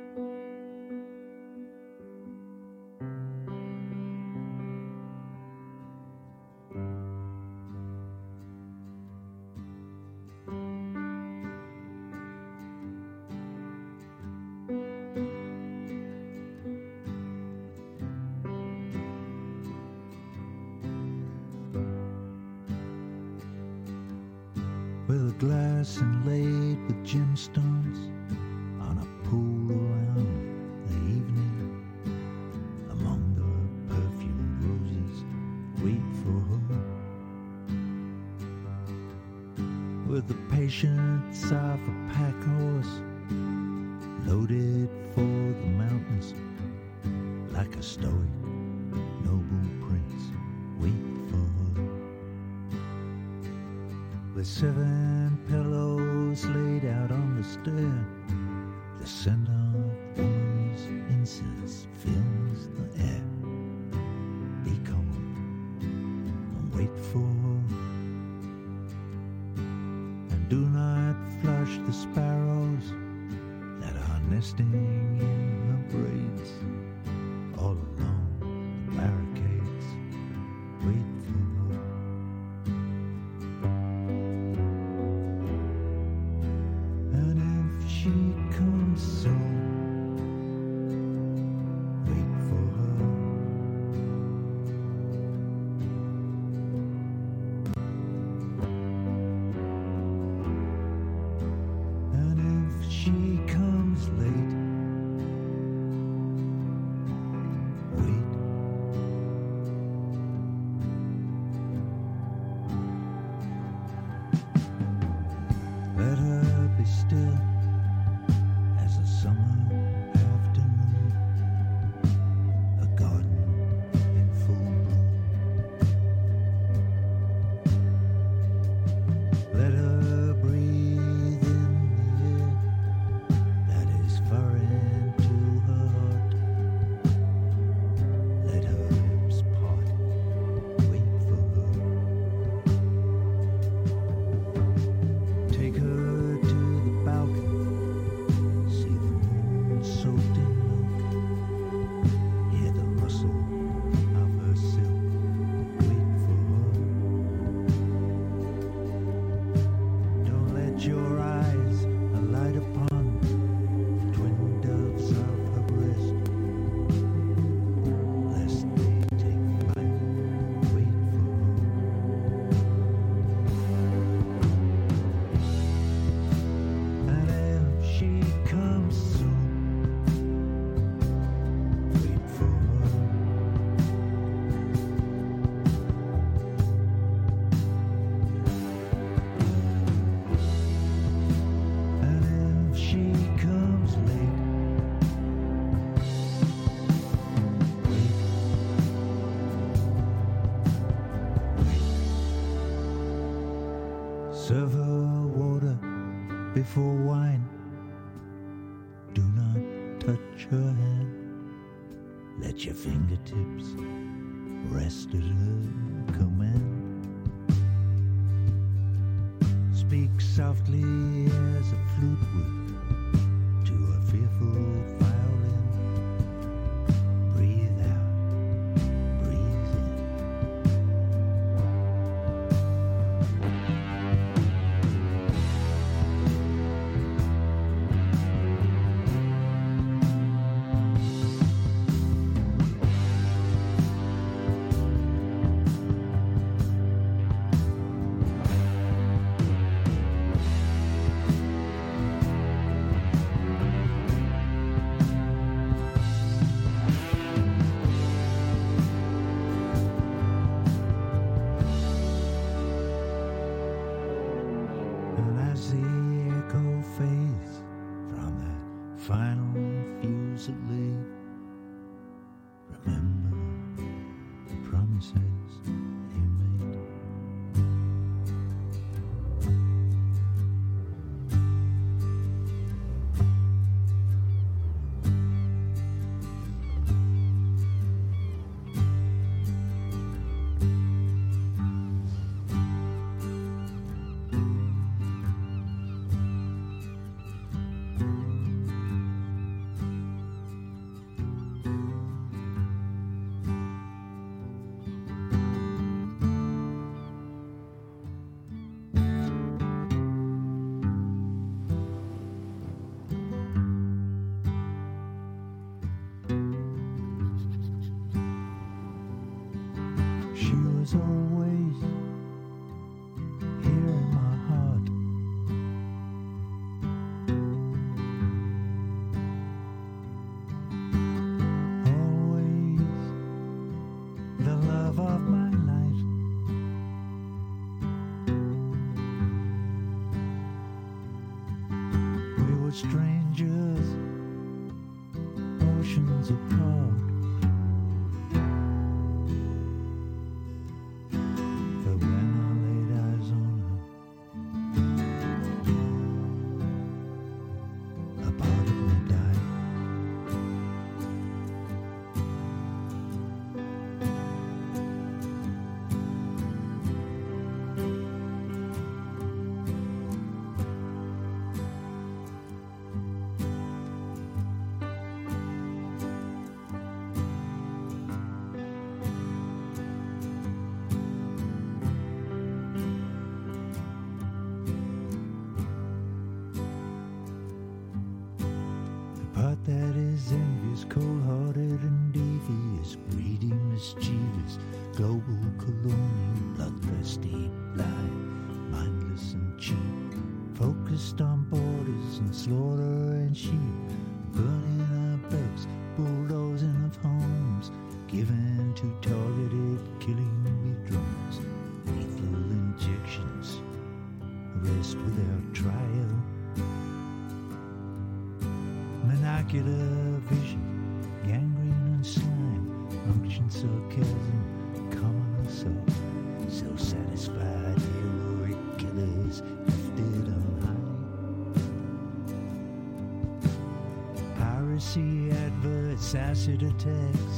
To the text.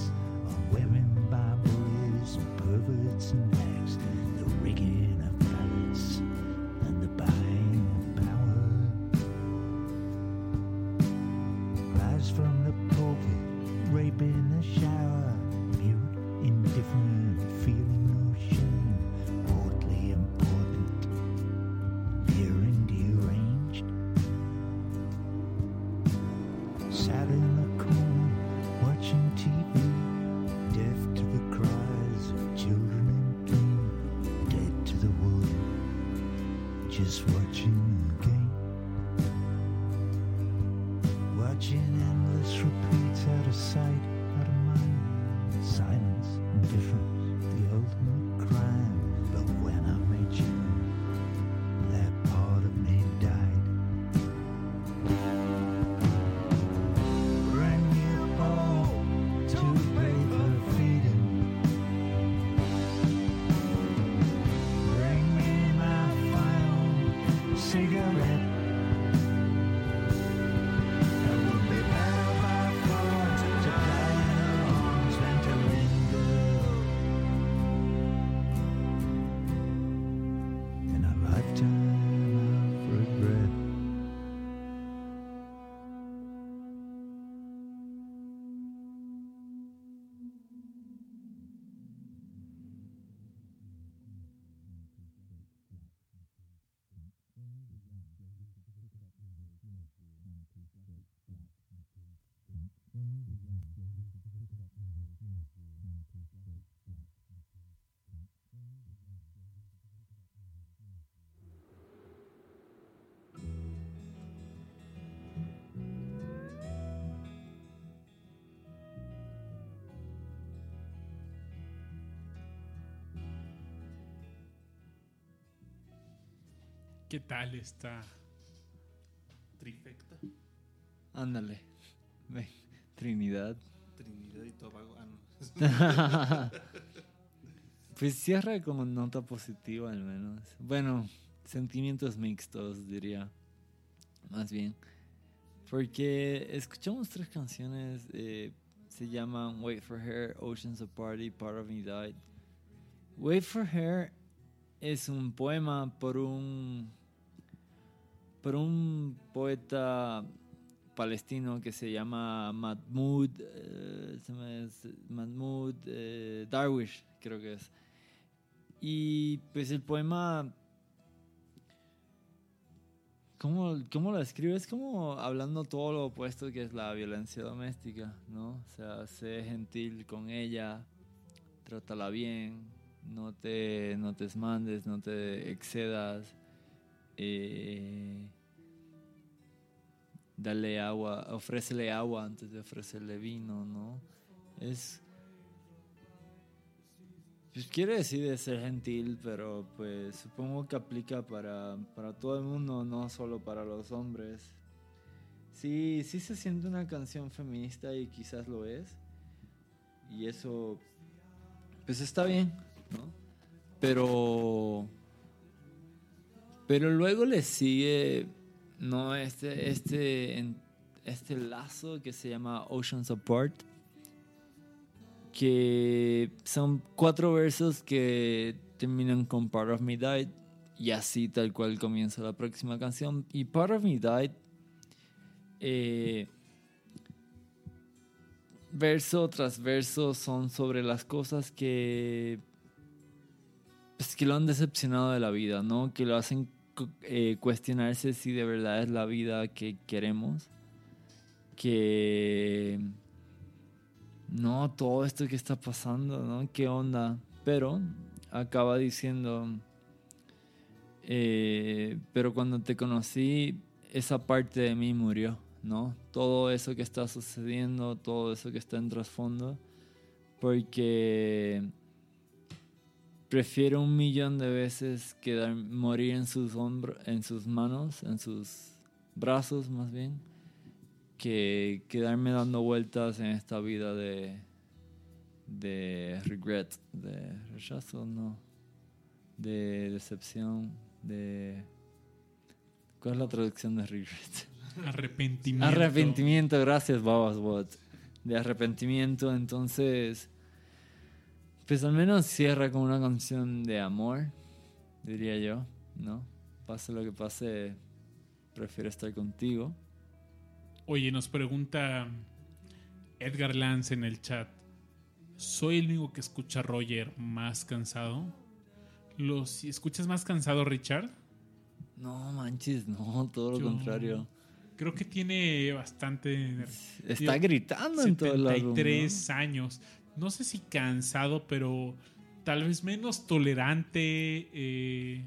¿Qué tal esta trifecta? Ándale. Ven, Trinidad. Trinidad y Tobago. Ah, no. Pues cierra con nota positiva al menos. Bueno, sentimientos mixtos diría. Más bien. Porque escuchamos tres canciones. eh, se llaman Wait for Her, Oceans of Party, Part of Me Died. Wait for Her es un poema por un por un poeta palestino que se llama Mahmoud eh, Mahmoud eh, Darwish creo que es y pues el poema ¿Cómo, ¿Cómo lo escribe? Es como hablando todo lo opuesto que es la violencia doméstica, ¿no? O sea, sé gentil con ella, trátala bien, no te, no te esmandes, no te excedas, eh, dale agua, ofrécele agua antes de ofrecerle vino, ¿no? Es... Pues quiere decir de ser gentil, pero pues supongo que aplica para, para todo el mundo, no solo para los hombres. Sí, sí se siente una canción feminista y quizás lo es. Y eso, pues está bien, ¿no? Pero, pero luego le sigue, no este, este, este lazo que se llama Oceans Apart que son cuatro versos que terminan con Part of Me Died y así tal cual comienza la próxima canción. Y Part of Me Died eh, verso tras verso son sobre las cosas que pues, que lo han decepcionado de la vida no que lo hacen eh, cuestionarse si de verdad es la vida que queremos que no, todo esto que está pasando, ¿no? ¿Qué onda? Pero acaba diciendo, eh, pero cuando te conocí, esa parte de mí murió, ¿no? Todo eso que está sucediendo, todo eso que está en trasfondo, porque prefiero un millón de veces morir en sus hombros, en sus manos, en sus brazos más bien, que quedarme dando vueltas en esta vida de de regret, de rechazo, no, de decepción, de ¿cuál es la traducción de regret? Arrepentimiento. Arrepentimiento, gracias Babas Bot. De arrepentimiento, entonces pues al menos cierra con una canción de amor, diría yo, ¿no? Pase lo que pase, prefiero estar contigo. Oye, nos pregunta Edgar Lance en el chat. ¿Soy el único que escucha a Roger más cansado? ¿Lo, si escuchas más cansado, Richard? No manches, no, todo lo contrario. Creo que tiene bastante. Está Digo, gritando en todo el álbum, 73 años. No sé si cansado, pero tal vez menos tolerante. eh,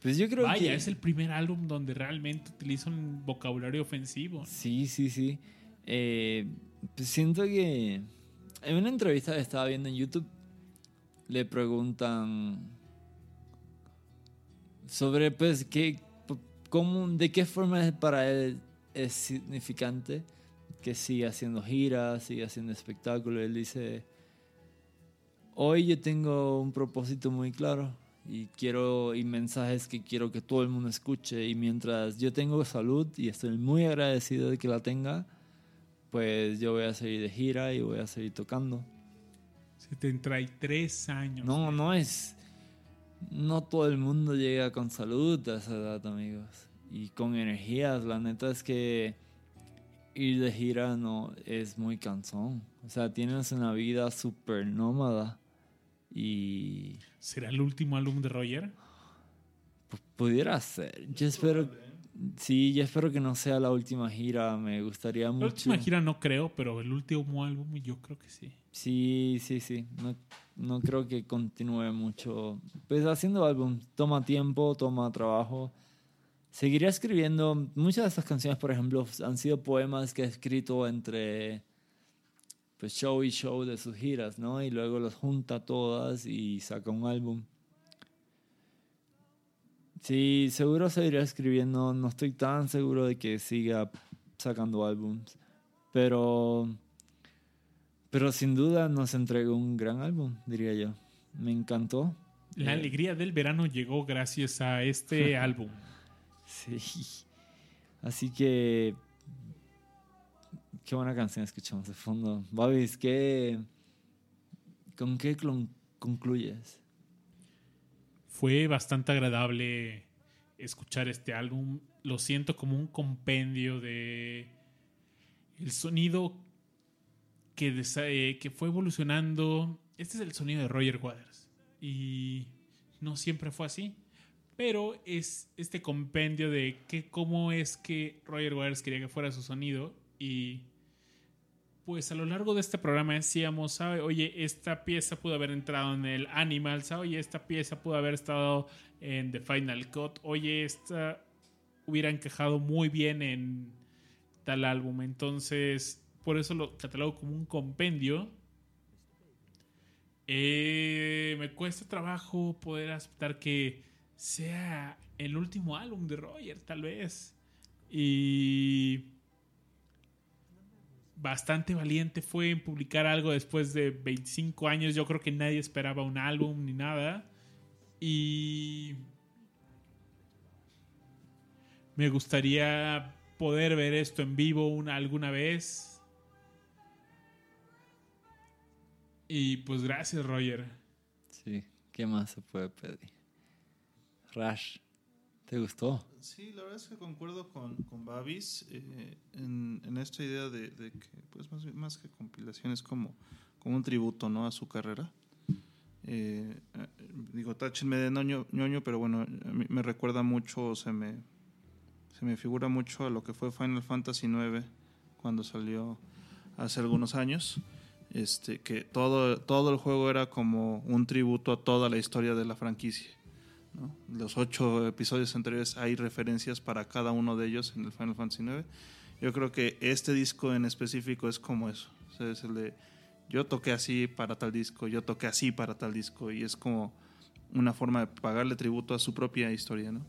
Pues yo creo Vaya, que es el primer álbum donde realmente utiliza un vocabulario ofensivo. Sí, sí, sí. Eh, pues siento que en una entrevista que estaba viendo en YouTube le preguntan sobre pues qué cómo de qué forma para él es significante que siga haciendo giras, siga haciendo espectáculos. Él dice, hoy yo tengo un propósito muy claro y quiero y mensajes que quiero que todo el mundo escuche y mientras yo tengo salud y estoy muy agradecido de que la tenga, pues yo voy a seguir de gira y voy a seguir tocando. 73 años. No, no es no todo el mundo llega con salud a esa edad, amigos, y con energías, la neta es que ir de gira no es muy cansón. O sea, tienes una vida súper nómada y ¿Será el último álbum de Roger? Pues pudiera ser. Yo espero. Sí, yo espero que no sea la última gira. Me gustaría La mucho. última gira no creo, pero el último álbum yo creo que sí. Sí, sí, sí. No, no creo que continúe mucho. Pues haciendo álbum toma tiempo, toma trabajo. Seguiría escribiendo. Muchas de estas canciones, por ejemplo, han sido poemas que he escrito entre pues show y show de sus giras, ¿no? Y luego los junta todas y saca un álbum. Sí, seguro seguirá escribiendo. No estoy tan seguro de que siga sacando álbums. Pero. Pero sin duda nos entregó un gran álbum, diría yo. Me encantó. La Eh, alegría del verano llegó gracias a este álbum. Sí. Así que. Qué buena canción escuchamos de fondo. Babis, ¿qué. ¿Con qué concluyes? Fue bastante agradable escuchar este álbum. Lo siento como un compendio de el sonido que, eh, que fue evolucionando. Este es el sonido de Roger Waters. Y no siempre fue así. Pero es este compendio de que cómo es que Roger Waters quería que fuera su sonido. Y pues a lo largo de este programa decíamos, ¿sabe? oye, esta pieza pudo haber entrado en el Animal, ¿sabe? oye, esta pieza pudo haber estado en The Final Cut, oye, esta hubiera encajado muy bien en tal álbum. Entonces, por eso lo catalogo como un compendio. Eh, me cuesta trabajo poder aceptar que sea el último álbum de Roger, tal vez. Y bastante valiente fue en publicar algo después de 25 años. Yo creo que nadie esperaba un álbum ni nada. Y me gustaría poder ver esto en vivo una, alguna vez. Y pues gracias, Roger. Sí, ¿qué más se puede pedir? Rash, ¿te gustó? Sí, la verdad es que concuerdo con, con Babis eh, en, esta idea de, que, pues más, más que compilación, es como, como un tributo ¿no? a su carrera. Eh, eh, digo, táchenme de ñoño, ñoño, pero bueno, a mí me recuerda mucho, se me, se me figura mucho a lo que fue Final Fantasy IX cuando salió hace algunos años. Este, que todo, todo el juego era como un tributo a toda la historia de la franquicia. ¿No? Los ocho episodios anteriores hay referencias para cada uno de ellos en el Final Fantasy IX. Yo creo que este disco en específico es como eso. O sea, es el de yo toqué así para tal disco, yo toqué así para tal disco, y es como una forma de pagarle tributo a su propia historia, ¿no?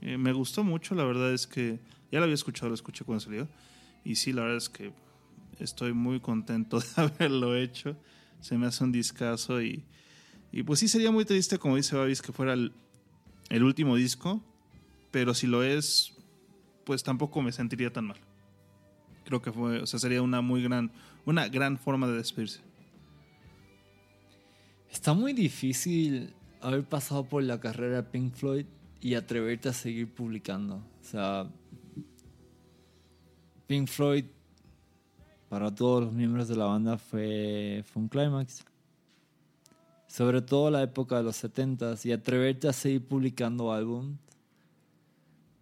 Eh, me gustó mucho, la verdad es que ya lo había escuchado, lo escuché cuando salió, y sí, la verdad es que estoy muy contento de haberlo hecho. Se me hace un discazo y, y pues sí sería muy triste, como dice Babis, que fuera el, el último disco, pero si lo es, pues tampoco me sentiría tan mal. Creo que fue, o sea, sería una muy gran, una gran forma de despedirse. Está muy difícil haber pasado por la carrera de Pink Floyd y atreverte a seguir publicando. O sea, Pink Floyd para todos los miembros de la banda fue, fue un clímax. Sobre todo la época de los 70s y atreverte a seguir publicando álbum,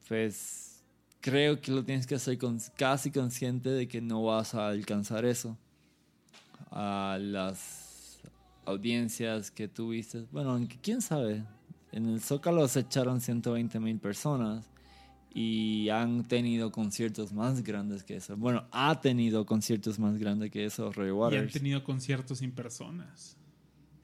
pues creo que lo tienes que hacer con, casi consciente de que no vas a alcanzar eso. A las audiencias que tuviste. Bueno, aunque quién sabe. En el Zócalo se echaron 120 mil personas y han tenido conciertos más grandes que eso. Bueno, ha tenido conciertos más grandes que eso, Roy Y han Waters. tenido conciertos sin personas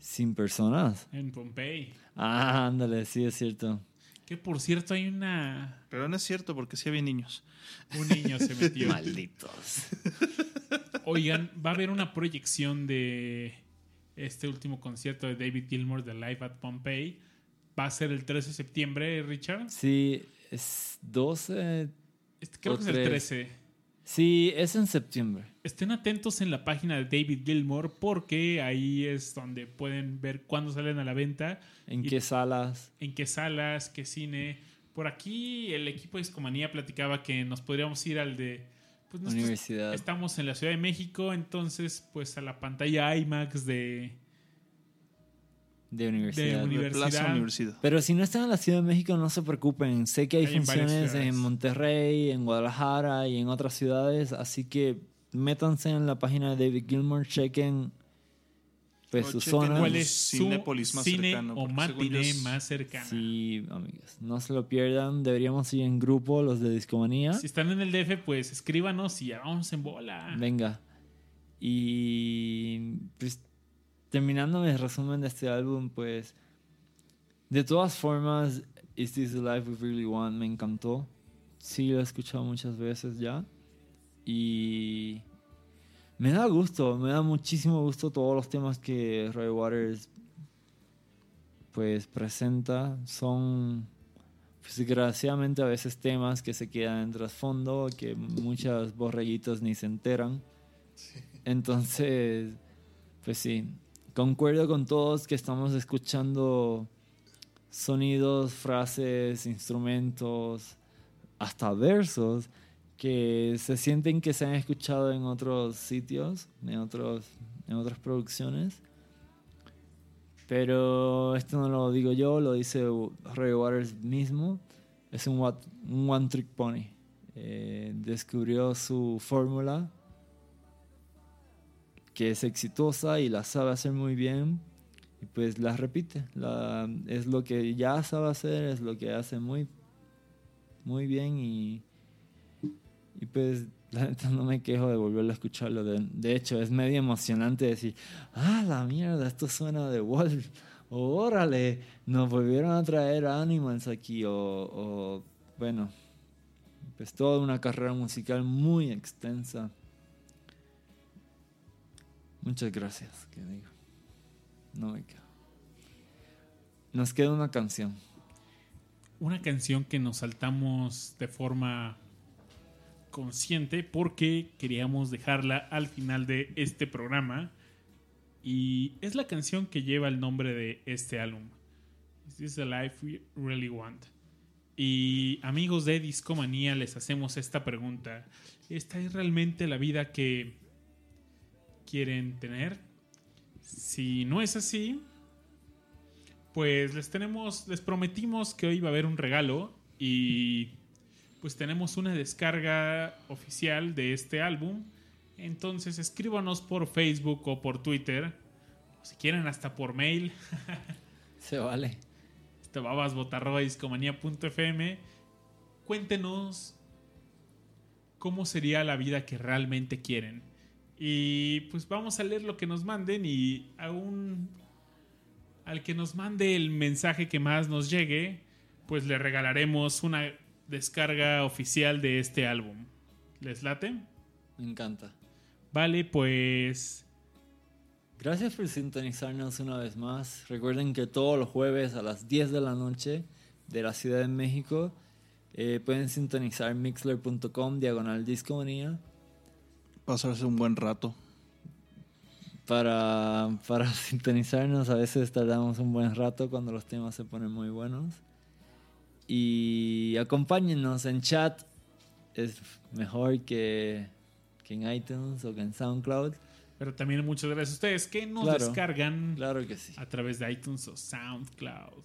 Sin personas. en Pompey. Ah, ándale, sí es cierto. Que por cierto hay una... Pero no es cierto porque sí había niños. Un niño se metió. Malditos. Oigan, va a haber una proyección de este último concierto de David Gilmour de Live at Pompeii. Va a ser el 13 de septiembre, Richard. Sí, es 12. Este, creo o que es el 3. 13. Sí, es en septiembre. Estén atentos en la página de David Gilmour porque ahí es donde pueden ver cuándo salen a la venta. ¿En y qué salas? en qué salas, qué cine. Por aquí el equipo de Discomanía platicaba que nos podríamos ir al de... Pues Universidad. Estamos en la Ciudad de México, entonces pues a la pantalla IMAX de... De universidad. De Universidad. Plaza Universidad. Pero si no están en la Ciudad de México, no se preocupen. Sé que hay, funciones en Monterrey, en Guadalajara y en otras ciudades. Así que métanse en la página de David Gilmour, chequen pues su zona. ¿Cuál es su Cinépolis más cine cercano, o matiné más cercana? Sí, amigos, no se lo pierdan. Deberíamos ir en grupo, los de Discomanía. Si están en el DF, pues escríbanos y ya vamos en bola. Venga. Y pues terminando mi resumen de este álbum, pues de todas formas, Is This the Life We Really Want me encantó. Sí, lo he escuchado muchas veces ya. Y me da gusto, me da muchísimo gusto todos los temas que Roy Waters pues presenta. Son pues, desgraciadamente a veces temas que se quedan en trasfondo, que muchos borreguitos ni se enteran. Entonces, pues sí, concuerdo con todos que estamos escuchando sonidos, frases, instrumentos, hasta versos que se sienten que se han escuchado en otros sitios, en, otros, en otras producciones. Pero esto no lo digo yo, lo dice Roy Waters mismo. Es un, wat- un one trick pony. Eh, descubrió su fórmula que es exitosa y la sabe hacer muy bien y pues la repite. La, es lo que ya sabe hacer, es lo que hace muy, muy bien y, y pues la neta no me quejo de volverlo a escucharlo. De, de hecho, es medio emocionante decir, ah, la mierda, esto suena de Wolf. Órale, nos volvieron a traer Animals aquí. O, o, bueno, pues toda una carrera musical muy extensa. Muchas gracias, que digo. No me quedo. Nos queda una canción. Una canción que nos saltamos de forma consciente porque queríamos dejarla al final de este programa. Y es la canción que lleva el nombre de este álbum. Is the life we really want? Y amigos de Discomanía, les hacemos esta pregunta. ¿Esta es realmente la vida que quieren tener? Si no es así, pues les tenemos, les prometimos que hoy iba a haber un regalo y pues tenemos una descarga oficial de este álbum. Entonces escríbanos por Facebook o por Twitter. O si quieren hasta por mail. Se vale. Este babasbotarroba.discomanía.fm. Cuéntenos cómo sería la vida que realmente quieren. Y pues vamos a leer lo que nos manden y aún al que nos mande el mensaje que más nos llegue, pues le regalaremos una descarga oficial de este álbum. ¿Les late? Me encanta. Vale, pues Gracias por sintonizarnos una vez más. Recuerden que todos los jueves a las 10 de la noche de la Ciudad de México eh, pueden sintonizar mixler.com diagonal discomanía Pasarse un buen rato. para, para sintonizarnos. A veces tardamos un buen rato cuando los temas se ponen muy buenos. Y acompáñennos en chat. Es mejor que, que en iTunes o que en SoundCloud. Pero también muchas gracias a ustedes que nos Claro. descargan Claro que sí. a través de iTunes o SoundCloud.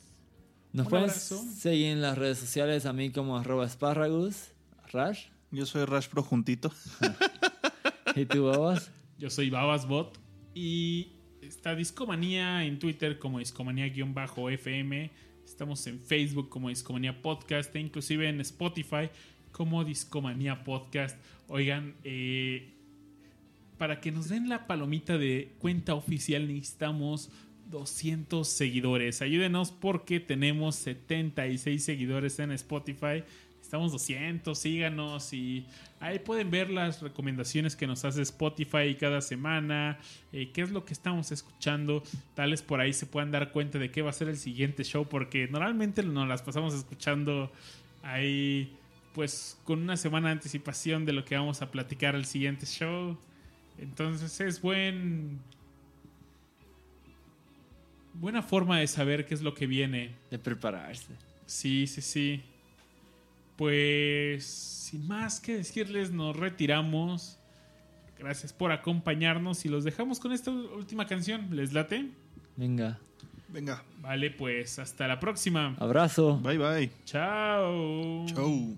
Nos pueden seguir en las redes sociales a mí como arroba espárragos. Rash. Yo soy Rash Pro juntito. ¿Y tú, babas? Yo soy Babasbot y está Discomanía en Twitter como Discomanía-FM. Estamos en Facebook como Discomanía Podcast e inclusive en Spotify como Discomanía Podcast. Oigan, eh, para que nos den la palomita de cuenta oficial necesitamos 200 seguidores. Ayúdenos porque tenemos 76 seguidores en Spotify. Estamos 200, síganos y ahí pueden ver las recomendaciones que nos hace Spotify cada semana, eh, qué es lo que estamos escuchando, tales por ahí se puedan dar cuenta de qué va a ser el siguiente show, porque normalmente nos las pasamos escuchando ahí pues con una semana de anticipación de lo que vamos a platicar el siguiente show. Entonces es buen buena forma de saber qué es lo que viene. De prepararse. Sí, sí, sí. Pues sin más que decirles, nos retiramos. Gracias por acompañarnos y los dejamos con esta última canción. ¿Les late? Venga. Venga. Vale, pues hasta la próxima. Abrazo. Bye bye. Chao. Chau.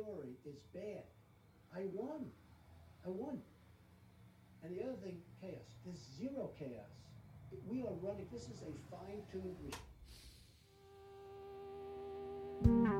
Story is bad. I won. I won. And the other thing, chaos. There's zero chaos. We are running. This is a fine-tuned machine.